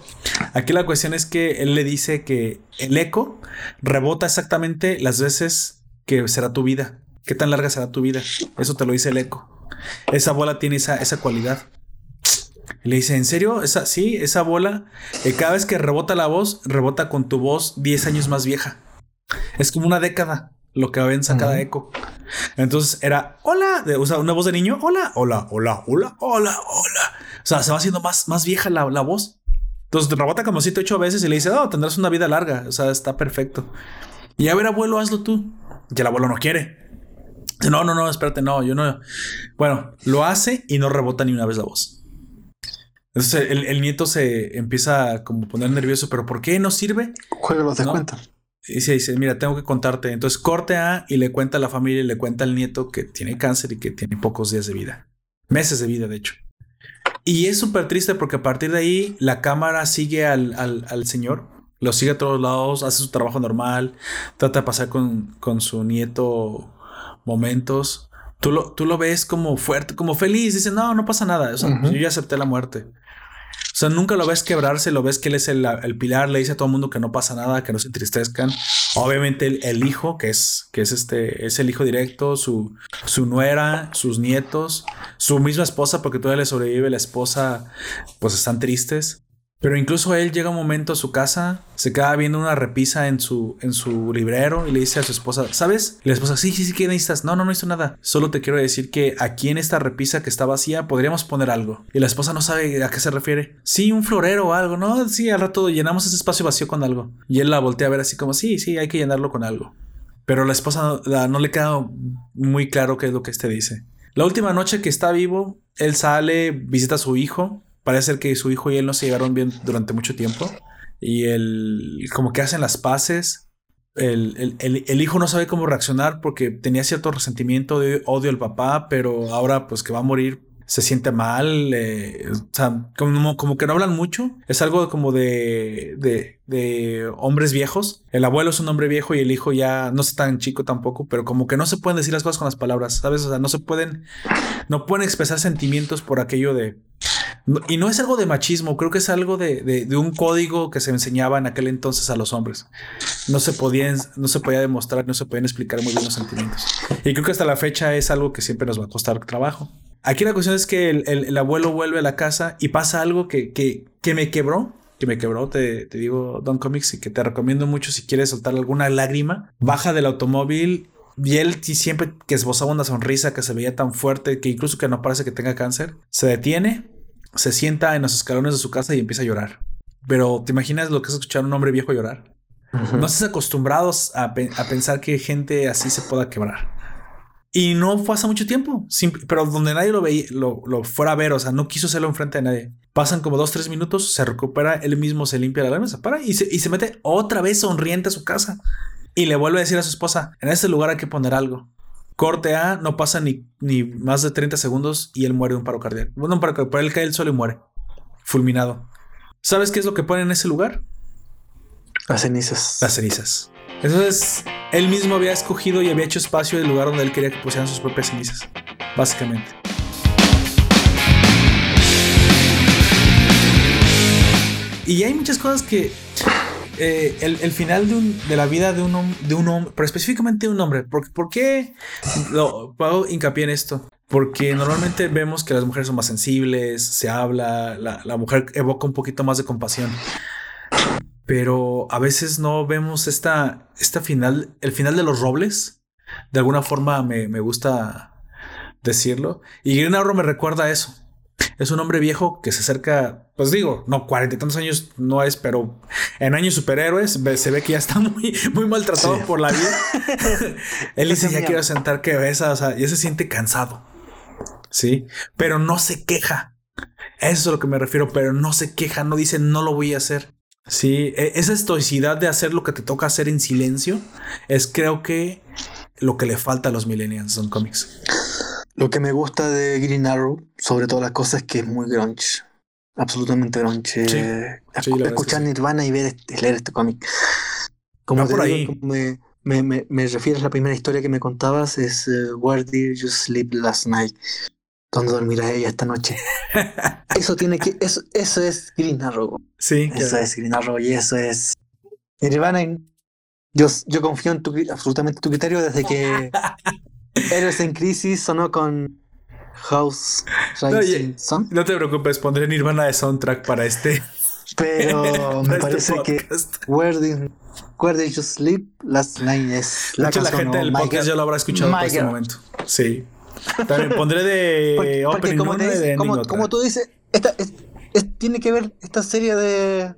Aquí la cuestión es que él le dice que el eco rebota exactamente las veces que será tu vida. ¿Qué tan larga será tu vida? Eso te lo dice el eco. Esa bola tiene esa, esa cualidad. Y le dice, ¿en serio? Esa, sí, esa bola, eh, cada vez que rebota la voz, rebota con tu voz 10 años más vieja. Es como una década lo que avanza cada eco. Entonces era, hola, de, o sea, una voz de niño, hola, hola, hola, hola, hola, hola. O sea, se va haciendo más, más vieja la, la voz. Entonces rebota como 7, 8 veces y le dice, oh, tendrás una vida larga. O sea, está perfecto. Y a ver, abuelo, hazlo tú. Y el abuelo no quiere. No, no, no, espérate, no, yo no. Bueno, lo hace y no rebota ni una vez la voz. Entonces el, el nieto se empieza a como poner nervioso, pero ¿por qué no sirve? Juega los descuentos. Y se dice, mira, tengo que contarte. Entonces corte a y le cuenta a la familia y le cuenta al nieto que tiene cáncer y que tiene pocos días de vida. Meses de vida, de hecho. Y es súper triste porque a partir de ahí la cámara sigue al, al, al señor, lo sigue a todos lados, hace su trabajo normal, trata de pasar con, con su nieto momentos. Tú lo, tú lo ves como fuerte, como feliz, dice, no, no pasa nada. O sea, yo ya acepté la muerte. O sea, nunca lo ves quebrarse, lo ves que él es el, el pilar, le dice a todo el mundo que no pasa nada, que no se entristezcan. Obviamente el, el hijo, que es, que es este, es el hijo directo, su, su nuera, sus nietos, su misma esposa, porque todavía le sobrevive la esposa, pues están tristes. Pero incluso él llega un momento a su casa, se queda viendo una repisa en su, en su librero y le dice a su esposa, ¿sabes? Y la esposa, sí, sí, sí, ¿qué necesitas? No, no, no hizo nada. Solo te quiero decir que aquí en esta repisa que está vacía podríamos poner algo. Y la esposa no sabe a qué se refiere. Sí, un florero o algo, ¿no? Sí, al rato llenamos ese espacio vacío con algo. Y él la voltea a ver así como, sí, sí, hay que llenarlo con algo. Pero la esposa no, no le queda muy claro qué es lo que este dice. La última noche que está vivo, él sale, visita a su hijo parece ser que su hijo y él no se llegaron bien durante mucho tiempo. Y él, como que hacen las paces. El, hijo no sabe cómo reaccionar porque tenía cierto resentimiento de odio al papá, pero ahora pues que va a morir se siente mal, eh, o sea, como, como, que no hablan mucho. Es algo como de, de, de, hombres viejos. El abuelo es un hombre viejo y el hijo ya no es tan chico tampoco, pero como que no se pueden decir las cosas con las palabras, ¿sabes? O sea, no se pueden, no pueden expresar sentimientos por aquello de, y no es algo de machismo, creo que es algo de, un código que se enseñaba en aquel entonces a los hombres. No se podían, no se podía demostrar, no se podían explicar muy bien los sentimientos. Y creo que hasta la fecha es algo que siempre nos va a costar trabajo. Aquí la cuestión es que el, abuelo vuelve a la casa y pasa algo que, que, me quebró, que me quebró, te, te, digo, Don Comics, y que te recomiendo mucho si quieres soltar alguna lágrima. Baja del automóvil y él siempre que esbozaba una sonrisa que se veía tan fuerte que incluso que no parece que tenga cáncer, se detiene se sienta en los escalones de su casa y empieza a llorar. Pero ¿te imaginas lo que es escuchar a un hombre viejo llorar? No estás acostumbrados a, pensar que gente así se pueda quebrar. Y no pasa mucho tiempo, pero donde nadie lo veía, lo, fuera a ver, o sea, no quiso hacerlo enfrente de nadie. Pasan como dos, tres minutos, se recupera, él mismo se limpia la lágrima, se para y se, y se mete otra vez sonriente a su casa. Y le vuelve a decir a su esposa, en este lugar hay que poner algo. Corte A, no pasa ni, ni más de 30 segundos y él muere de un paro cardíaco. Bueno, un paro cardíaco, pero él cae el suelo y muere. Fulminado. ¿Sabes qué es lo que pone en ese lugar? Las cenizas. Las cenizas. Entonces, él mismo había escogido y había hecho espacio del lugar donde él quería que pusieran sus propias cenizas. Básicamente. Y hay muchas cosas que eh, el, final de, la vida de un, de un hombre, pero específicamente de un hombre. ¿Por, ¿por qué lo, hincapié en esto? Porque normalmente vemos que las mujeres son más sensibles, se habla, la, mujer evoca un poquito más de compasión. Pero a veces no vemos esta, esta final, el final de los robles. De alguna forma me, me gusta decirlo. Y Green Arrow me recuerda a eso. Es un hombre viejo que se acerca, pues digo, no, cuarenta y tantos años no es, pero en años superhéroes se ve que ya está [LAUGHS] muy, muy maltratado por la vida. [LAUGHS] Él dice, ya quiero sentar que besa, o sea, ya se siente cansado. Sí, pero no se queja. Eso es a lo que me refiero, pero no se queja, no dice, no lo voy a hacer. Sí, e, esa estoicidad de hacer lo que te toca hacer en silencio es creo que lo que le falta a los millennials son cómics. Lo que me gusta de Green Arrow, sobre todas las cosas, es que es muy grunge. Absolutamente grunge. escuchar Nirvana y ver este, leer este cómic. Como, por ahí. me, me, me, refieres a la primera historia que me contabas, es uh, Where Did You Sleep Last Night? ¿Dónde dormirá ella esta noche? [LAUGHS] eso tiene que. Eso, eso es Green Arrow. Sí. Eso es Green Arrow y eso es. Nirvana. Yo, yo confío en tu, absolutamente en tu criterio desde que [LAUGHS] Héroes en Crisis sonó con House Rising no, No te preocupes, pondré Nirvana de soundtrack para este. Pero [LAUGHS] me este parece que Where Did, Where You Sleep Last Night es la canción. La gente del podcast ya lo habrá escuchado en este momento. Sí. También pondré de porque, porque como, de como, como, tú dices, esta, tiene que ver esta serie de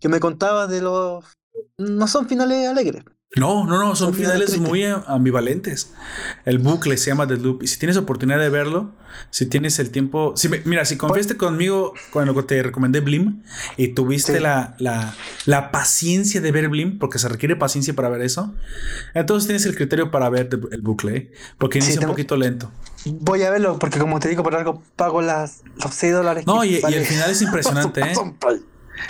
que me contabas de los no son finales alegres. No, no, no, son finales muy ambivalentes. El bucle se llama The Loop. Y si tienes oportunidad de verlo, si tienes el tiempo. Si mira, si confiaste conmigo cuando te recomendé Blim y tuviste la, la, la, paciencia de ver Blim, porque se requiere paciencia para ver eso, entonces tienes el criterio para ver el bucle, ¿eh? porque inicia un poquito lento. Voy a verlo, porque como te digo, por algo pago las, los 6 dólares. No, y, y, el final es [LAUGHS] impresionante, ¿eh?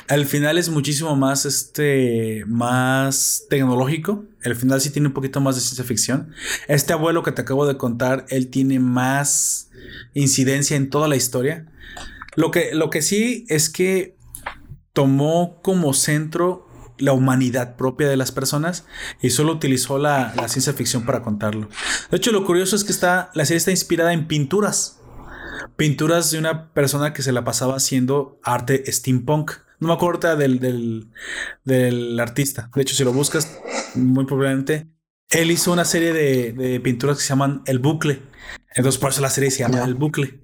Al final es muchísimo más, este, más tecnológico. El final sí tiene un poquito más de ciencia ficción. Este abuelo que te acabo de contar, él tiene más incidencia en toda la historia. Lo que, lo que sí es que tomó como centro la humanidad propia de las personas y solo utilizó la, la, ciencia ficción para contarlo. De hecho, lo curioso es que está, la serie está inspirada en pinturas pinturas de una persona que se la pasaba haciendo arte steampunk. No me acuerdo del, del, del artista. De hecho, si lo buscas, muy probablemente, él hizo una serie de, de pinturas que se llaman El Bucle. Entonces, por eso la serie se llama El Bucle.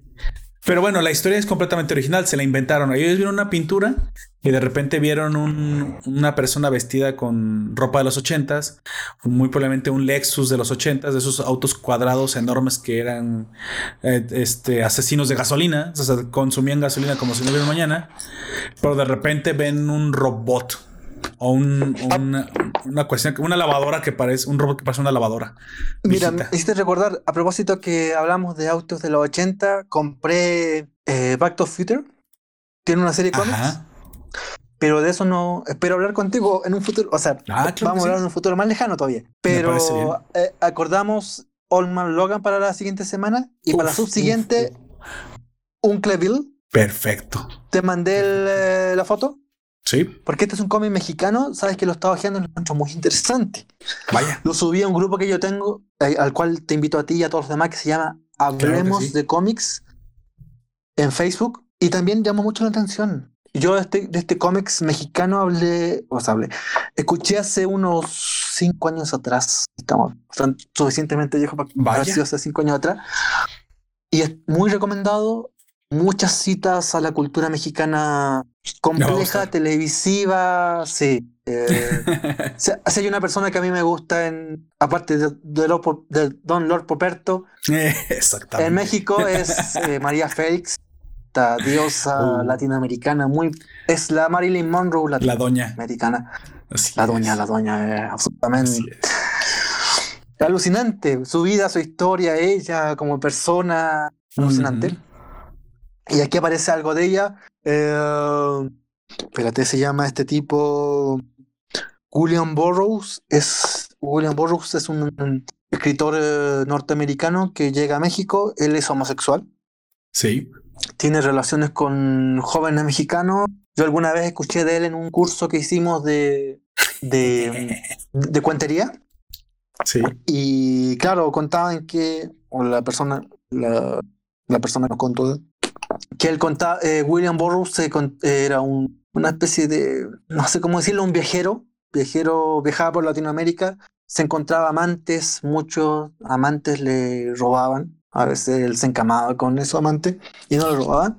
Pero bueno, la historia es completamente original, se la inventaron. Ellos vieron una pintura y de repente vieron una persona vestida con ropa de los ochentas, muy probablemente un Lexus de los ochentas, de esos autos cuadrados enormes que eran eh, este, asesinos de gasolina, o sea, consumían gasolina como si no hubiera mañana, pero de repente ven un robot o un, una, cuestión, una lavadora que parece, un robot que parece una lavadora. Mira, me hiciste recordar, a propósito que hablamos de autos de los 80, compré eh, Back to Future. Tiene una serie de cómics. Pero de eso no. Espero hablar contigo en un futuro. O sea, ah, vamos a hablar en un futuro más lejano todavía. Pero eh, acordamos Allman Logan para la siguiente semana y para la subsiguiente, Uncleville. Perfecto. Te mandé eh, la foto. Sí. Porque este es un cómic mexicano, sabes que lo estaba haciendo y lo encuentro muy interesante. Vaya. Lo subí a un grupo que yo tengo, eh, al cual te invito a ti y a todos los demás, que se llama Hablemos de cómics en Facebook. Y también llamó mucho la atención. Yo de este, de este cómics mexicano hablé, o sea, hablé, escuché hace unos cinco años atrás, estamos suficientemente viejo para haber sido hace cinco años atrás, y es muy recomendado, muchas citas a la cultura mexicana compleja, televisiva, sí. Eh, [LAUGHS] si, hay una persona que a mí me gusta, en, aparte de, Don Lord Poperto, [LAUGHS] en México es eh, [LAUGHS] María Félix, esta diosa uh. latinoamericana, muy, es la Marilyn Monroe latinoamericana. La doña. Americana. la doña, la doña, eh, absolutamente. Alucinante, su vida, su historia, ella como persona, alucinante. Y aquí aparece algo de ella. Eh, espérate, se llama este tipo William Burroughs. Es, William Burroughs es un escritor eh, norteamericano que llega a México. Él es homosexual. Sí. Tiene relaciones con jóvenes mexicanos. Yo alguna vez escuché de él en un curso que hicimos de, de, de cuentería. Sí. Y claro, contaban que, o la persona, la, la persona nos contó que él contaba, eh, William Burroughs era un, una especie de, no sé cómo decirlo, un viajero, viajero, viajaba por Latinoamérica, se encontraba amantes, muchos amantes le robaban, a veces él se encamaba con esos amantes y no le robaban,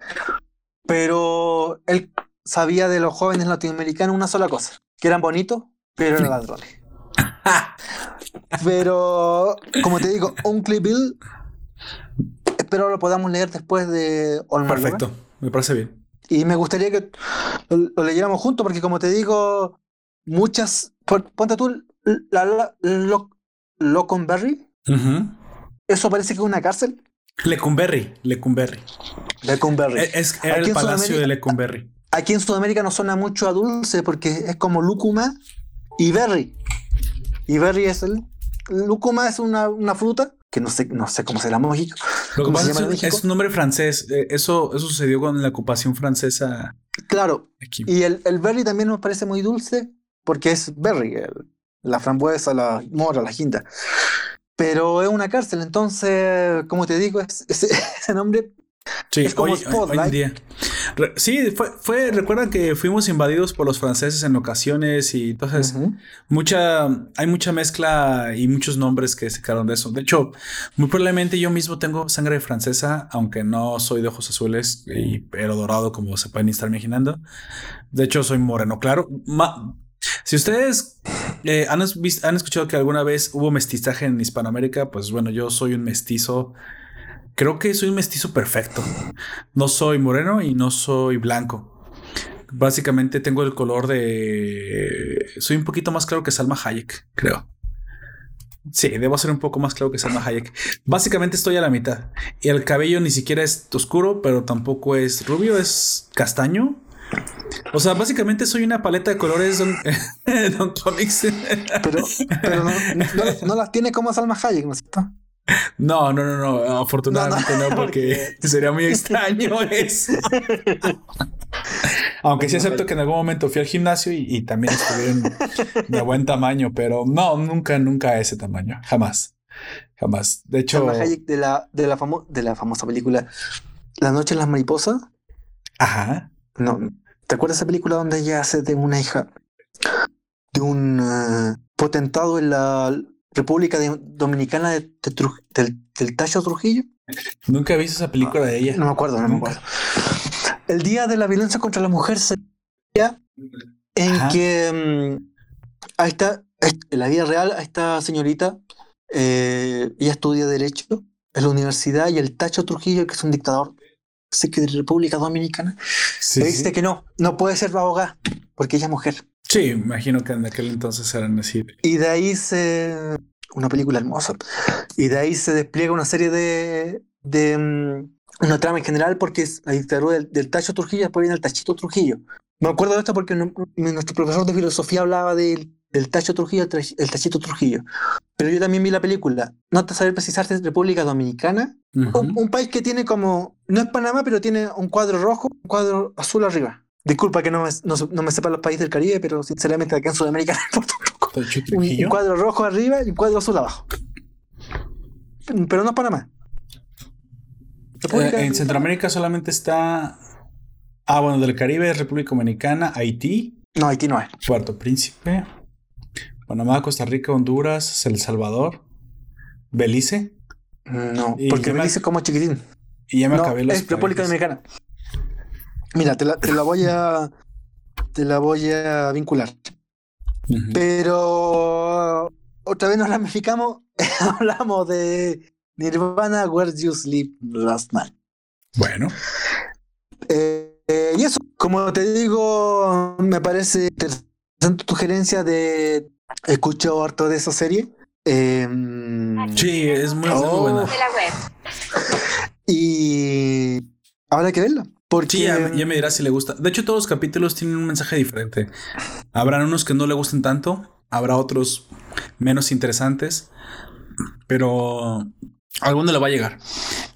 pero él sabía de los jóvenes latinoamericanos una sola cosa, que eran bonitos, pero eran ladrones. [LAUGHS] pero, como te digo, Uncle Bill espero lo podamos leer después de Olmar. Perfecto, me parece bien. Y me gustaría que lo, leyéramos juntos, porque como te digo, muchas. Ponte tú la, la, Locumberry. Eso parece que es una cárcel. Lecumberri, Lecumberri. Lecumberri. Es, era el palacio de Lecumberri. Aquí en Sudamérica no suena mucho a dulce porque es como lúcuma y berry. Y berry es el. Lúcuma es una, una fruta que no sé, no sé cómo será México. Lo que pasa es, es, un nombre francés. Eh, eso, eso sucedió con la ocupación francesa. Claro. Y el, el, berry también nos parece muy dulce porque es berry, la frambuesa, la mora, la quinta. Pero es una cárcel, entonces, como te digo, [LAUGHS] ese nombre Sí, hoy, en día. sí, fue, fue, recuerdan que fuimos invadidos por los franceses en ocasiones y entonces mucha, hay mucha mezcla y muchos nombres que se quedaron de eso. De hecho, muy probablemente yo mismo tengo sangre francesa, aunque no soy de ojos azules y pelo dorado como se pueden estar imaginando. De hecho, soy moreno, claro. si ustedes eh, han, han escuchado que alguna vez hubo mestizaje en Hispanoamérica, pues bueno, yo soy un mestizo Creo que soy un mestizo perfecto. No soy moreno y no soy blanco. Básicamente tengo el color de... Soy un poquito más claro que Salma Hayek, creo. Sí, debo ser un poco más claro que Salma Hayek. Básicamente estoy a la mitad. Y el cabello ni siquiera es oscuro, pero tampoco es rubio, es castaño. O sea, básicamente soy una paleta de colores Don, [LAUGHS] Comics. Pero, no, las tiene como Salma Hayek, ¿no es cierto? No, no, no, no. Afortunadamente no, [LAUGHS] porque sería muy extraño [LAUGHS] eso. [LAUGHS] Aunque sí acepto que en algún momento fui al gimnasio y, también estuvieron de buen tamaño, pero no, nunca, nunca a ese tamaño. Jamás. Jamás. De hecho. de la, de la, de la famosa película La noche en las mariposas. Ajá. No. ¿Te acuerdas de esa película donde ella hace de una hija de un eh, potentado en la República Dominicana de, del, del Tacho Trujillo? Nunca he visto esa película de ella. No me acuerdo, no me acuerdo. El día de la violencia contra la mujer se en Ajá. que mm, ahí está, en la vida real, a esta señorita, eh, ella estudia Derecho en la universidad y el Tacho Trujillo, que es un dictador, sé que de República Dominicana, Sí, le sí. dice que no, no puede ser abogada porque ella es mujer. Sí, imagino que en aquel entonces eran así. Y de ahí se. Una película hermosa. Y de ahí se despliega una serie de. de mm, una trama en general, porque es la dictadura del, del Tacho Trujillo, después viene el Tachito Trujillo. Me acuerdo de esto porque no- nuestro profesor de filosofía hablaba del, del Tacho Trujillo, el, Tach- el Tachito Trujillo. Pero yo también vi la película. No te saber precisarte, es República Dominicana. Ujú. Un, un país que tiene como. No es Panamá, pero tiene un cuadro rojo, un cuadro azul arriba. Disculpa que no me, no, no me sepa los países del Caribe, pero sinceramente acá en Sudamérica [LAUGHS] no importa un poco un, cuadro rojo arriba y un cuadro azul abajo. Pero no Panamá. Eh, en Centroamérica solamente está. Ah, bueno, del Caribe, República Dominicana, Haití, No, Haití no es. Puerto Príncipe, Panamá, Costa Rica, Honduras, El Salvador, Belice. No, Y porque yo me como chiquitín. Y ya me No, acabé los es República países. Dominicana. Mira, te la, te la voy a. Te la voy a vincular. Ujú. Pero otra vez nos ramificamos. [LAUGHS] Hablamos de Nirvana, Where You Sleep Last Night. Bueno, Eh, eh, y eso, como te digo, me parece interesante tu sugerencia de escucho harto de esa serie. Em, sí, es muy, muy Oh. buena. de la web. y habrá que verla. Porque Sí, ya, ya me dirás si le gusta. De hecho, todos los capítulos tienen un mensaje diferente. Habrán unos que no le gusten tanto, habrá otros menos interesantes, pero alguno le va a llegar.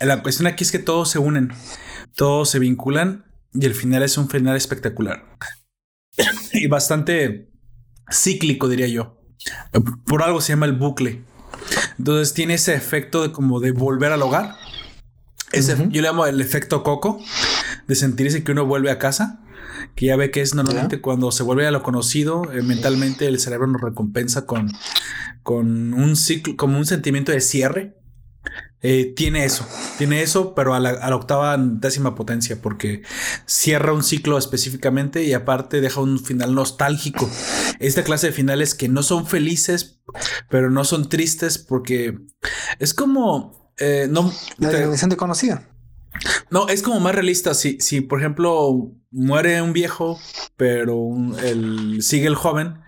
La cuestión aquí es que todos se unen, todos se vinculan y el final es un final espectacular. [COUGHS] y bastante cíclico, diría yo. Por algo se llama el bucle. Entonces tiene ese efecto de como de volver al hogar. Ese. Yo le llamo el efecto coco, de sentirse que uno vuelve a casa, que ya ve que es normalmente cuando se vuelve a lo conocido, eh, mentalmente el cerebro nos recompensa con, con un ciclo, como un sentimiento de cierre. Eh, tiene eso, tiene eso, pero a la, a la octava décima potencia, porque cierra un ciclo específicamente y aparte deja un final nostálgico. Esta clase de finales que no son felices, pero no son tristes, porque es como eh, no la te- definición de conocida. No, es como más realista. Si, si por ejemplo, muere un viejo, pero el, sigue el joven,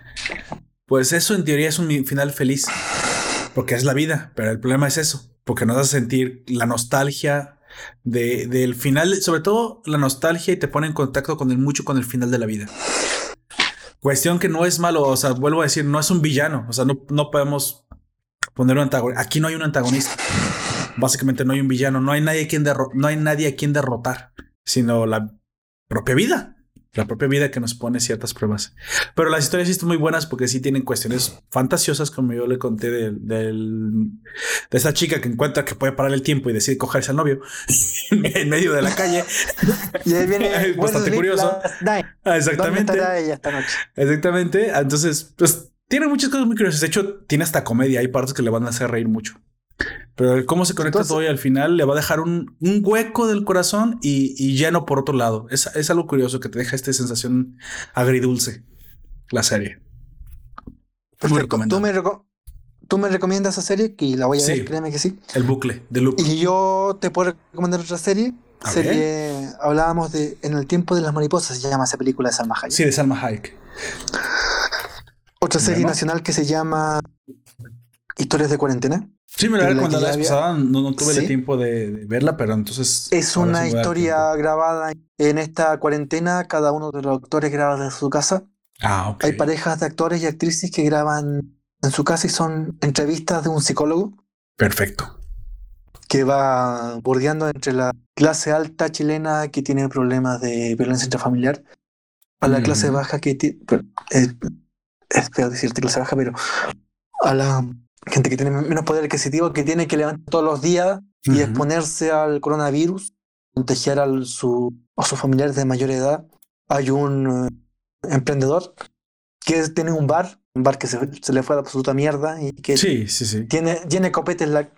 pues eso en teoría es un final feliz. Porque es la vida. Pero el problema es eso. Porque nos hace sentir la nostalgia de, del final, sobre todo la nostalgia y te pone en contacto con el mucho con el final de la vida. Cuestión que no es malo. O sea, vuelvo a decir, no es un villano. O sea, no, no podemos poner un antagonista. Aquí no hay un antagonista. Básicamente no hay un villano, no hay nadie a quien derro- no hay nadie a quien derrotar, sino la propia vida. La propia vida que nos pone ciertas pruebas. Pero las historias sí están muy buenas porque sí tienen cuestiones fantasiosas, como yo le conté del, del- de esa chica que encuentra que puede parar el tiempo y decide cogerse al novio [LAUGHS] en medio de la calle. [LAUGHS] Y ahí viene [LAUGHS] Es bastante curioso. Ah, ¿Dónde Exactamente. estará ella esta noche? Exactamente. Entonces, pues tiene muchas cosas muy curiosas. De hecho, tiene hasta comedia. Hay partes que le van a hacer reír mucho. Pero el cómo se conecta Entonces- todo y al final le va a dejar un, un hueco del corazón y, y lleno por otro lado. Es, es algo curioso que te deja esta sensación agridulce. La serie. Muy recomendado. ¿Tú me, reco- tú me recomiendas esa serie, que la voy a Sí. ver, créeme que sí. El bucle de loop. Y yo te puedo recomendar otra serie. A serie hablábamos de En el tiempo de las mariposas, se llama esa película de Salma Hayek. Sí, de Salma Hayek. Otra serie nacional que se llama Historias de cuarentena. Sí, me la Pero cuando la vez pasada no, no tuve el tiempo de, de verla, pero entonces. Es una historia grabada en esta cuarentena. Cada uno de los actores graba desde su casa. Ah, ok. Hay parejas de actores y actrices que graban en su casa y son entrevistas de un psicólogo Perfecto. que va bordeando entre la clase alta chilena que tiene problemas de violencia intrafamiliar a la clase baja que tiene. Es, es feo decirte clase baja, pero a la gente que tiene menos poder adquisitivo que tiene que levantar todos los días y exponerse al coronavirus proteger a, su, a sus familiares de mayor edad, hay un eh, emprendedor que tiene un bar, un bar que se, se le fue a la absoluta mierda y que Sí, sí, sí. tiene, tiene copete, la,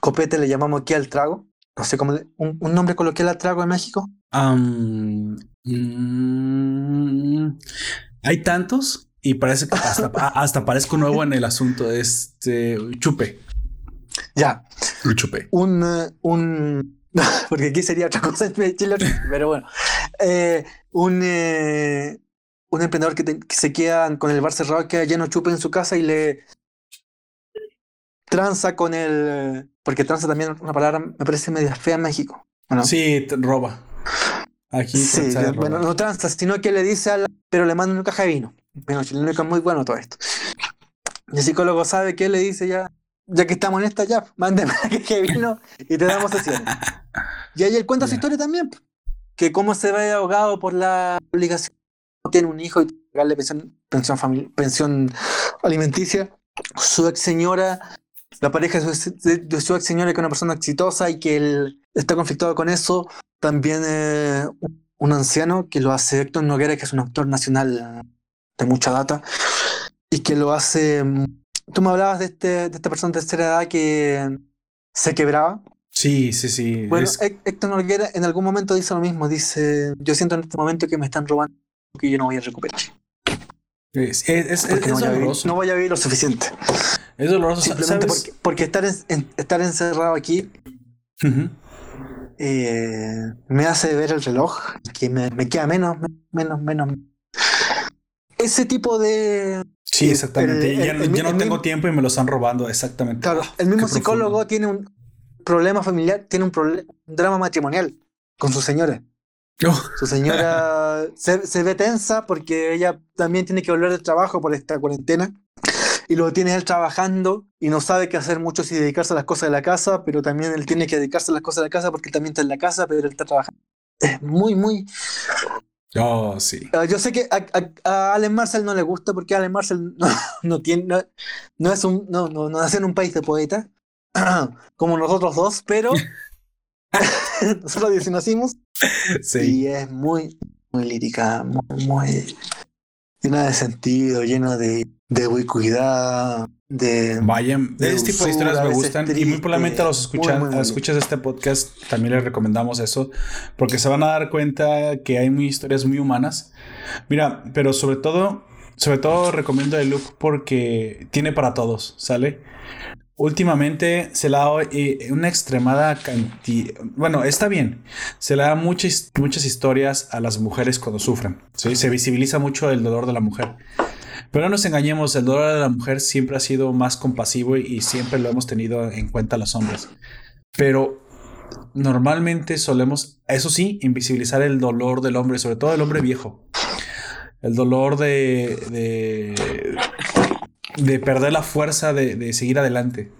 copete le llamamos aquí al trago. No sé cómo, le- un, un nombre coloquial al trago en México. Mm, hay tantos y parece que hasta, a- [LAUGHS] hasta parezco nuevo en el asunto. Este chupe, Ya, el chupe. un, eh, un [LAUGHS] porque aquí sería otra cosa pero bueno, Eh, un, eh, un emprendedor que, te- que se queda con el bar cerrado, queda lleno de chupe en su casa y le tranza con el, porque tranza también una palabra me parece media fea en México. Sí, roba. Aquí Sí, de bueno, no tranza, sino que le dice al, pero le manda una caja de vino. Vino chileno que es muy bueno todo esto. Y el psicólogo sabe que le dice ya, ya que estamos en esta, ya, mándeme caja de vino y te damos sesiones. Y ahí él cuenta su Ya. historia también, que cómo se ve ahogado por la obligación, tiene un hijo y que pagarle pensión, pensión, pensión alimenticia. Su ex señora, la pareja de su, de- su ex señora, que es una persona exitosa y que él está conflictado con eso. También eh, un- anciano que lo hace Héctor Noguera, que es un actor nacional de mucha data, y que lo hace. mm, Tú me hablabas de, este, de esta persona de tercera edad que se quebraba. Sí, sí, sí. Bueno, es- Héctor Noguera en algún momento dice lo mismo. Dice: Yo siento en este momento que me están robando que yo no voy a recuperar. es, es- es- no, voy a vivir, doloroso. no voy a vivir lo suficiente. Es doloroso. Simplemente porque, porque estar, en- en- estar encerrado aquí eh, me hace ver el reloj, que me, me queda menos, menos, menos. Ese tipo de. Sí, el- exactamente. el- ya el- ya no el tengo tiempo y me lo están robando. Exactamente. Claro, Ah, el mismo qué psicólogo profundo. tiene un problema familiar, tiene un, un drama matrimonial con su señora. Oh, Su señora [LAUGHS] se, se ve tensa porque ella también tiene que volver del trabajo por esta cuarentena. Y lo tiene él trabajando y no sabe qué hacer mucho si dedicarse a las cosas de la casa, pero también él tiene que dedicarse a las cosas de la casa porque él también está en la casa, pero él está trabajando. Es muy, muy... oh, sí. Ah, yo sé que a, a- a Allen Marcel no le gusta porque Allen Marcel no, [LAUGHS] no tiene, no, no es un, no, no, no nace en un país de poetas, [CLEARS THROAT] como nosotros dos, pero [LAUGHS] nosotros sí nacimos Sí. y es muy, muy lírica, muy, muy llena de sentido, llena de, de ubicuidad, de... Vayan, de de este tipo de historias me gustan y muy probablemente a los escuchan, muy, muy, muy a escuchas de este podcast también les recomendamos eso porque se van a dar cuenta que hay muy historias muy humanas. Mira, pero sobre todo, sobre todo recomiendo el look porque tiene para todos, ¿sale? Últimamente se le dado eh, una extremada cantidad, bueno, está bien, se le da muchas, muchas historias a las mujeres cuando sufren, ¿sí? Se visibiliza mucho el dolor de la mujer. Pero no nos engañemos, el dolor de la mujer siempre ha sido más compasivo y, siempre lo hemos tenido en cuenta los hombres. Pero normalmente solemos, eso sí, invisibilizar el dolor del hombre, sobre todo el hombre viejo. El dolor de, de, de perder la fuerza de, de seguir adelante.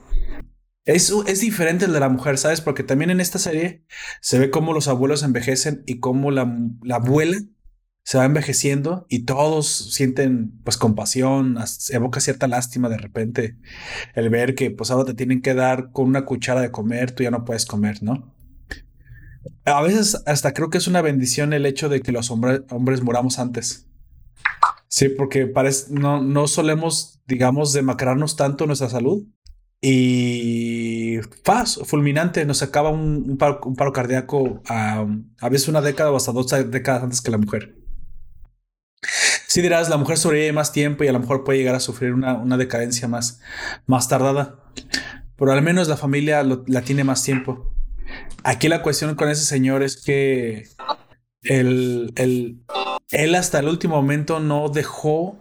Es, es diferente el de la mujer, ¿sabes? Porque también en esta serie se ve cómo los abuelos envejecen y cómo la, la abuela se va envejeciendo y todos sienten pues compasión, as- evoca cierta lástima de repente el ver que pues ahora te tienen que dar con una cuchara de comer, tú ya no puedes comer, ¿no? A veces hasta creo que es una bendición el hecho de que los hombre- hombres muramos antes. Sí, porque parece, no, no solemos, digamos, demacrarnos tanto nuestra salud y faz, fulminante, nos acaba un, un paro, un paro cardíaco a, a veces una década o hasta dos décadas antes que la mujer. Sí dirás, la mujer sobrevive más tiempo y a lo mejor puede llegar a sufrir una, una decadencia más, más tardada, pero al menos la familia la tiene más tiempo. Aquí la cuestión con ese señor es que el, el- él hasta el último momento no dejó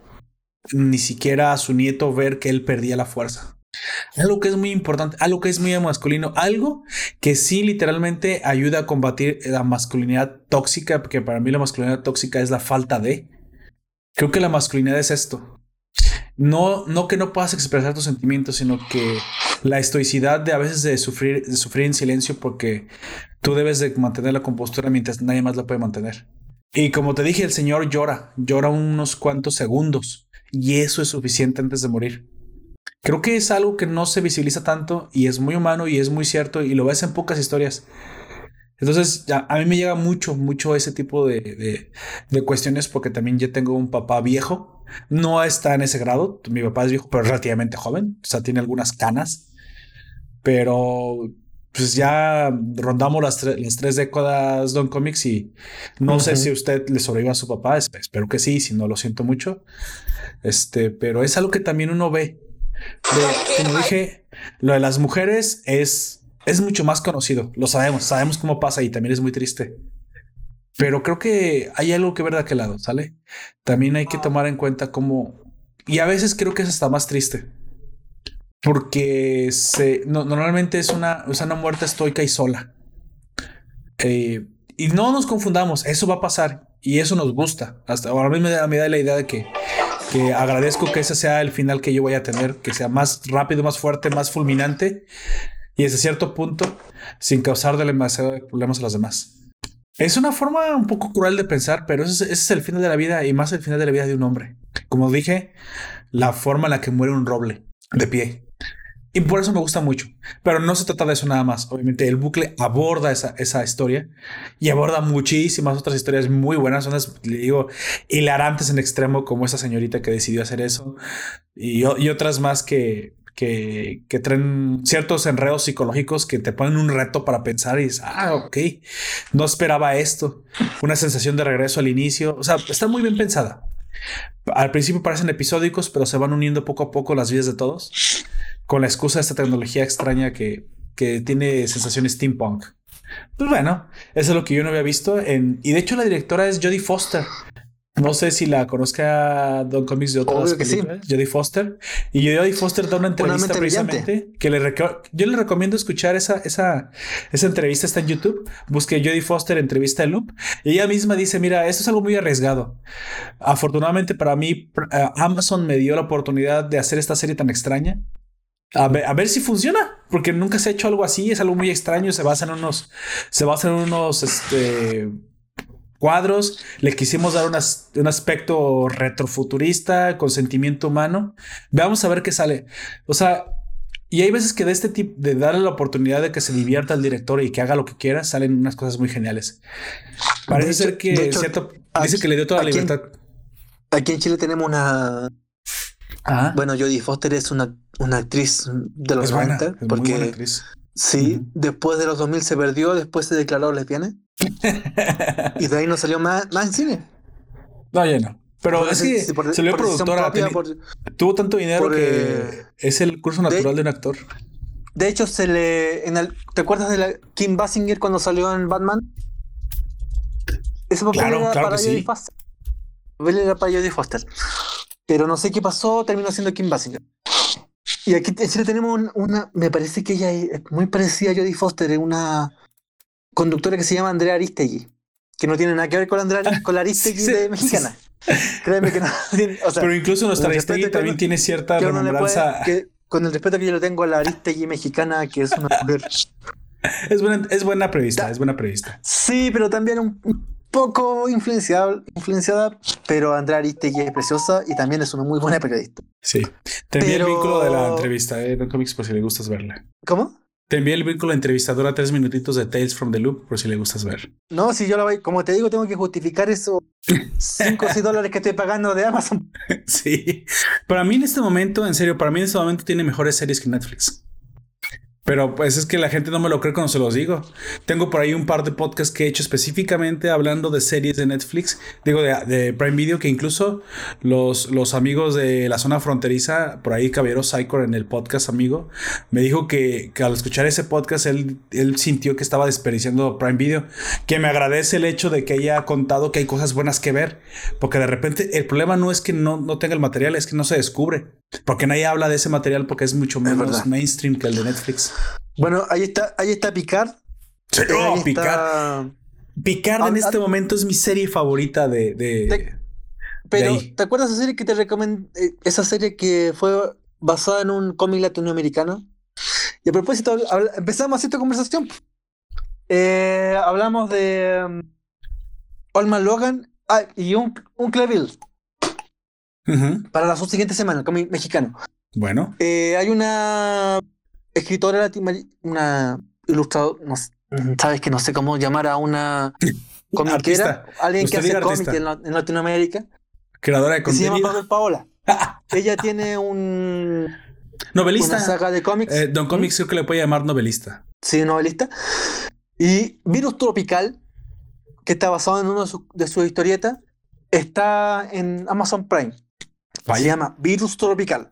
ni siquiera a su nieto ver que él perdía la fuerza. Algo que es muy importante, algo que es muy masculino, algo que sí literalmente ayuda a combatir la masculinidad tóxica, porque para mí la masculinidad tóxica es la falta de. Creo que la masculinidad es esto. No, no que no puedas expresar tus sentimientos, sino que la estoicidad de a veces de sufrir, de sufrir en silencio porque tú debes de mantener la compostura mientras nadie más la puede mantener. Y como te dije, el señor llora, llora unos cuantos segundos y eso es suficiente antes de morir. Creo que es algo que no se visibiliza tanto y es muy humano y es muy cierto y lo ves en pocas historias. Entonces, ya, a mí me llega mucho, mucho ese tipo de, de, de, cuestiones porque también yo tengo un papá viejo. No está en ese grado. Mi papá es viejo, pero relativamente joven. O sea, tiene algunas canas. Pero pues ya rondamos las, las tres décadas Don Comics y no uh -huh. sé si usted le sobreviva a su papá. Espero que sí, si no lo siento mucho. Este, pero es algo que también uno ve. De, como dije, lo de las mujeres es es mucho más conocido. Lo sabemos, sabemos cómo pasa y también es muy triste. Pero creo que hay algo que ver de aquel lado, ¿sale? También hay que tomar en cuenta cómo... Y a veces creo que es hasta más triste. Porque se, no, normalmente es una, es una muerte estoica y sola. Eh, y no nos confundamos, eso va a pasar y eso nos gusta. Hasta ahora mismo me da, me da la idea de que, que agradezco que ese sea el final que yo voy a tener, que sea más rápido, más fuerte, más fulminante y desde cierto punto sin causar demasiado problemas a los demás. Es una forma un poco cruel de pensar, pero ese es, el final de la vida y más el final de la vida de un hombre. Como dije, la forma en la que muere un roble de pie. Y por eso me gusta mucho. Pero no se trata de eso nada más. Obviamente el bucle aborda esa, esa historia y aborda muchísimas otras historias muy buenas. Unas, le digo, hilarantes en extremo, como esa señorita que decidió hacer eso. Y, y otras más que, que, traen ciertos enredos psicológicos que te ponen un reto para pensar y dices, ah, ok, no esperaba esto. Una sensación de regreso al inicio. O sea, está muy bien pensada. Al principio parecen episódicos, pero se van uniendo poco a poco las vidas de todos con la excusa de esta tecnología extraña que, que tiene sensaciones steampunk. Pues bueno, eso es lo que yo no había visto. En, y de hecho, la directora es Jodie Foster. No sé si la conozca Don Comics de otras Obvio que películas. Sí. Jodie Foster. Y Jodie Foster da una entrevista una precisamente que le yo le recomiendo escuchar esa, esa, esa entrevista. Está en YouTube. Busque Jodie Foster entrevista de Loop. Y ella misma dice: Mira, esto es algo muy arriesgado. Afortunadamente para mí, Amazon me dio la oportunidad de hacer esta serie tan extraña. A ver, a ver, si funciona, porque nunca se ha hecho algo así, es algo muy extraño, se basa en unos, se basa en unos, este, cuadros, le quisimos dar un aspecto retrofuturista, con sentimiento humano, veamos a ver qué sale, o sea, y hay veces que de este tipo, de darle la oportunidad de que se divierta al director y que haga lo que quiera, salen unas cosas muy geniales. Parece hecho, ser que, hecho, cierto, aquí, dice que le dio toda la libertad. En, aquí en Chile tenemos una Ah. Bueno, Jodie Foster es una, una actriz de los es buena, 90 es porque muy buena actriz. Sí, uh -huh. después de los 2000 se perdió, después se declaró lesbiana [LAUGHS] y de ahí no salió más, más en cine. No, ya no. Pero por es que si por, se le productora. Propia, por, tuvo tanto dinero por, que eh, es el curso natural de, de, un actor. De hecho, se le. En el, ¿Te acuerdas de la Kim Basinger cuando salió en Batman? Ese papel claro, era claro para Jodie sí. Foster. Era para Jodie Foster. Pero no sé qué pasó, terminó siendo Kim Basinger. Y aquí en Chile tenemos una, me parece que ella es muy parecida a Jodie Foster, es una conductora que se llama Andrea Aristegui, que no tiene nada que ver con la, Andrea, con la Aristegui [LAUGHS] sí, de mexicana. Sí, Créeme que no. [LAUGHS] O sea, Pero incluso nuestra Aristegui también tiene cierta remembranza. Que, con el respeto que yo le tengo a la Aristegui mexicana, que es una mujer. [LAUGHS] es, buena, es buena prevista, es buena prevista. Sí, pero también un poco influenciada, influenciada, pero Andrea Aristegui es preciosa y también es una muy buena periodista. Sí. Te envié pero... el vínculo de la entrevista, eh, de Comics, por si le gustas verla. ¿Cómo? Te envié el vínculo entrevistadora tres minutitos de Tales from the Loop, por si le gustas ver. No, si yo la voy, como te digo, tengo que justificar esos 5 o 6 dólares que estoy pagando de Amazon. [LAUGHS] sí. Para mí en este momento, en serio, para mí en este momento tiene mejores series que Netflix. Pero pues es que la gente no me lo cree cuando se los digo. Tengo por ahí un par de podcasts que he hecho específicamente hablando de series de Netflix, digo de, de Prime Video, que incluso los, los amigos de la zona fronteriza, por ahí Caballero Psycho en el podcast amigo, me dijo que, que al escuchar ese podcast él, él, sintió que estaba desperdiciando Prime Video, que me agradece el hecho de que haya contado que hay cosas buenas que ver, porque de repente el problema no es que no, no tenga el material, es que no se descubre. Porque nadie habla de ese material porque es mucho menos es mainstream que el de Netflix. Bueno, ahí está, ahí está Picard. Sí, oh, ahí Picard. Está... Picard ah, en este ah, momento es mi serie favorita de. de te, pero, de ¿te acuerdas esa serie que te recomendé? Esa serie que fue basada en un cómic latinoamericano. Y a propósito, empezamos esta conversación. Eh, hablamos de um, Olman Logan ah, y un, un Cleville. Uh -huh. Para la siguiente semana, cómic mexicano. Bueno. Eh, hay una escritora latinoamericana, una ilustradora, no mm, sabes que no sé cómo llamar a una comiquera, alguien que Usted hace cómic en, la- en Latinoamérica, Creadora de que se llama contenido. Pablo Paola. [LAUGHS] Ella tiene un, Novelista. una saga de cómics. Eh, Don Comics creo que le puede llamar novelista. sí, novelista. Y Virus Tropical, que está basado en una de sus historietas, está en Amazon Prime. Se llama Virus Tropical.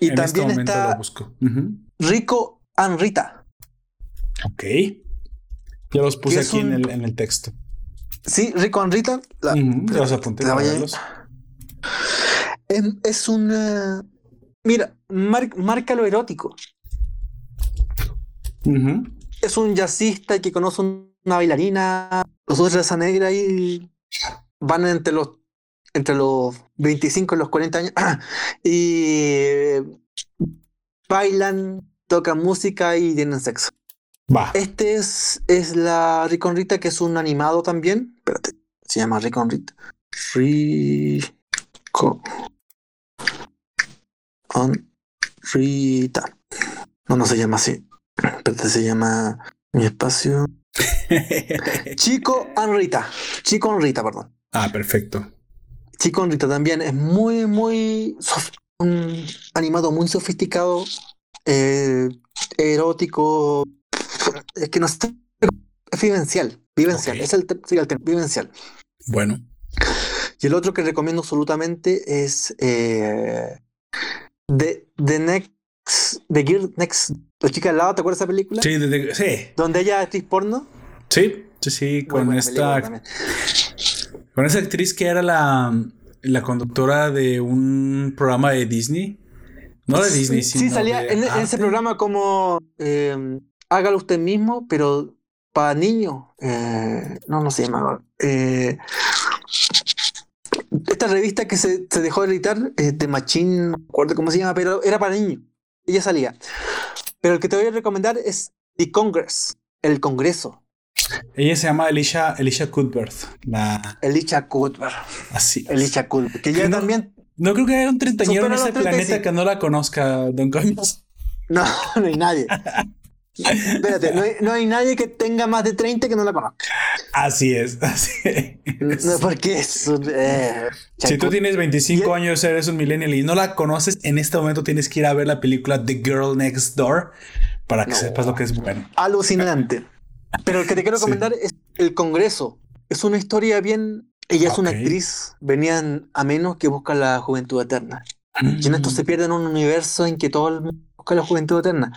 Y en este también momento está lo busco. Ujú. Rico and Rita. Ok. Ya los puse aquí en, el, en el texto. Sí, Rico and Rita. la- Ujú, ya los apunté. la es, es una. Mira, mar- marca lo erótico. Es un jazzista que conoce una bailarina, los dos de raza negra y van entre los entre los 25 y los 40 años [CLEARS THROAT] y bailan, tocan música y tienen sexo. Va. Este es, es la Rick on Rita, que es un animado también. Espérate, se llama Rick on Rita. Rico on Rita. No, no se llama así. Espérate, se llama mi espacio. [LAUGHS] Chico and Rita. Chico on Rita, perdón. ah, perfecto. Chico Rita también es muy, muy. un animado muy sofisticado, eh, erótico. Es que no sé. Es vivencial. Vivencial. Es el, el ter- vivencial. Bueno. Y el otro que recomiendo absolutamente es. Eh, The, The Next. The Girl Next. La chica al lado, ¿te acuerdas de esa película? Sí, desde- sí, Donde ella es actriz porno. sí, sí, sí, con esta. Con esa actriz que era la, la conductora de un programa de Disney. No de Disney, Sí, sino salía de en, en ese programa como eh, hágalo usted mismo, pero para niños. Eh, no, no se llamaba. Eh, esta revista que se, se dejó de editar, eh, de Machine, no me acuerdo cómo se llama, pero era para niños. Ella salía. Pero el que te voy a recomendar es The Congress, el Congreso. Ella se llama Elisha, Elisha Cuthbert. La, Elisha Cuthbert. así. es. Elisha Cuthbert. Que ya no- también. No creo que haya un treintañero en ese planeta 35. que no la conozca, Don Comics. No, no hay nadie. Espérate, no hay, no hay nadie que tenga más de 30 que no la conozca. Así es, así es. No, porque es un, eh, Si tú tienes 25 Y- e- años, eres un millennial y no la conoces, en este momento tienes que ir a ver la película The Girl Next Door para que No. sepas lo que es bueno. alucinante. Pero el que te quiero Sí. comentar es El Congreso. Es una historia bien. Ella es una actriz, venían a menos que busca la juventud eterna. Y en esto Mm. se pierde en un universo en que todo el mundo busca la juventud eterna.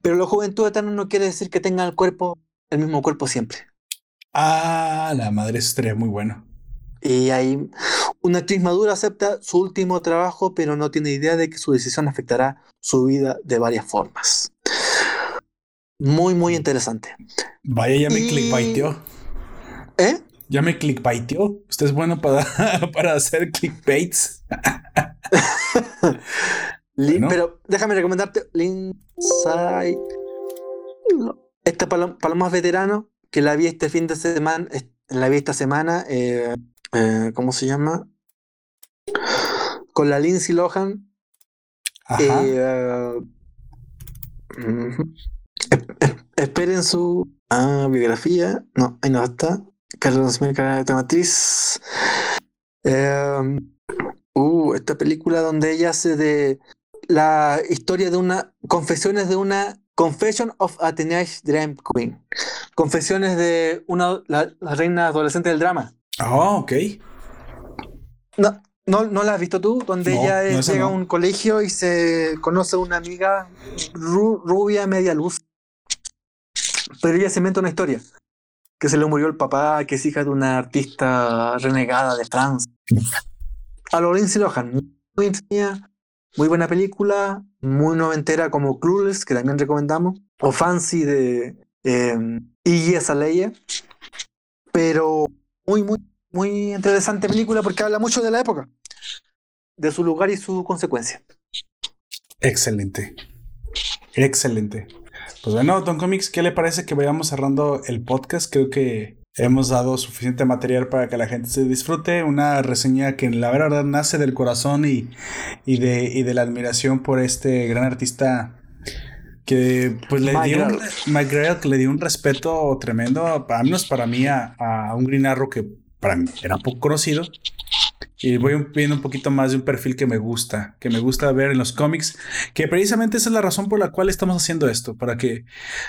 Pero la juventud eterna no quiere decir que tenga el cuerpo, el mismo cuerpo siempre. Ah, la madre estaría muy bueno. Y hay una actriz madura acepta su último trabajo, pero no tiene idea de que su decisión afectará su vida de varias formas. Muy, muy interesante. Vaya, ya me Y- clickbaiteó. ¿Eh? Ya me clickbaiteó. Usted es bueno para, [LAUGHS] para hacer clickbaits. [LAUGHS] Bueno. Pero déjame recomendarte Lindsay. Esta para lo, para los más veteranos, que la vi este fin de semana, la vi esta semana, eh, eh, ¿cómo se llama? Con la Lindsay Lohan. Ajá. eh, ujú. Esp- esp- esperen su ah, biografía. No, ahí no está. Carlos cara de matriz. Eh, uh, esta película donde ella hace de la historia de una. Confesiones de una. Confession of a Teenage Dream Queen. Confesiones de una la, la reina adolescente del drama. Oh, ok. No, no, ¿no la has visto tú? Donde No, ella no, llega no. a un colegio y se conoce a una amiga ru- rubia, media luz. Pero ella se inventa una historia. Que se le murió el papá, que es hija de una artista renegada de Francia. A lo Lindsay Lohan. Muy muy buena película, muy noventera como Clueless, que también recomendamos. O Fancy de eh, Iggy Azalea. Pero muy, muy, muy interesante película porque habla mucho de la época, de su lugar y su consecuencia. Excelente. Excelente. Pues bueno, Don Comics, ¿qué le parece que vayamos cerrando el podcast? Creo que hemos dado suficiente material para que la gente se disfrute. Una reseña que la verdad nace del corazón y, y, de, y de la admiración por este gran artista que pues le dio un, Grell, que le dio un respeto tremendo, al menos para mí, a, a un Green Arrow que para mí era poco conocido. Y voy viendo un poquito más de un perfil que me gusta, que me gusta ver en los cómics, que precisamente esa es la razón por la cual estamos haciendo esto, para que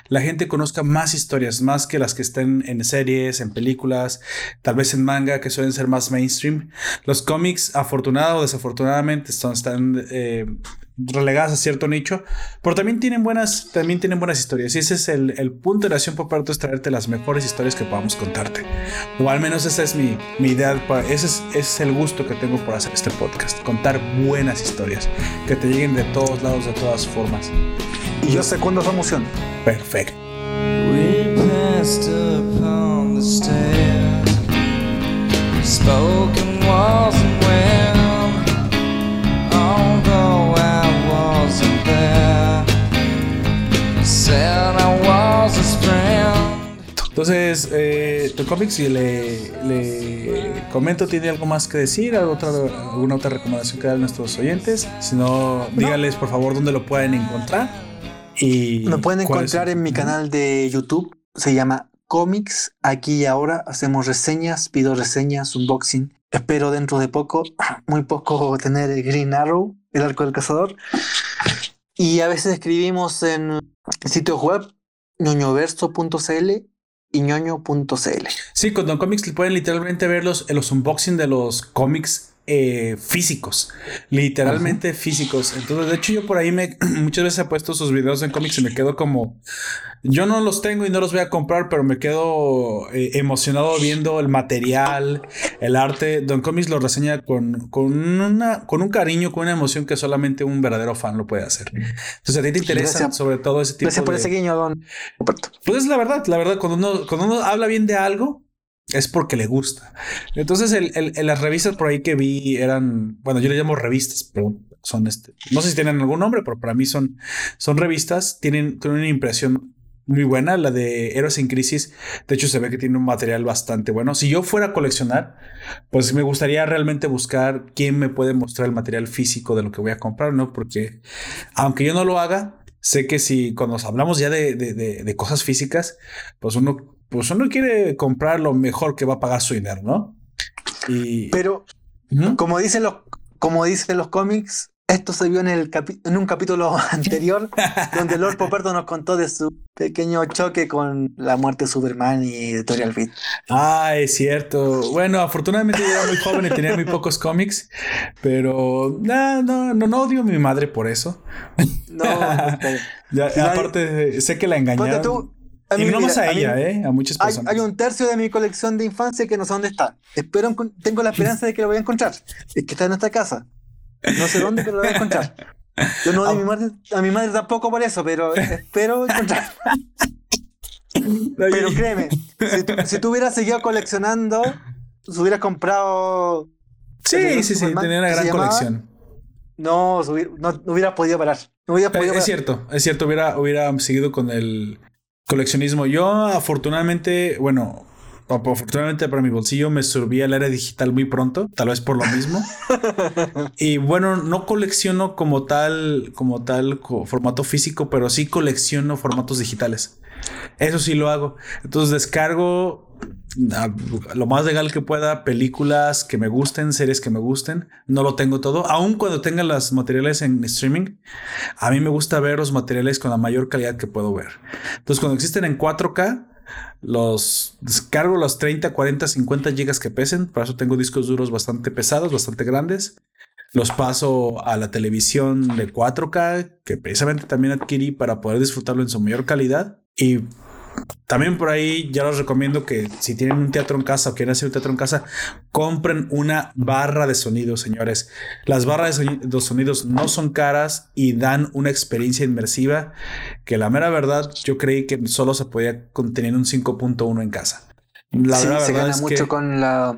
la gente conozca más historias, más que las que estén en series, en películas, tal vez en manga, que suelen ser más mainstream. Los cómics, afortunado o desafortunadamente, están, están eh, relegadas a cierto nicho, pero también tienen buenas, también tienen buenas historias. Y ese es el, el punto de la acción por parte es traerte las mejores historias que podamos contarte. O al menos esa es mi, mi idea, para, ese, es, ese es el gusto que tengo por hacer este podcast, contar buenas historias, que te lleguen de todos lados, de todas formas. Y yo secundo esa emoción. Perfecto. We passed upon the stairs. Spoken wasn't when, Entonces, eh, tu cómic, si le, le comento, ¿tiene algo más que decir? ¿Algo otra, ¿Alguna otra recomendación que dar a nuestros oyentes? Si no, dígales por favor dónde lo pueden encontrar. Y Me pueden encontrar en mi canal de YouTube. Se llama Comics. Aquí y ahora hacemos reseñas, pido reseñas, unboxing. Espero dentro de poco, [CLEARS THROAT] muy poco, tener el Green Arrow, el arco del cazador. Y a veces escribimos en sitios web ñoñoverso.cl y ñoño.cl. Sí, con Don Comics pueden literalmente ver los, los unboxing de los cómics eh, físicos, literalmente físicos. Entonces, de hecho, yo por ahí me [CLEARS THROAT] muchas veces he puesto sus videos en cómics y me quedo como yo no los tengo y no los voy a comprar, pero me quedo eh, emocionado viendo el material, el arte. Don Comics lo reseña con, con, una, con un cariño, con una emoción que solamente un verdadero fan lo puede hacer. Entonces, a ti te interesa Gracias. sobre todo ese tipo Gracias por de... ese guiño, don. Pues es la verdad, la verdad, cuando uno, cuando uno habla bien de algo, es porque le gusta. Entonces, el, el- las revistas por ahí que vi eran, bueno, yo le llamo revistas, pero son este, no sé si tienen algún nombre, pero para mí son, son revistas, tienen, tienen una impresión muy buena, la de Héroes en Crisis. De hecho, se ve que tiene un material bastante bueno. Si yo fuera a coleccionar, pues me gustaría realmente buscar quién me puede mostrar el material físico de lo que voy a comprar, ¿no? Porque aunque yo no lo haga, sé que si cuando hablamos ya de- de- de cosas físicas, pues uno, pues uno quiere comprar lo mejor que va a pagar su dinero, ¿no? Y Pero como dicen los, como dicen los cómics, esto se vio en, el en un capítulo [LAUGHS] anterior, donde Lord [LAUGHS] Poperto nos contó de su pequeño choque con la muerte de Superman y Editorial Beat. Ah, es cierto. Bueno, afortunadamente yo era muy joven y tenía muy pocos cómics, pero no, no, no, no odio a mi madre por eso. No. [LAUGHS] Ya, aparte, sé que la engañaron. tú, a y mí, no más a a mí ella, ¿eh? A muchas Hay, personas. hay un tercio de mi colección de infancia que no sé dónde está. Espero, tengo la esperanza de que lo voy a encontrar. Es que está en esta casa. No sé dónde, pero lo voy a encontrar. Yo no odio a mi madre, a mi madre tampoco por eso, pero espero encontrar. Pero créeme, si tú, si tú hubieras seguido coleccionando, si hubieras comprado. Sí, sí, sí, Superman, tenía una ¿qué se gran colección. No, no, no hubieras podido parar. No hubieras Eh, podido Es parar. cierto, es cierto, hubiera, hubiera seguido con el coleccionismo. Yo, afortunadamente, bueno, afortunadamente para mi bolsillo me servía el área digital muy pronto, tal vez por lo mismo. [LAUGHS] y bueno, no colecciono como tal, como tal co- formato físico, pero sí colecciono formatos digitales. Eso sí lo hago. Entonces descargo lo más legal que pueda, películas que me gusten, series que me gusten. No lo tengo todo. Aun cuando tenga los materiales en streaming, a mí me gusta ver los materiales con la mayor calidad que puedo ver. Entonces, cuando existen en 4K, los descargo los 30, 40, 50 gigas que pesen. Por eso tengo discos duros bastante pesados, bastante grandes. Los paso a la televisión de 4K, que precisamente también adquirí para poder disfrutarlo en su mayor calidad. Y también por ahí ya les recomiendo que si tienen un teatro en casa o quieren hacer un teatro en casa, compren una barra de sonido, señores. Las barras de soni- de sonidos no son caras y dan una experiencia inmersiva que la mera verdad yo creí que solo se podía contener un 5.1 en casa. La Sí, verdad, se gana es mucho que con la.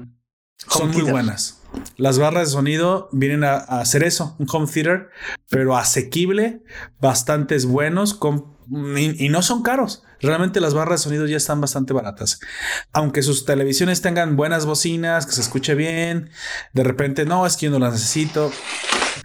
son muy buenas. Las barras de sonido vienen a, a hacer eso, un home theater, pero asequible, bastantes buenos con, y, y no son caros. Realmente las barras de sonido ya están bastante baratas. Aunque sus televisiones tengan buenas bocinas, que se escuche bien, de repente no, es que yo no las necesito.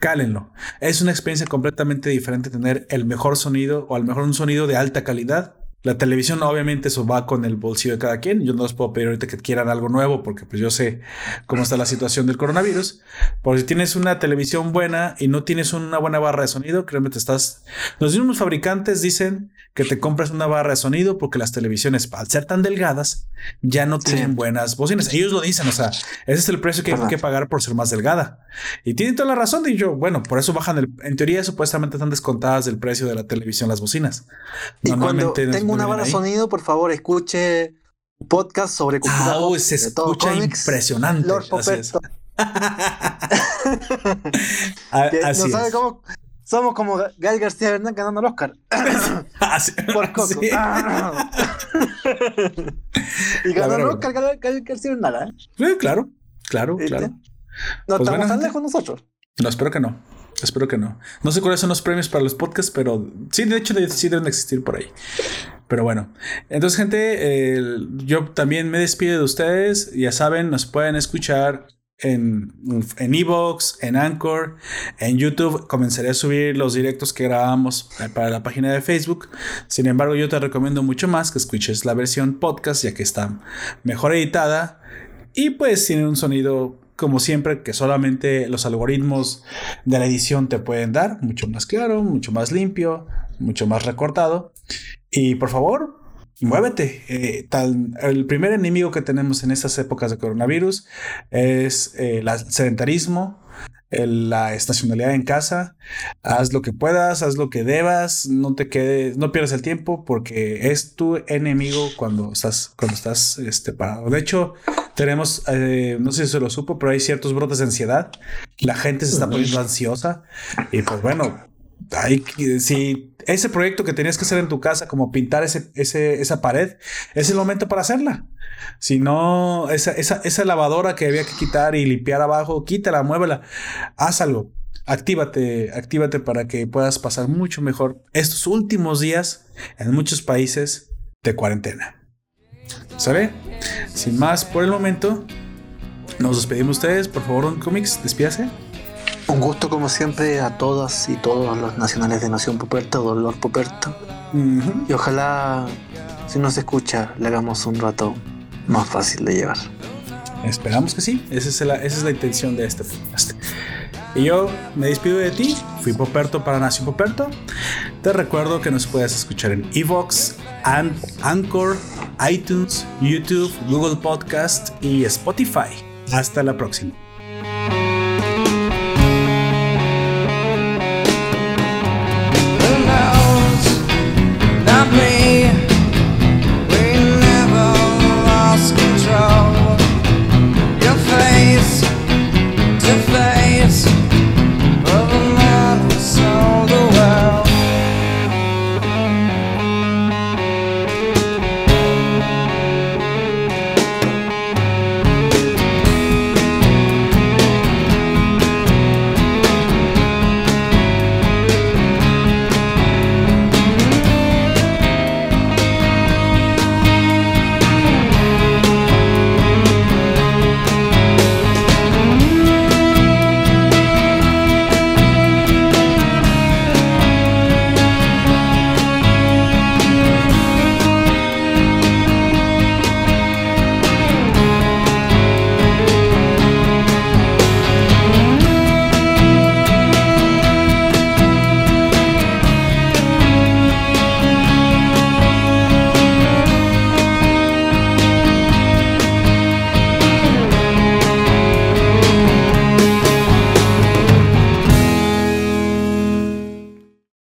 cálenlo. Es una experiencia completamente diferente tener el mejor sonido o al mejor un sonido de alta calidad la televisión, obviamente, eso va con el bolsillo de cada quien. Yo no les puedo pedir ahorita que quieran algo nuevo porque pues yo sé cómo está la situación del coronavirus. Por si tienes una televisión buena y no tienes una buena barra de sonido, créeme, te estás... Los mismos fabricantes dicen que te compres una barra de sonido porque las televisiones, al ser tan delgadas, ya no tienen buenas bocinas. Ellos lo dicen, o sea, ese es el precio que hay que pagar por ser más delgada. Y tienen toda la razón. Y yo, bueno, por eso bajan el... En teoría, supuestamente están descontadas del precio de la televisión las bocinas. Normalmente tengo una barra de sonido, por favor, escuche podcast sobre cultura. Ah, se escucha impresionante. Lord Así [LAUGHS] no sabe cómo somos como Gael García Bernal ganando el Oscar. [LAUGHS] [LAUGHS] Por Coco. Ah. y ganó el Oscar Gael García Bernal, ¿eh? Sí, claro, claro, claro. No pues estamos tan lejos nosotros. No, espero que no. Espero que no. No sé cuáles son los premios para los podcasts, pero sí, de hecho, sí deben existir por ahí. Pero bueno, entonces gente, yo también me despido de ustedes. Ya saben, nos pueden escuchar en Evox, en, en Anchor, en YouTube. Comenzaré a subir los directos que grabamos para la página de Facebook. Sin embargo, yo te recomiendo mucho más que escuches la versión podcast, ya que está mejor editada y pues tiene un sonido como siempre, que solamente los algoritmos de la edición te pueden dar, mucho más claro, mucho más limpio, mucho más recortado. Y por favor, muévete. Eh, tal, el primer enemigo que tenemos en estas épocas de coronavirus es eh, el sedentarismo, la estacionalidad en casa. Haz lo que puedas, haz lo que debas, no te quedes, no pierdas el tiempo porque es tu enemigo cuando estás, cuando estás este, parado. De hecho, tenemos, eh, no sé si se lo supo, pero hay ciertos brotes de ansiedad. La gente se está poniendo ansiosa y pues bueno, si ese proyecto que tenías que hacer en tu casa, como pintar ese, esa pared, es el momento para hacerla. Si no, esa, esa, lavadora que había que quitar y limpiar abajo, quítala, muévela, haz algo. Actívate, actívate para que puedas pasar mucho mejor estos últimos días en muchos países de cuarentena. ¿Sabe? Sin más por el momento, nos despedimos ustedes. Por favor, un cómics, despídase. Un gusto como siempre a todas y todos los nacionales de Nación Puperta, Dolor Puperta. Y ojalá, si nos escucha, le hagamos un rato más fácil de llevar. Esperamos que sí. Esa es la, esa es la intención de este podcast. Y yo me despido de ti. Fui Poperto para Nación Poperto. Te recuerdo que nos puedes escuchar en Evox, Anchor, iTunes, YouTube, Google Podcast y Spotify. Hasta la próxima.